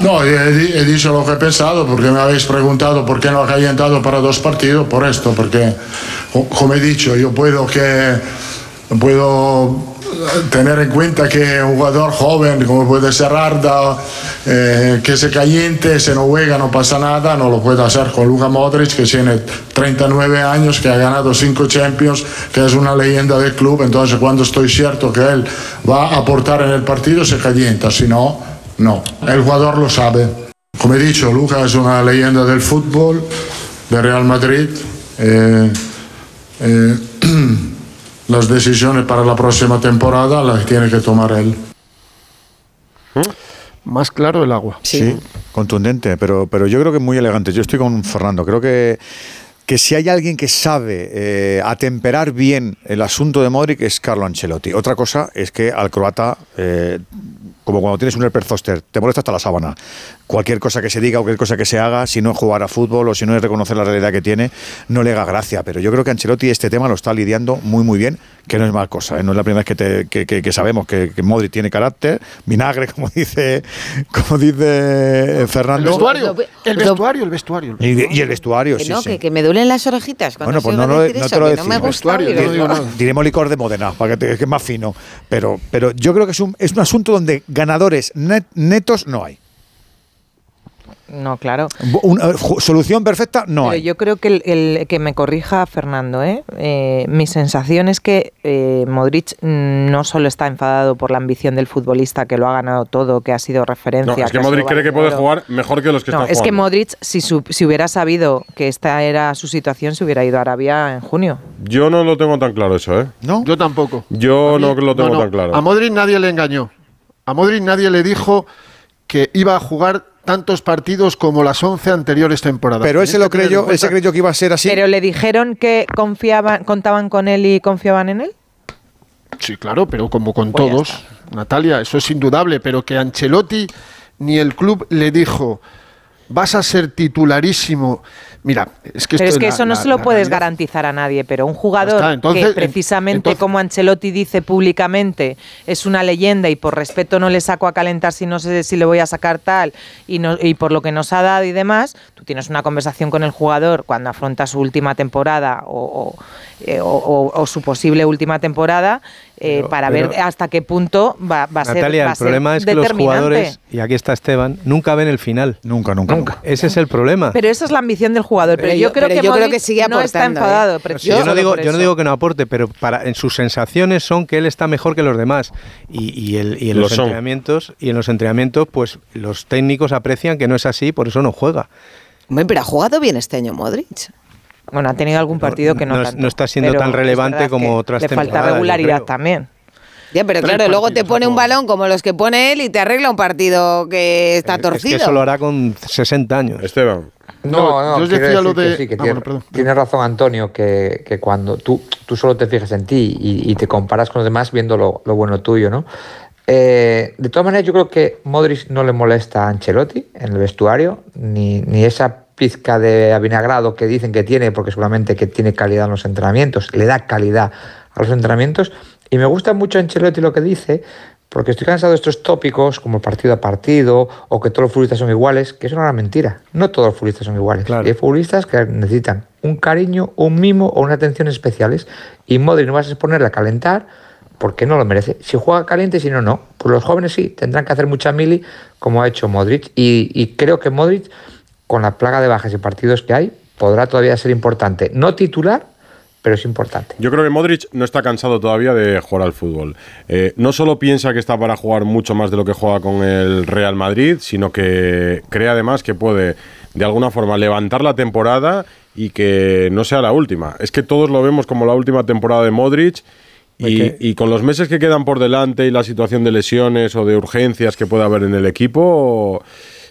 No, he, he dicho lo que he pensado porque me habéis preguntado por qué no ha calentado para dos partidos, por esto, porque co- como he dicho, yo puedo que puedo tener en cuenta que un jugador joven como puede ser Arda, eh, que se caliente, se no juega, no pasa nada, no lo puede hacer con Luka Modric, que tiene 39 años, que ha ganado 5 Champions, que es una leyenda del club, entonces cuando estoy cierto que él va a aportar en el partido, se calienta, si no, no. El jugador lo sabe. Como he dicho, Luca es una leyenda del fútbol, de Real Madrid. eh, eh, las decisiones para la próxima temporada las tiene que tomar él. Más claro el agua. Sí, contundente, pero, pero yo creo que muy elegante. Yo estoy con Fernando. Creo que, que si hay alguien que sabe eh, atemperar bien el asunto de Modric es Carlo Ancelotti. Otra cosa es que al croata eh, como cuando tienes un herpes zóster, te molesta hasta la sábana. Cualquier cosa que se diga, cualquier cosa que se haga, si no es jugar a fútbol o si no es reconocer la realidad que tiene, no le haga gracia. Pero yo creo que Ancelotti este tema lo está lidiando muy, muy bien, que no es mal cosa. ¿eh? No es la primera vez que, te- que- que- que sabemos que, que Modric tiene carácter, vinagre, como dice, como dice El Fernando. vestuario, el vestuario, el vestuario. Y, el vestuario, Que sí, no, sí. que, que me duelen las orejitas cuando Bueno, pues se no, lo- decir no te lo no me decimos. gusta. Diremos licor de Modena, para que, te- que es más fino. Pero, pero yo creo que es un, es un asunto donde ganadores net- netos no hay. No, claro. Una ju- solución perfecta no Pero hay. yo creo que el, el- que me corrija Fernando, ¿eh? Eh, mi sensación es que eh, Modric mm, no solo está enfadado por la ambición del futbolista que lo ha ganado todo, que ha sido referencia. No, es que Modric cree que puede jugar mejor que los que No, están es que jugando. Modric, si, su- si hubiera sabido que esta era su situación, se hubiera ido a Arabia en junio. Yo no lo tengo tan claro eso, ¿eh? ¿No? Yo tampoco. Yo no lo tengo No, no. tan claro. A Modric nadie le engañó. A Modric nadie le dijo que iba a jugar tantos partidos como las 11 anteriores temporadas. Pero ese lo creyó, cuenta- ese creyó que iba a ser así. Pero le dijeron que confiaban, contaban con él y confiaban en él. Sí, claro, pero como con Pues todos, Natalia, eso es indudable, pero que Ancelotti ni el club le dijo, vas a ser titularísimo. Mira, es que pero esto es que la- eso no la- se lo puedes realidad- garantizar a nadie, pero un jugador entonces, que en- precisamente entonces- como Ancelotti dice públicamente es una leyenda y por respeto no le saco a calentar si no sé si le voy a sacar tal y, no, y por lo que nos ha dado y demás, tú tienes una conversación con el jugador cuando afronta su última temporada o, o, eh, o- o- o su posible última temporada eh, Pero- para pero- ver hasta qué punto va, va a ser Natalia, el ser problema es que los jugadores, y aquí está Esteban, nunca ven el final. Nunca, nunca, nunca. Ese es el problema. Pero esa es la ambición del jugador. Pero, Pero yo yo- creo pero que yo creo que sigue no está aportando, ¿eh? enfadado. Yo, no digo, por yo no eso. digo que no aporte, pero para, en sus sensaciones son que él está mejor que los demás. Y, y el- y en Lo los son. entrenamientos, y en los entrenamientos, pues los técnicos aprecian que no es así, por eso no juega. Hombre, pero ha jugado bien este año Modric. Bueno, ha tenido algún partido que no, no es- tanto, no está siendo tan es relevante como otras Le falta temporadas, yo regularidad creo. también. Ya, pero Tres claro, luego te pone un balón como los que pone él y te arregla un partido que está Es torcido. que eso lo hará con 60 años. Esteban. No, yo os quiero decía lo decir que de- sí, que Ah, tiene, bueno, perdón. tiene razón Antonio, que, que cuando tú, tú solo te fijas en ti y, y te comparas con los demás viendo lo, lo bueno tuyo, ¿no? Eh, de todas maneras, yo creo que Modric no le molesta a Ancelotti en el vestuario, ni, ni esa pizca de avinagrado que dicen que tiene, porque seguramente que tiene calidad en los entrenamientos, le da calidad a los entrenamientos. Y me gusta mucho Ancelotti lo que dice, porque estoy cansado de estos tópicos como partido a partido o que todos los futbolistas son iguales, que es una mentira. No todos los futbolistas son iguales. Y hay futbolistas que necesitan un cariño, un mimo o unas atenciones especiales. Y Modric no vas a exponerle a calentar porque no lo merece. Si juega caliente, si no, no. Pues los jóvenes sí, tendrán que hacer mucha mili como ha hecho Modric. Y, y creo que Modric, con la plaga de bajas y partidos que hay, podrá todavía ser importante. No titular, pero es importante. Yo creo que Modric no está cansado todavía de jugar al fútbol. Eh, no solo piensa que está para jugar mucho más de lo que juega con el Real Madrid, sino que cree además que puede de alguna forma levantar la temporada y que no sea la última. Es que todos lo vemos como la última temporada de Modric. Y, con los meses que quedan por delante y la situación de lesiones o de urgencias que puede haber en el equipo,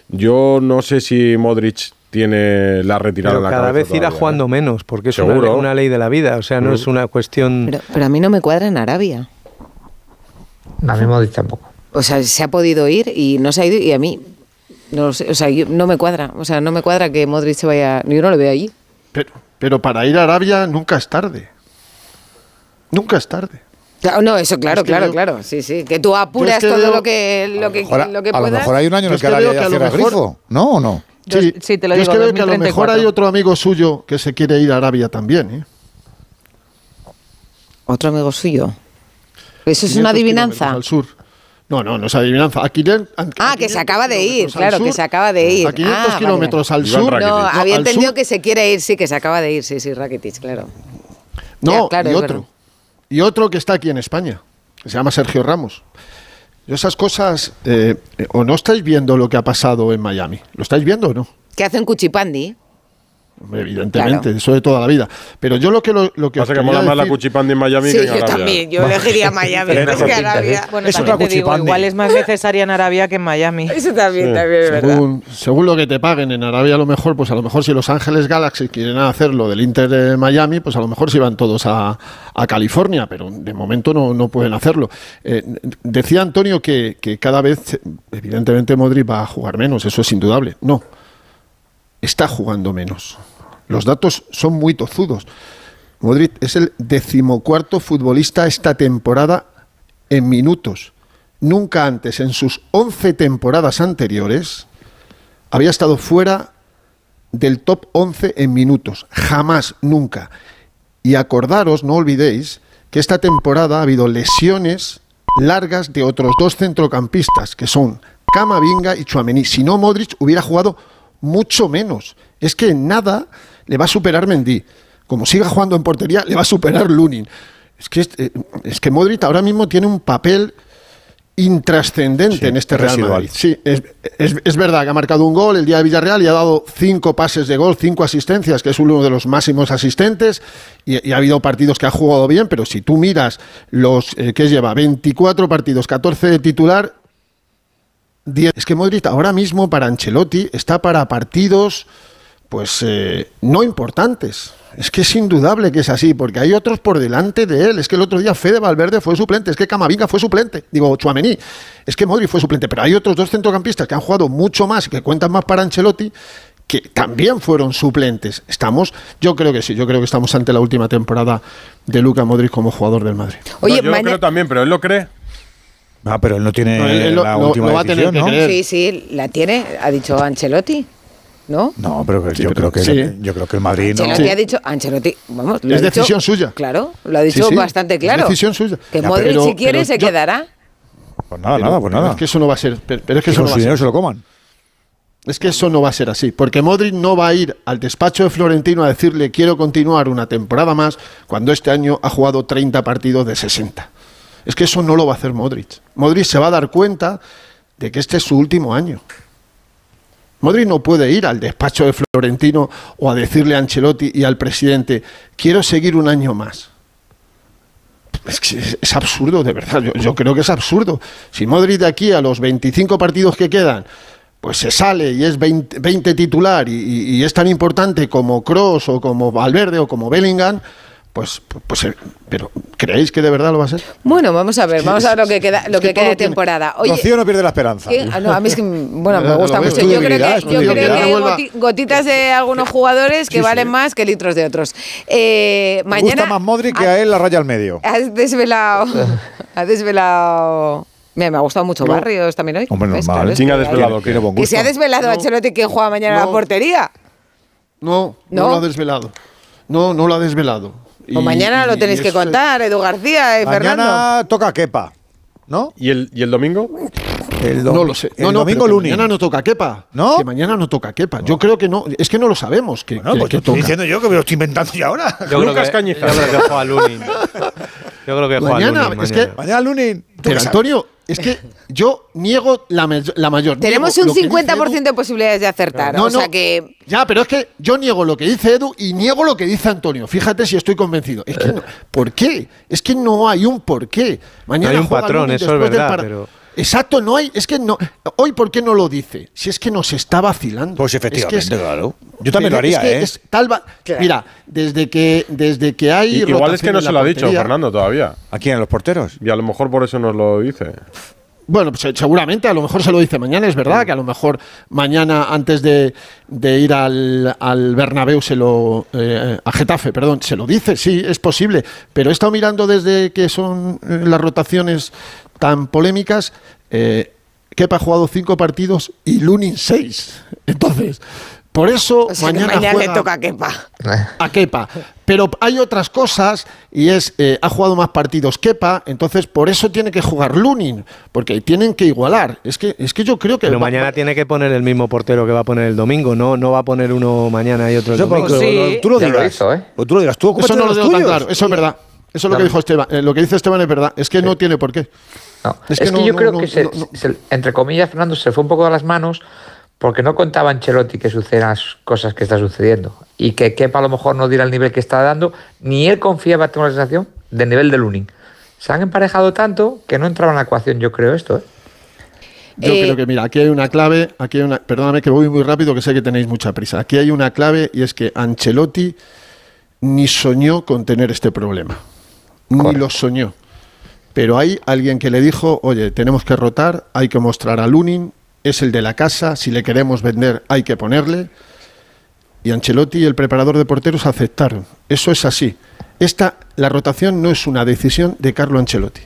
yo no sé si Modric tiene la retirada Pero la cada vez irá todavía, ¿eh? jugando menos, porque es una, ley de la vida. O sea, no Mm. es una cuestión. Pero, pero a mí no me cuadra en Arabia. A mí Modric tampoco. O sea, se ha podido ir y no se ha ido y a mí no lo sé, o sea, yo- no me cuadra, o sea, no me cuadra que Modric se vaya, yo no lo veo allí. Pero, pero para ir a Arabia nunca es tarde. Nunca es tarde. Claro, no, eso claro, Es que claro, yo- claro, sí, sí, que tú apuras es que todo veo- lo que lo que, Ahora, lo que a lo puedas. mejor hay un año en el que que ahora ya que cierra mejor- grifo. ¿No o no? Sí, sí, te lo Yo digo, es que veo que a lo mejor 2034. hay otro amigo suyo que se quiere ir a Arabia también. ¿eh? Otro amigo suyo. ¿Eso es 500 una adivinanza? Al sur. No, no, no es adivinanza. A 500 a- Ah, a que se 500 acaba de ir, claro, que sur, se acaba de ir. A 500 Ah, kilómetros vale. al sur. No, había al entendido sur- que se quiere ir, sí, que se acaba de ir, sí, sí, Rakitic, claro. No, Ya, claro, y otro. verdad. Y otro que está aquí en España, que se llama Sergio Ramos. Yo esas cosas, eh, eh, o no estáis viendo lo que ha pasado en Miami. ¿Lo estáis viendo o no? ¿Qué hace un cuchipandi? Evidentemente, eso de toda la vida. Pero yo lo que lo, lo que Pasa que mola más la decir- cuchipandi en Miami Sí, que en yo Arabia. también. Yo elegiría Miami Tiene antes que Arabia. Bueno, Es también otra te digo, igual es más necesaria en Arabia que en Miami. Eso también, Sí. también es verdad. según, según lo que te paguen en Arabia, a lo mejor, pues a lo mejor si Los Ángeles Galaxy quieren hacer lo del Inter de Miami, pues a lo mejor se van todos a, a California, pero de momento no, no pueden hacerlo. Eh, decía Antonio que, que cada vez, evidentemente, Modric va a jugar menos, eso es indudable. No, está jugando menos. Los datos son muy tozudos. Modric es el decimocuarto futbolista esta temporada en minutos. Nunca antes, en sus 11 temporadas anteriores, había estado fuera del top 11 en minutos. Jamás, nunca. Y acordaros, no olvidéis, que esta temporada ha habido lesiones largas de otros dos centrocampistas, que son Camavinga y Chuamení. Si no, Modric hubiera jugado mucho menos. Es que nada le va a superar Mendy. Como siga jugando en portería, le va a superar Lunin. Es que, es, eh, es que Modric ahora mismo tiene un papel intrascendente en este Real residual. Madrid. Sí, es, es- es verdad que ha marcado un gol el día de Villarreal y ha dado cinco pases de gol, cinco asistencias, que es uno de los máximos asistentes. Y, y ha habido partidos que ha jugado bien, pero si tú miras los eh, que lleva 24 partidos, 14 de titular, 10. Es que Modric ahora mismo para Ancelotti está para partidos pues eh, no importantes. Es que es indudable que es así, porque hay otros por delante de él. Es que el otro día Fede Valverde fue suplente, es que Camavinga fue suplente, digo Chuamení, es que Modric fue suplente, pero hay otros dos centrocampistas que han jugado mucho más y que cuentan más para Ancelotti que también fueron suplentes. Estamos, yo creo que sí, yo creo que estamos ante la última temporada de Luca Modric como jugador del Madrid. Oye, No, yo lo creo también, pero él lo cree. Ah, pero él no tiene No, él- lo- la lo- última lo va a tener decisión, ¿no? Sí, sí, la tiene, ha dicho Ancelotti. ¿No? No, pero que yo, pero- creo que, sí. yo creo que el Madrid no. Ancelotti ha dicho, Ancelotti, vamos, Es ha dicho- decisión suya. Claro, lo ha dicho Sí, sí, bastante es claro. decisión suya. Que Ya, Modric pero- si quiere pero se yo- quedará. Pues nada, Pero- nada, pues nada. Es que eso no va a ser. Pero, pero es que eso no va a ser. se lo coman. Es que eso no va a ser así, porque Modric no va a ir al despacho de Florentino a decirle quiero continuar una temporada más cuando este año ha jugado 30 partidos de 60. Es que eso no lo va a hacer Modric. Modric se va a dar cuenta de que este es su último año. Modric no puede ir al despacho de Florentino o a decirle a Ancelotti y al presidente quiero seguir un año más. Es que es, absurdo, de verdad. Yo, creo que es absurdo. Si Modric de aquí a los 25 partidos que quedan, pues se sale y es 20, 20 titular y- y es tan importante como Cross o como Valverde o como Bellingham, pues, pues, eh, pero ¿creéis que de verdad lo va a ser? Bueno, vamos a ver, vamos a ver lo que queda, lo que que queda de temporada. Oye, Rocío no pierde la esperanza. Ah, no, a mí es que, bueno, me gusta mucho. Yo creo que, yo creo que Que hay goti- gotitas de algunos jugadores que Sí, sí. valen más que litros de otros. Eh, Me gusta mañana más Modric que a él la raya al medio. has desvelado, has desvelado. Mira, me ha gustado mucho Barrios también hoy. Hombre, normal. ¿Quién ha que- desvelado Que gusto. se ha desvelado Ancelotti quién juega mañana a la No. portería. No, no, ¿No? lo ha desvelado. No, no lo ha desvelado. Pues Y- mañana lo tenéis que es- contar, Edu García y Fernando. Mañana toca Kepa, ¿no? ¿Y el, ¿Y el domingo? El No lo sé. El no, no, domingo lunes. Mañana no toca Kepa. ¿No? Que mañana no toca Kepa. Yo creo que no. Es que no lo sabemos. Que, Bueno, que- pues que estoy toca. diciendo yo que me lo estoy inventando ya ahora. Yo creo Lucas que, Cañizares. Yo creo que juega Lunin. Yo creo que juega Mañana, Lunin es mañana. que- Mañana. ¿tú Pero? Antonio, es que yo niego la, la mayor. Tenemos un lo que dice 50% Edu. de posibilidades de acertar. No, o sea que. Ya, pero es que yo niego lo que dice Edu y niego lo que dice Antonio. Fíjate si estoy convencido. Es que no- ¿Por qué? Es que no hay un por qué. Mañana No hay un patrón, eso es después del verdad, pero- Exacto, no hay. Es que no. Hoy, ¿por qué no lo dice? Si es que nos está vacilando. Pues Es que efectivamente, es- claro. Yo también lo haría, es que ¿eh? es tal va- Mira, desde que, desde que hay. Igual es que no se lo ha dicho Fernando todavía. ¿A quién? ¿A los porteros? Y a lo mejor por eso nos lo dice. Bueno, pues, eh, seguramente, a lo mejor se lo dice mañana, es verdad, que a lo mejor mañana antes de, de ir al, al Bernabéu se lo eh, a Getafe, perdón, se lo dice, sí, es posible, pero he estado mirando desde que son eh, las rotaciones tan polémicas, eh, Kepa ha jugado cinco partidos y Lunin seis. Entonces, por eso O sea, que mañana, mañana juega le toca a Kepa. a Kepa. Pero hay otras cosas y es eh, ha jugado más partidos Kepa, entonces por eso tiene que jugar Lunin, porque tienen que igualar. Es que es que yo creo que Pero va- mañana tiene que poner el mismo portero que va a poner el domingo, no, no va a poner uno mañana y otro el domingo. Sí. lo- tú lo hizo, ¿eh? O tú lo digas. Tú eso no lo tengo tan claro, eso es verdad. Eso es lo que dijo Esteban. Eh, lo que dice Esteban es verdad. Es que no tiene por qué. No, Es Es, que no- yo no- creo no- que, se- no- no. se- entre comillas, Fernando, se fue un poco de las manos porque no contaba Ancelotti que sucedan las cosas que están sucediendo y que Kepa a lo mejor no diera el nivel que está dando, ni él confiaba, tengo la sensación, del nivel de Lunin. Se han emparejado tanto que no entraba en la ecuación, yo creo, esto. ¿eh? Yo Eh, creo que, mira, aquí hay una clave, aquí hay una, perdóname que voy muy rápido, que sé que tenéis mucha prisa. Aquí hay una clave y es que Ancelotti ni soñó con tener este problema. Ni lo soñó. Pero hay alguien que le dijo, oye, tenemos que rotar, hay que mostrar a Lunin, es el de la casa, si le queremos vender hay que ponerle. Y Ancelotti y el preparador de porteros aceptaron. Eso es así. Esta, la rotación no es una decisión de Carlo Ancelotti.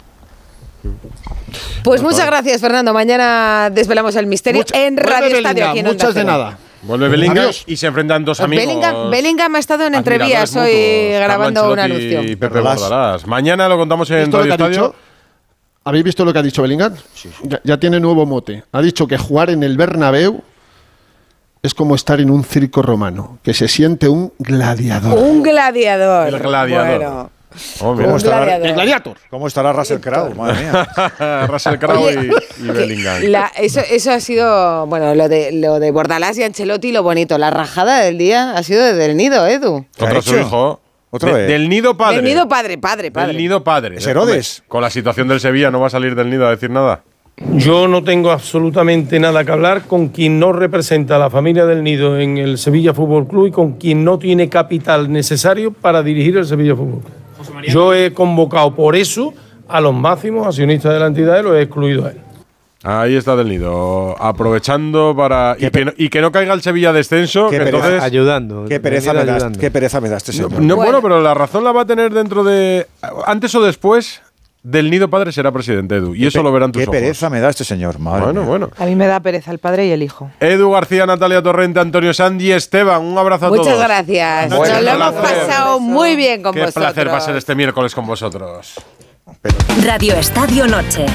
Pues muchas gracias, Fernando. Mañana desvelamos el misterio en Radio Estadio. Bellingham, Aquí en Onda muchas de nada. Vuelve Bellingham Adiós. y se enfrentan dos amigos. Bellingham, Bellingham ha estado en entrevías hoy grabando un anuncio. Y Pepe Bordalás. Mañana lo contamos en ¿Visto lo Radio Estadio. ¿Habéis visto lo que ha dicho Bellingham? Ya, ya tiene nuevo mote. Ha dicho que jugar en el Bernabéu es como estar en un circo romano, que se siente un gladiador. Un gladiador. El gladiador. Bueno. Oh. Un gladiador. El gladiator. ¿Cómo estará Russell Crowe? Madre mía. Russell Crowe Oye, y, y Bellingham. La- eso, eso ha sido, bueno, lo de, lo de Bordalás y Ancelotti, lo bonito. La rajada del día ha sido desde el nido, Edu. Contra su hijo. ¿Otra De- vez? Del nido padre. Del nido padre, padre, padre. Del nido padre. ¿Es Herodes? Con la situación del Sevilla no va a salir del nido a decir nada. Yo no tengo absolutamente nada que hablar con quien no representa a la familia del Nido en el Sevilla Fútbol Club y con quien no tiene capital necesario para dirigir el Sevilla Fútbol Club. Yo he convocado por eso a los máximos accionistas de la entidad y lo he excluido a él. Ahí está del nido. Aprovechando para. Y que, no, y que no caiga el Sevilla descenso. Qué que pereza. entonces. Ayudando. Qué pereza, me das, qué pereza me da este señor. No, bueno, pero la razón la va a tener dentro de. Antes o después, del nido padre será presidente, Edu. Y eso lo verán tus Qué ojos. pereza me da este señor. Madre Bueno, mía. bueno. A mí me da pereza el padre y el hijo. Edu García, Natalia Torrente, Antonio Sandy, Esteban, un abrazo a Muchas todos. gracias. Bueno, Nos lo hemos placer. pasado muy bien con Qué vosotros. placer va a ser este miércoles con vosotros. Radio Estadio Noche.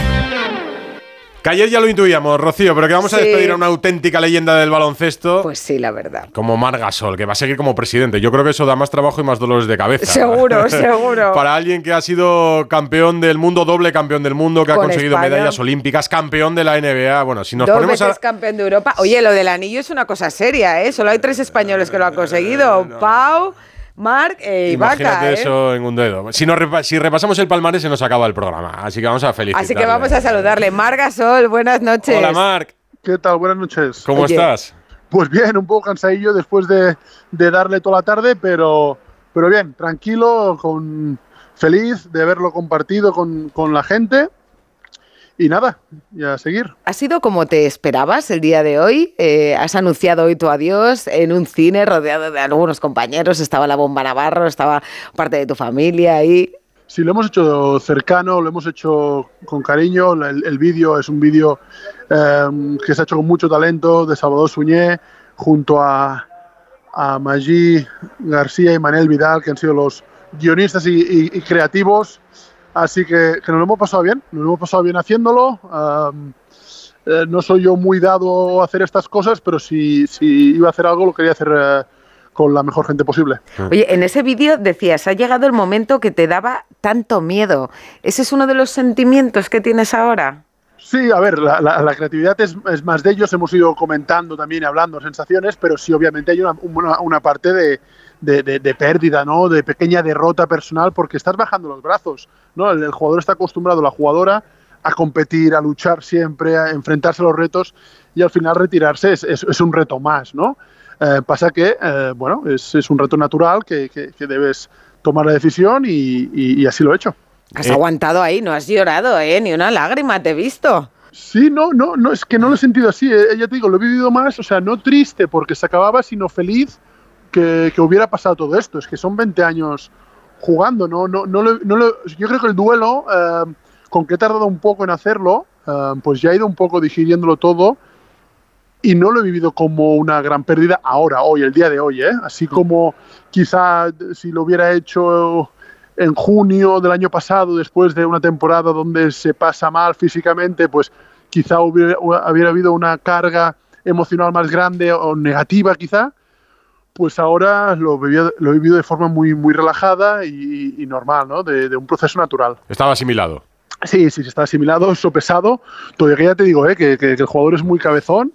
Que ayer ya lo intuíamos, Rocío, pero que vamos a despedir a una auténtica leyenda del baloncesto. Pues sí, la verdad. Como Marc Gasol, que va a seguir como presidente. Yo creo que eso da más trabajo y más dolores de cabeza. Seguro, seguro. Para alguien que ha sido campeón del mundo, doble campeón del mundo, que ha Con conseguido España. medallas olímpicas, campeón de la NBA. Bueno, si nos Dos ponemos veces a. campeón de Europa. Oye, lo del anillo es una cosa seria, ¿eh? Solo hay tres españoles que lo han conseguido. Pau, Marc e Ibaka, Imagínate ¿eh? eso en un dedo. Si, nos repa- si repasamos el palmarés, se nos acaba el programa. Así que vamos a felicitarle. Así que vamos a saludarle. Mar Gasol, buenas noches. Hola, Marc. ¿Qué tal? Buenas noches. ¿Cómo Oye. estás? Pues bien, un poco cansadillo después de, de darle toda la tarde, pero, pero bien, tranquilo, con, feliz de haberlo compartido con, con la gente. Y nada, y a seguir. ¿Ha sido como te esperabas el día de hoy? Eh, has anunciado hoy tu adiós en un cine rodeado de algunos compañeros. Estaba la bomba Navarro, estaba parte de tu familia ahí. Sí, lo hemos hecho cercano, lo hemos hecho con cariño. El, el vídeo es un vídeo eh, que se ha hecho con mucho talento de Salvador Suñé junto a, a Magí García y Manel Vidal, que han sido los guionistas y, y- y creativos. Así que, que nos lo hemos pasado bien, nos lo hemos pasado bien haciéndolo. Um, eh, no soy yo muy dado a hacer estas cosas, pero si, si iba a hacer algo, lo quería hacer eh, con la mejor gente posible. Oye, en ese vídeo decías, ha llegado el momento que te daba tanto miedo. ¿Ese es uno de los sentimientos que tienes ahora? Sí, a ver, la, la- la creatividad es, es más de ellos, hemos ido comentando también, hablando sensaciones, pero sí, obviamente hay una, una- una parte de, de- de- de pérdida, ¿no? De pequeña derrota personal, porque estás bajando los brazos, ¿no? El, el jugador está acostumbrado, la jugadora, a competir, a luchar siempre, a enfrentarse a los retos, y al final retirarse es, es- es un reto más, ¿no? Eh, pasa que, eh, bueno, es, es un reto natural que, que- que debes tomar la decisión y, y- y así lo he hecho. Has aguantado ahí, no has llorado, ¿eh? Ni una lágrima te he visto. Sí, no, no, no, es que no lo he sentido así. eh, Ya te digo, lo he vivido más, o sea, no triste porque se acababa, sino feliz que, que hubiera pasado todo esto. Es que son 20 años jugando, ¿no? no, no, lo- no lo- yo creo que el duelo, eh, con que he tardado un poco en hacerlo, eh, pues ya he ido un poco digiriéndolo todo y no lo he vivido como una gran pérdida ahora, hoy, el día de hoy, ¿eh? Así como quizá si lo hubiera hecho en junio del año pasado, después de una temporada donde se pasa mal físicamente, pues quizá hubiera, hubiera habido una carga emocional más grande o negativa quizá, pues ahora lo, lo he vivido de forma muy, muy relajada y, y normal, ¿no? De, de un proceso natural. Estaba asimilado. Sí, sí, está asimilado, sopesado. Todavía ya te digo, ¿eh? que, que- que el jugador es muy cabezón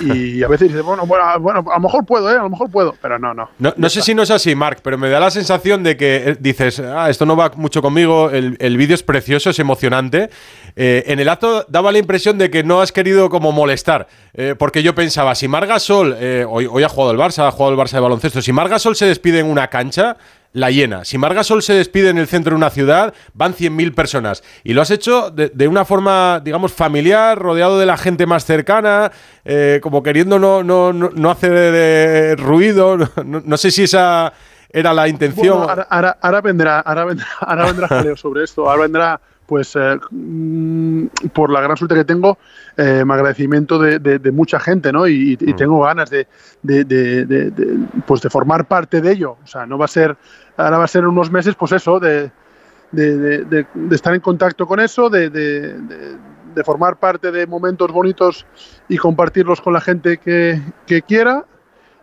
y a veces dices, bueno, bueno, bueno, a lo mejor puedo, ¿eh? a lo mejor puedo, pero no, no. No, no sé si no es así, Mark, pero me da la sensación de que eh, dices, ah, esto no va mucho conmigo, el, el vídeo es precioso, es emocionante. Eh, en el acto daba la impresión de que no has querido como molestar, eh, porque yo pensaba, si Margasol, eh, hoy, hoy ha jugado el Barça, ha jugado el Barça de baloncesto, si Margasol se despide en una cancha, la llena. Si Margasol se despide en el centro de una ciudad, van 100.000 personas. Y lo has hecho de, de una forma, digamos, familiar, rodeado de la gente más cercana, eh, como queriendo no, no, no, hacer eh, ruido. No, sé si esa era la intención. Ahora- ahora vendrá, ahora vendrá, ahora vendrá jaleo sobre esto. Ahora vendrá, pues, eh, mm, por la gran suerte que tengo, eh, mi agradecimiento de, de- de mucha gente, ¿no? Y, y tengo ganas de, pues, de formar parte de ello. O sea, no va a ser, ahora va a ser unos meses, pues eso, de, estar en contacto con eso, de, formar parte de momentos bonitos y compartirlos con la gente que, que quiera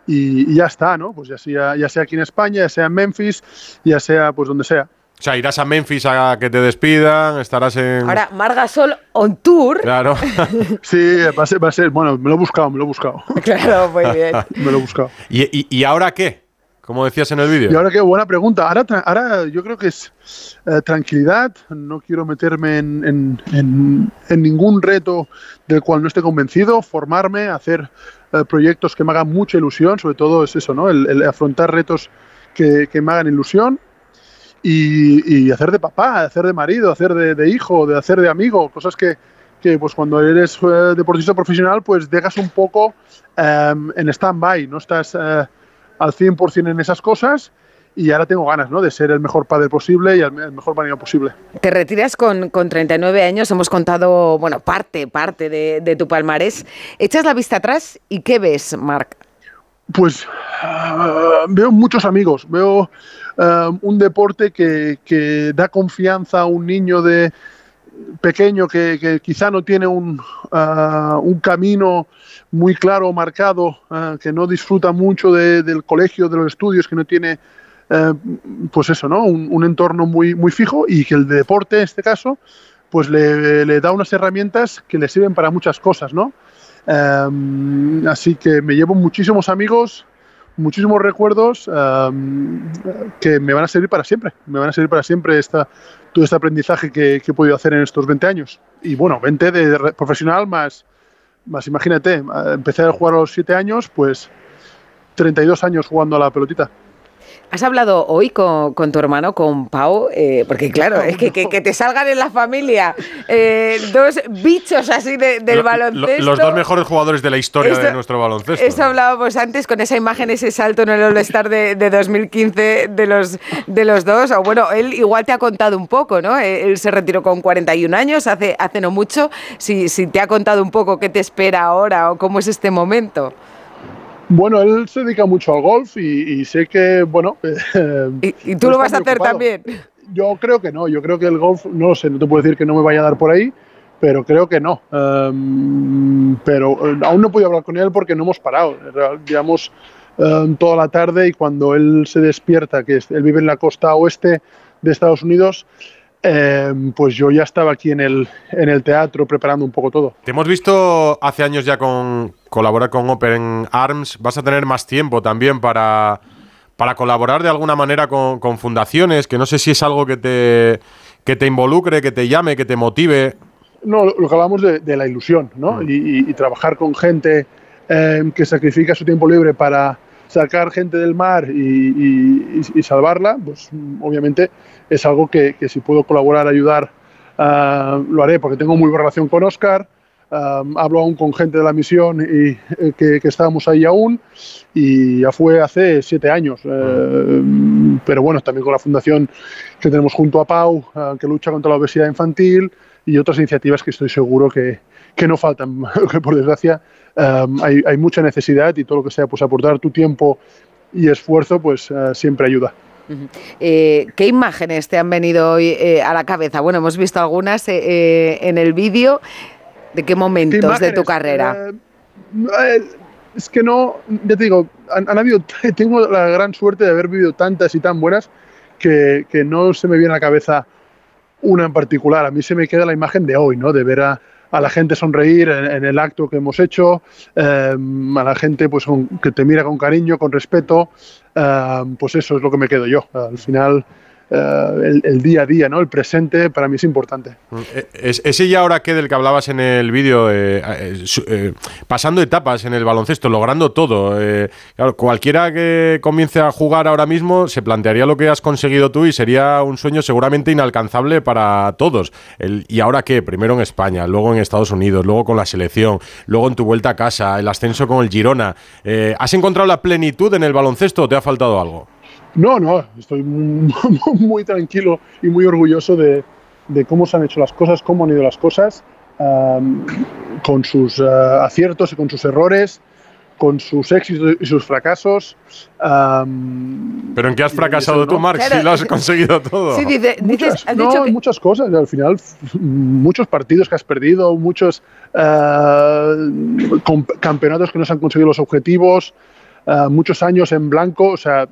y, y ya está, ¿no? Pues ya sea, ya sea aquí en España, ya sea en Memphis, ya sea pues donde sea. O sea, irás a Memphis a que te despidan, estarás en. Ahora, Margasol on tour. Claro. Sí, va a ser, va a ser, bueno, me lo he buscado, me lo he buscado. Claro, muy bien. me lo he buscado. ¿Y, y, y ahora qué? Como decías en el vídeo. Y ahora qué buena pregunta. Ahora, ahora yo creo que es eh, tranquilidad. No quiero meterme en, en- en- en ningún reto del cual no esté convencido. Formarme, hacer eh, proyectos que me hagan mucha ilusión. Sobre todo es eso, ¿no? El, el afrontar retos que, que me hagan ilusión. Y, hacer de papá, hacer de marido, hacer de, hijo, de hacer de amigo. Cosas que, que pues cuando eres eh, deportista profesional pues dejas un poco eh, en stand-by. No estás... eh, al 100% en esas cosas y ahora tengo ganas ¿no? de ser el mejor padre posible y el, el mejor marido posible. Te retiras con, con 39 años, hemos contado, bueno, parte, parte de, de tu palmarés. Echas la vista atrás y ¿qué ves, Marc? Pues ah, veo muchos amigos, veo ah, un deporte que, que da confianza a un niño de pequeño que, que quizá no tiene un, ah, un camino muy claro, marcado, que no disfruta mucho de- del colegio, de los estudios, que no tiene, eh, pues eso, ¿no? Un, un entorno muy, muy fijo y que el deporte, en este caso, pues le, le da unas herramientas que le sirven para muchas cosas, ¿no? Em, así que me llevo muchísimos amigos, muchísimos recuerdos em, que me van a servir para siempre. Me van a servir para siempre esta, todo este aprendizaje que, que he podido hacer en estos 20 años. Y bueno, 20 de profesional más, más imagínate, empecé a jugar a los 7 años, pues 32 años jugando a la pelotita. ¿Has hablado hoy con, con tu hermano, con Pau? Eh, porque claro, es que, que, que te salgan en la familia eh, dos bichos así de- del Lo- lo- baloncesto. los dos mejores jugadores de la historia de Esto- nuestro baloncesto. Eso hablábamos antes con esa imagen, ese salto en el All-Star de, de 2015 de los, de los dos. O bueno, él igual te ha contado un poco, ¿no? Eh, Él se retiró con 41 años, hace, hace no mucho. Si, si te ha contado un poco qué te espera ahora o cómo es este momento. Bueno, él se dedica mucho al golf y, y sé que, bueno... ¿Y, tú lo vas a hacer también? Yo creo que no, yo creo que el golf, no lo sé, no te puedo decir que no me vaya a dar por ahí, pero creo que no. Em, pero eh, aún no he podido hablar con él porque no hemos parado. Llevamos em, toda la tarde y cuando él se despierta, que él vive en la costa oeste de Estados Unidos, em, pues yo ya estaba aquí en el, en el teatro preparando un poco todo. Te hemos visto hace años ya con colaborar con Open Arms. Vas a tener más tiempo también para, para colaborar de alguna manera con, con fundaciones, que no sé si es algo que te, que te involucre, que te llame, que te motive. No, lo, lo que hablamos de, de la ilusión, ¿no? Y, y- y trabajar con gente eh, que sacrifica su tiempo libre para sacar gente del mar y, y- y- salvarla, pues obviamente es algo que, que si puedo colaborar, ayudar, ah, lo haré, porque tengo muy buena relación con Oscar. ah, hablo aún con gente de la misión y eh, que, que estábamos ahí aún y ya fue hace siete años. eh, pero bueno, también con la fundación que tenemos junto a Pau, ah, que lucha contra la obesidad infantil y otras iniciativas que estoy seguro que, que no faltan, que por desgracia um, hay, hay mucha necesidad y todo lo que sea pues aportar tu tiempo y esfuerzo pues eh, siempre ayuda. Eh, ¿Qué imágenes te han venido hoy eh, a la cabeza? Bueno, hemos visto algunas eh, eh, en el vídeo. ¿De qué momentos de tu carrera? Eh, es que no, ya te digo, han, han habido, tengo la gran suerte de haber vivido tantas y tan buenas que, que no se me viene a la cabeza una en particular. A mí se me queda la imagen de hoy, ¿no? De ver a, a la gente sonreír en, el acto que hemos hecho, eh, a la gente pues que te mira con cariño, con respeto, eh, pues eso es lo que me quedo yo. Al final, eh, el, día a día, ¿no? el presente, para mí es importante. Eh, Es, ese y ahora que del que hablabas en el vídeo, eh, eh, eh, pasando etapas en el baloncesto, logrando todo. eh, cualquiera que comience a jugar ahora mismo se plantearía lo que has conseguido tú y sería un sueño seguramente inalcanzable para todos. ¿Y ahora qué? Primero en España, luego en Estados Unidos, luego con la selección, luego en tu vuelta a casa, el ascenso con el Girona. ¿Has encontrado la plenitud en el baloncesto o te ha faltado algo? No, no, estoy muy, muy tranquilo y muy orgulloso de, de cómo se han hecho las cosas, cómo han ido las cosas, con sus eh, aciertos y con sus errores, con sus éxitos y sus fracasos. am, ¿Pero en qué has fracasado tú, ¿no? Marc? Si lo has conseguido todo. muchas, no, muchas cosas. Al final, muchos partidos que has perdido, muchos com- campeonatos que no se han conseguido los objetivos, eh, muchos años en blanco. O sea,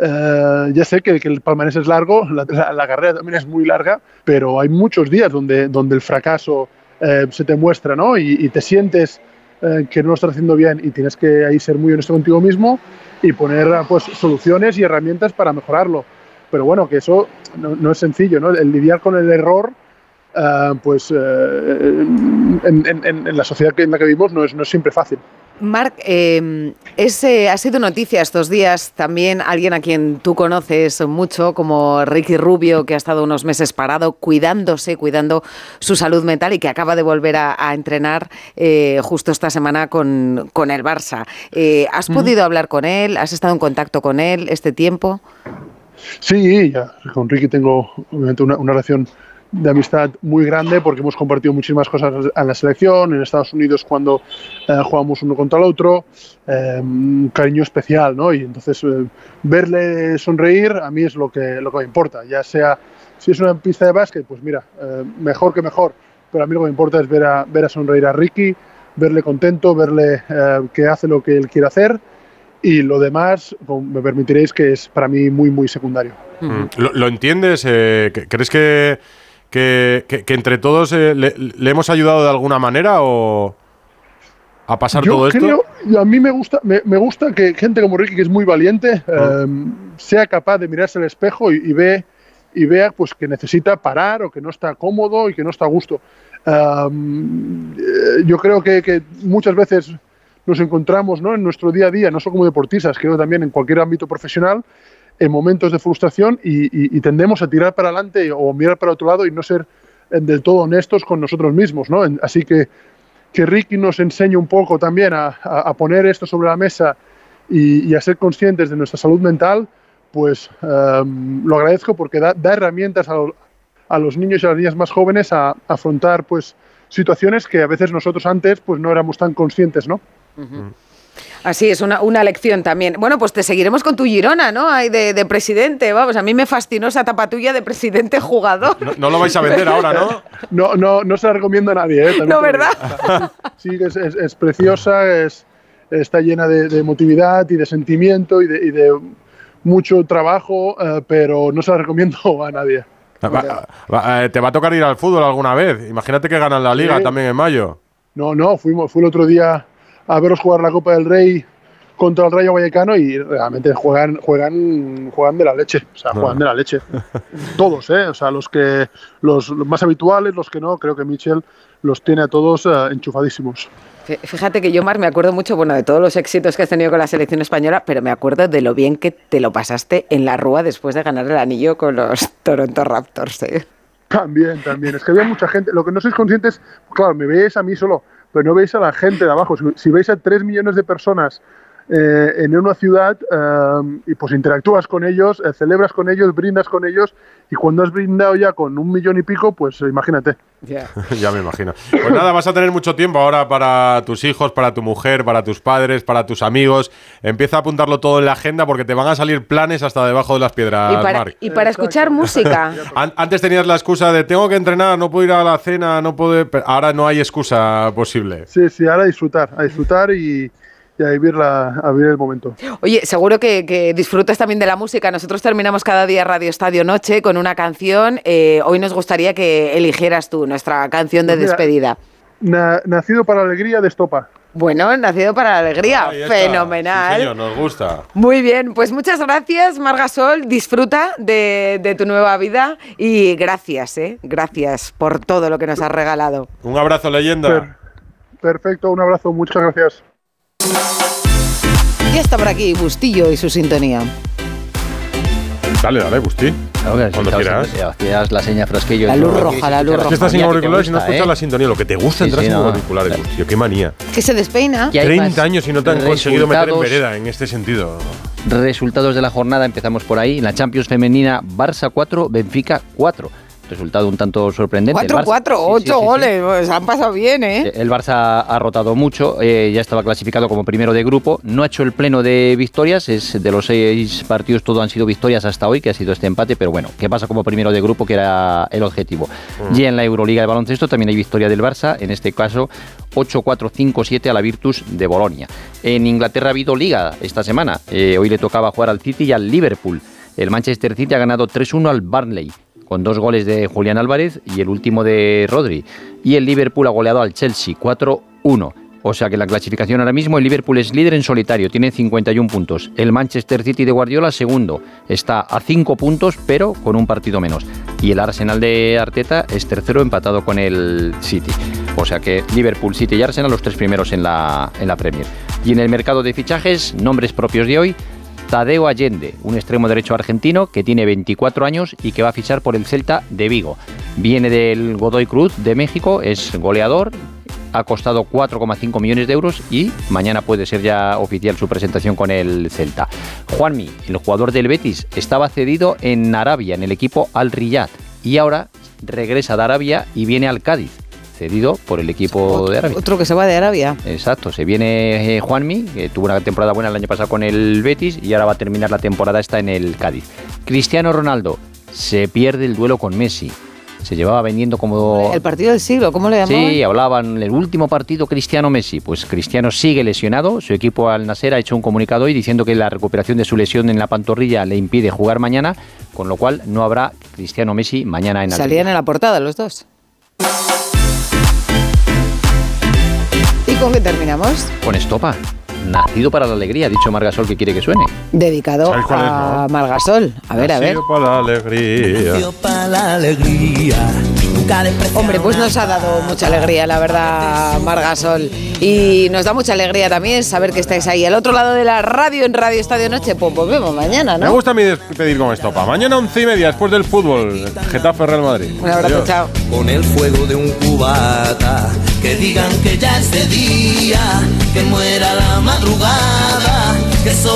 eh, ya sé que, que el palmarés es largo, la, la- la carrera también es muy larga, pero hay muchos días donde, donde el fracaso eh, se te muestra, ¿no? Y, y te sientes eh, que no lo estás haciendo bien y tienes que ahí ser muy honesto contigo mismo y poner pues, soluciones y herramientas para mejorarlo. Pero bueno, que eso no, no es sencillo, ¿no? El lidiar con el error, eh, pues eh, en, en- en- la sociedad en la que vivimos no es, no es siempre fácil. Marc, eh, ese ha sido noticia estos días también alguien a quien tú conoces mucho, como Ricky Rubio, que ha estado unos meses parado, cuidándose, cuidando su salud mental y que acaba de volver a, a entrenar eh, justo esta semana con, con el Barça. Eh, ¿Has podido hablar con él? ¿Has estado en contacto con él este tiempo? Sí, ya, con Ricky tengo obviamente una, una relación de amistad muy grande porque hemos compartido muchísimas cosas en la selección, en Estados Unidos cuando eh, jugamos uno contra el otro, eh, un cariño especial, ¿no? Y entonces eh, verle sonreír a mí es lo que, lo que me importa, ya sea si es una pista de básquet, pues mira, mejor que mejor, pero a mí lo que me importa es ver a, ver a sonreír a Ricky, verle contento, verle que hace lo que él quiere hacer y lo demás, me permitiréis que es para mí muy, muy secundario. Mm. ¿Lo, lo entiendes? ¿Crees que, que, que- que entre todos eh, le, le hemos ayudado de alguna manera o a pasar Yo todo esto? creo, y a mí me gusta, me, me gusta que gente como Ricky, que es muy valiente, eh, sea capaz de mirarse al espejo y, y ve y vea pues que necesita parar o que no está cómodo y que no está a gusto. Um, eh, yo creo que, que muchas veces nos encontramos ¿no? en nuestro día a día, no solo como deportistas, creo también en cualquier ámbito profesional, en momentos de frustración y, y- y tendemos a tirar para adelante o mirar para otro lado y no ser eh, del todo honestos con nosotros mismos. ¿no? Así que que Ricky nos enseñe un poco también a, a- a poner esto sobre la mesa y, y a ser conscientes de nuestra salud mental, pues em, lo agradezco porque da, da herramientas a, lo- a los niños y a las niñas más jóvenes a, a afrontar pues situaciones que a veces nosotros antes pues no éramos tan conscientes, ¿no? Así es, una, una lección también. Bueno, pues te seguiremos con tu Girona, ¿no? Ahí de, de presidente, vamos, a mí me fascinó esa tapa tuya de presidente jugador. No, no lo vais a vender ahora, ¿no? No, no, no se la recomiendo a nadie, ¿eh? También No, ¿verdad? Sí, es, es- es preciosa, es, está llena de, de emotividad y de sentimiento y de, y de mucho trabajo, eh, pero no se la recomiendo a nadie. Va- va- eh, ¿Te va a tocar ir al fútbol alguna vez? Imagínate que ganan la liga Sí. también en mayo. No, no, fuimos, fui el otro día a veros jugar la Copa del Rey contra el Rayo Vallecano y realmente juegan, juegan, juegan de la leche, o sea, No. juegan de la leche. Todos, ¿eh? O sea, los que los, los más habituales, los que no, creo que Michel los tiene a todos eh, enchufadísimos. Fí- Fíjate que yo, Mar, me acuerdo mucho, bueno, de todos los éxitos que has tenido con la selección española, pero me acuerdo de lo bien que te lo pasaste en la Rúa después de ganar el anillo con los Toronto Raptors. ¿eh? También, también. Es que había mucha gente. Lo que no sois conscientes, claro, me veis a mí solo, pero no veis a la gente de abajo. Si, veis a tres millones de personas eh, en una ciudad eh, y pues interactúas con ellos, eh, celebras con ellos, brindas con ellos y cuando has brindado ya con un millón y pico, pues eh, imagínate. ya me imagino. Pues nada, vas a tener mucho tiempo ahora para tus hijos, para tu mujer, para tus padres, para tus amigos. Empieza a apuntarlo todo en la agenda porque te van a salir planes hasta debajo de las piedras, y para, y para escuchar música. An- Antes tenías la excusa de tengo que entrenar, no puedo ir a la cena, no puedo. Ahora no hay excusa posible. Sí, sí, ahora a disfrutar, a disfrutar y, y a vivir, la, a vivir el momento. Oye, seguro que, que disfrutas también de la música. Nosotros terminamos cada día Radio Estadio Noche con una canción. Eh, hoy nos gustaría que eligieras tú nuestra canción de Pues mira, despedida. Na- nacido para la alegría de Estopa. Bueno, nacido para la alegría. Fenomenal. Sí, señor, nos gusta. Muy bien, pues muchas gracias, Margasol. Disfruta de, de tu nueva vida y gracias, ¿eh? Gracias por todo lo que nos has regalado. Un abrazo, leyenda. Perfecto, un abrazo, muchas gracias. Ya está por aquí Bustillo y su sintonía. Dale, dale, Busti. Cuando quieras. Hacías la seña frasquillo. La luz roja, la luz Es que roja. estás sin auriculares y no escuchas ¿eh? la sintonía. Lo que te gusta Sí, entrar sí, sin no. auriculares, Busti. Qué manía. Que se despeina. Y hay 30 más años y no te han conseguido meter en vereda en este sentido. Resultados de la jornada, empezamos por ahí. En la Champions femenina, Barça 4, Benfica 4. Resultado un tanto sorprendente. El 4, Barça- 4, Sí, sí, 8 sí, sí. goles. Pues han pasado bien, ¿eh? El Barça ha rotado mucho, eh, ya estaba clasificado como primero de grupo, no ha hecho el pleno de victorias, es de los seis partidos todo han sido victorias hasta hoy, que ha sido este empate, pero bueno, ¿qué pasa como primero de grupo, que era el objetivo? Y en la Euroliga de baloncesto también hay victoria del Barça, en este caso 8-4-5-7 a la Virtus de Bolonia. En Inglaterra ha habido liga esta semana, eh, hoy le tocaba jugar al City y al Liverpool. El Manchester City ha ganado 3-1 al Burnley con dos goles de Julián Álvarez y el último de Rodri. Y el Liverpool ha goleado al Chelsea 4-1. O sea que la clasificación ahora mismo, el Liverpool es líder en solitario, tiene 51 puntos. El Manchester City de Guardiola, segundo, está a 5 puntos, pero con un partido menos. Y el Arsenal de Arteta es tercero, empatado con el City. O sea que Liverpool, City y Arsenal, los tres primeros en la, en la Premier. Y en el mercado de fichajes, nombres propios de hoy, Tadeo Allende, un extremo derecho argentino que tiene 24 años y que va a fichar por el Celta de Vigo. Viene del Godoy Cruz de México, es goleador, ha costado 4,5 millones de euros y mañana puede ser ya oficial su presentación con el Celta. Juanmi, el jugador del Betis, estaba cedido en Arabia, en el equipo Al Riyad, y ahora regresa de Arabia y viene al Cádiz, cedido por el equipo de Arabia. Otro que se va de Arabia. Exacto, se viene eh, Juanmi, que tuvo una temporada buena el año pasado con el Betis y ahora va a terminar la temporada esta en el Cádiz. Cristiano Ronaldo se pierde el duelo con Messi. Se llevaba vendiendo como... El partido del siglo, ¿cómo le llamaban? Sí, hablaban el último partido Cristiano-Messi. Pues Cristiano sigue lesionado. Su equipo Al Nasser ha hecho un comunicado hoy diciendo que la recuperación de su lesión en la pantorrilla le impide jugar mañana, con lo cual no habrá Cristiano-Messi mañana en Al Salían en la portada los dos. ¿Y con qué terminamos? Con estopa. Nacido para la alegría, ha dicho Margasol que quiere que suene. Dedicado ¿Sabes cuál es, a no? Margasol. A ver, a ver. Nacido para la alegría. para la alegría. Nunca Hombre, pues nos ha dado mucha alegría, la verdad, Margasol. Y nos da mucha alegría también saber que estáis ahí al otro lado de la radio en Radio Estadio Noche. Pues volvemos mañana, Me ¿no? gusta a mí despedir con esto. Pa. Mañana once y media después del fútbol. Getafe Real Madrid. Un abrazo, Adiós. chao. Con el fuego de un cubata. Que digan que ya es de día. Que muera la madrugada. Que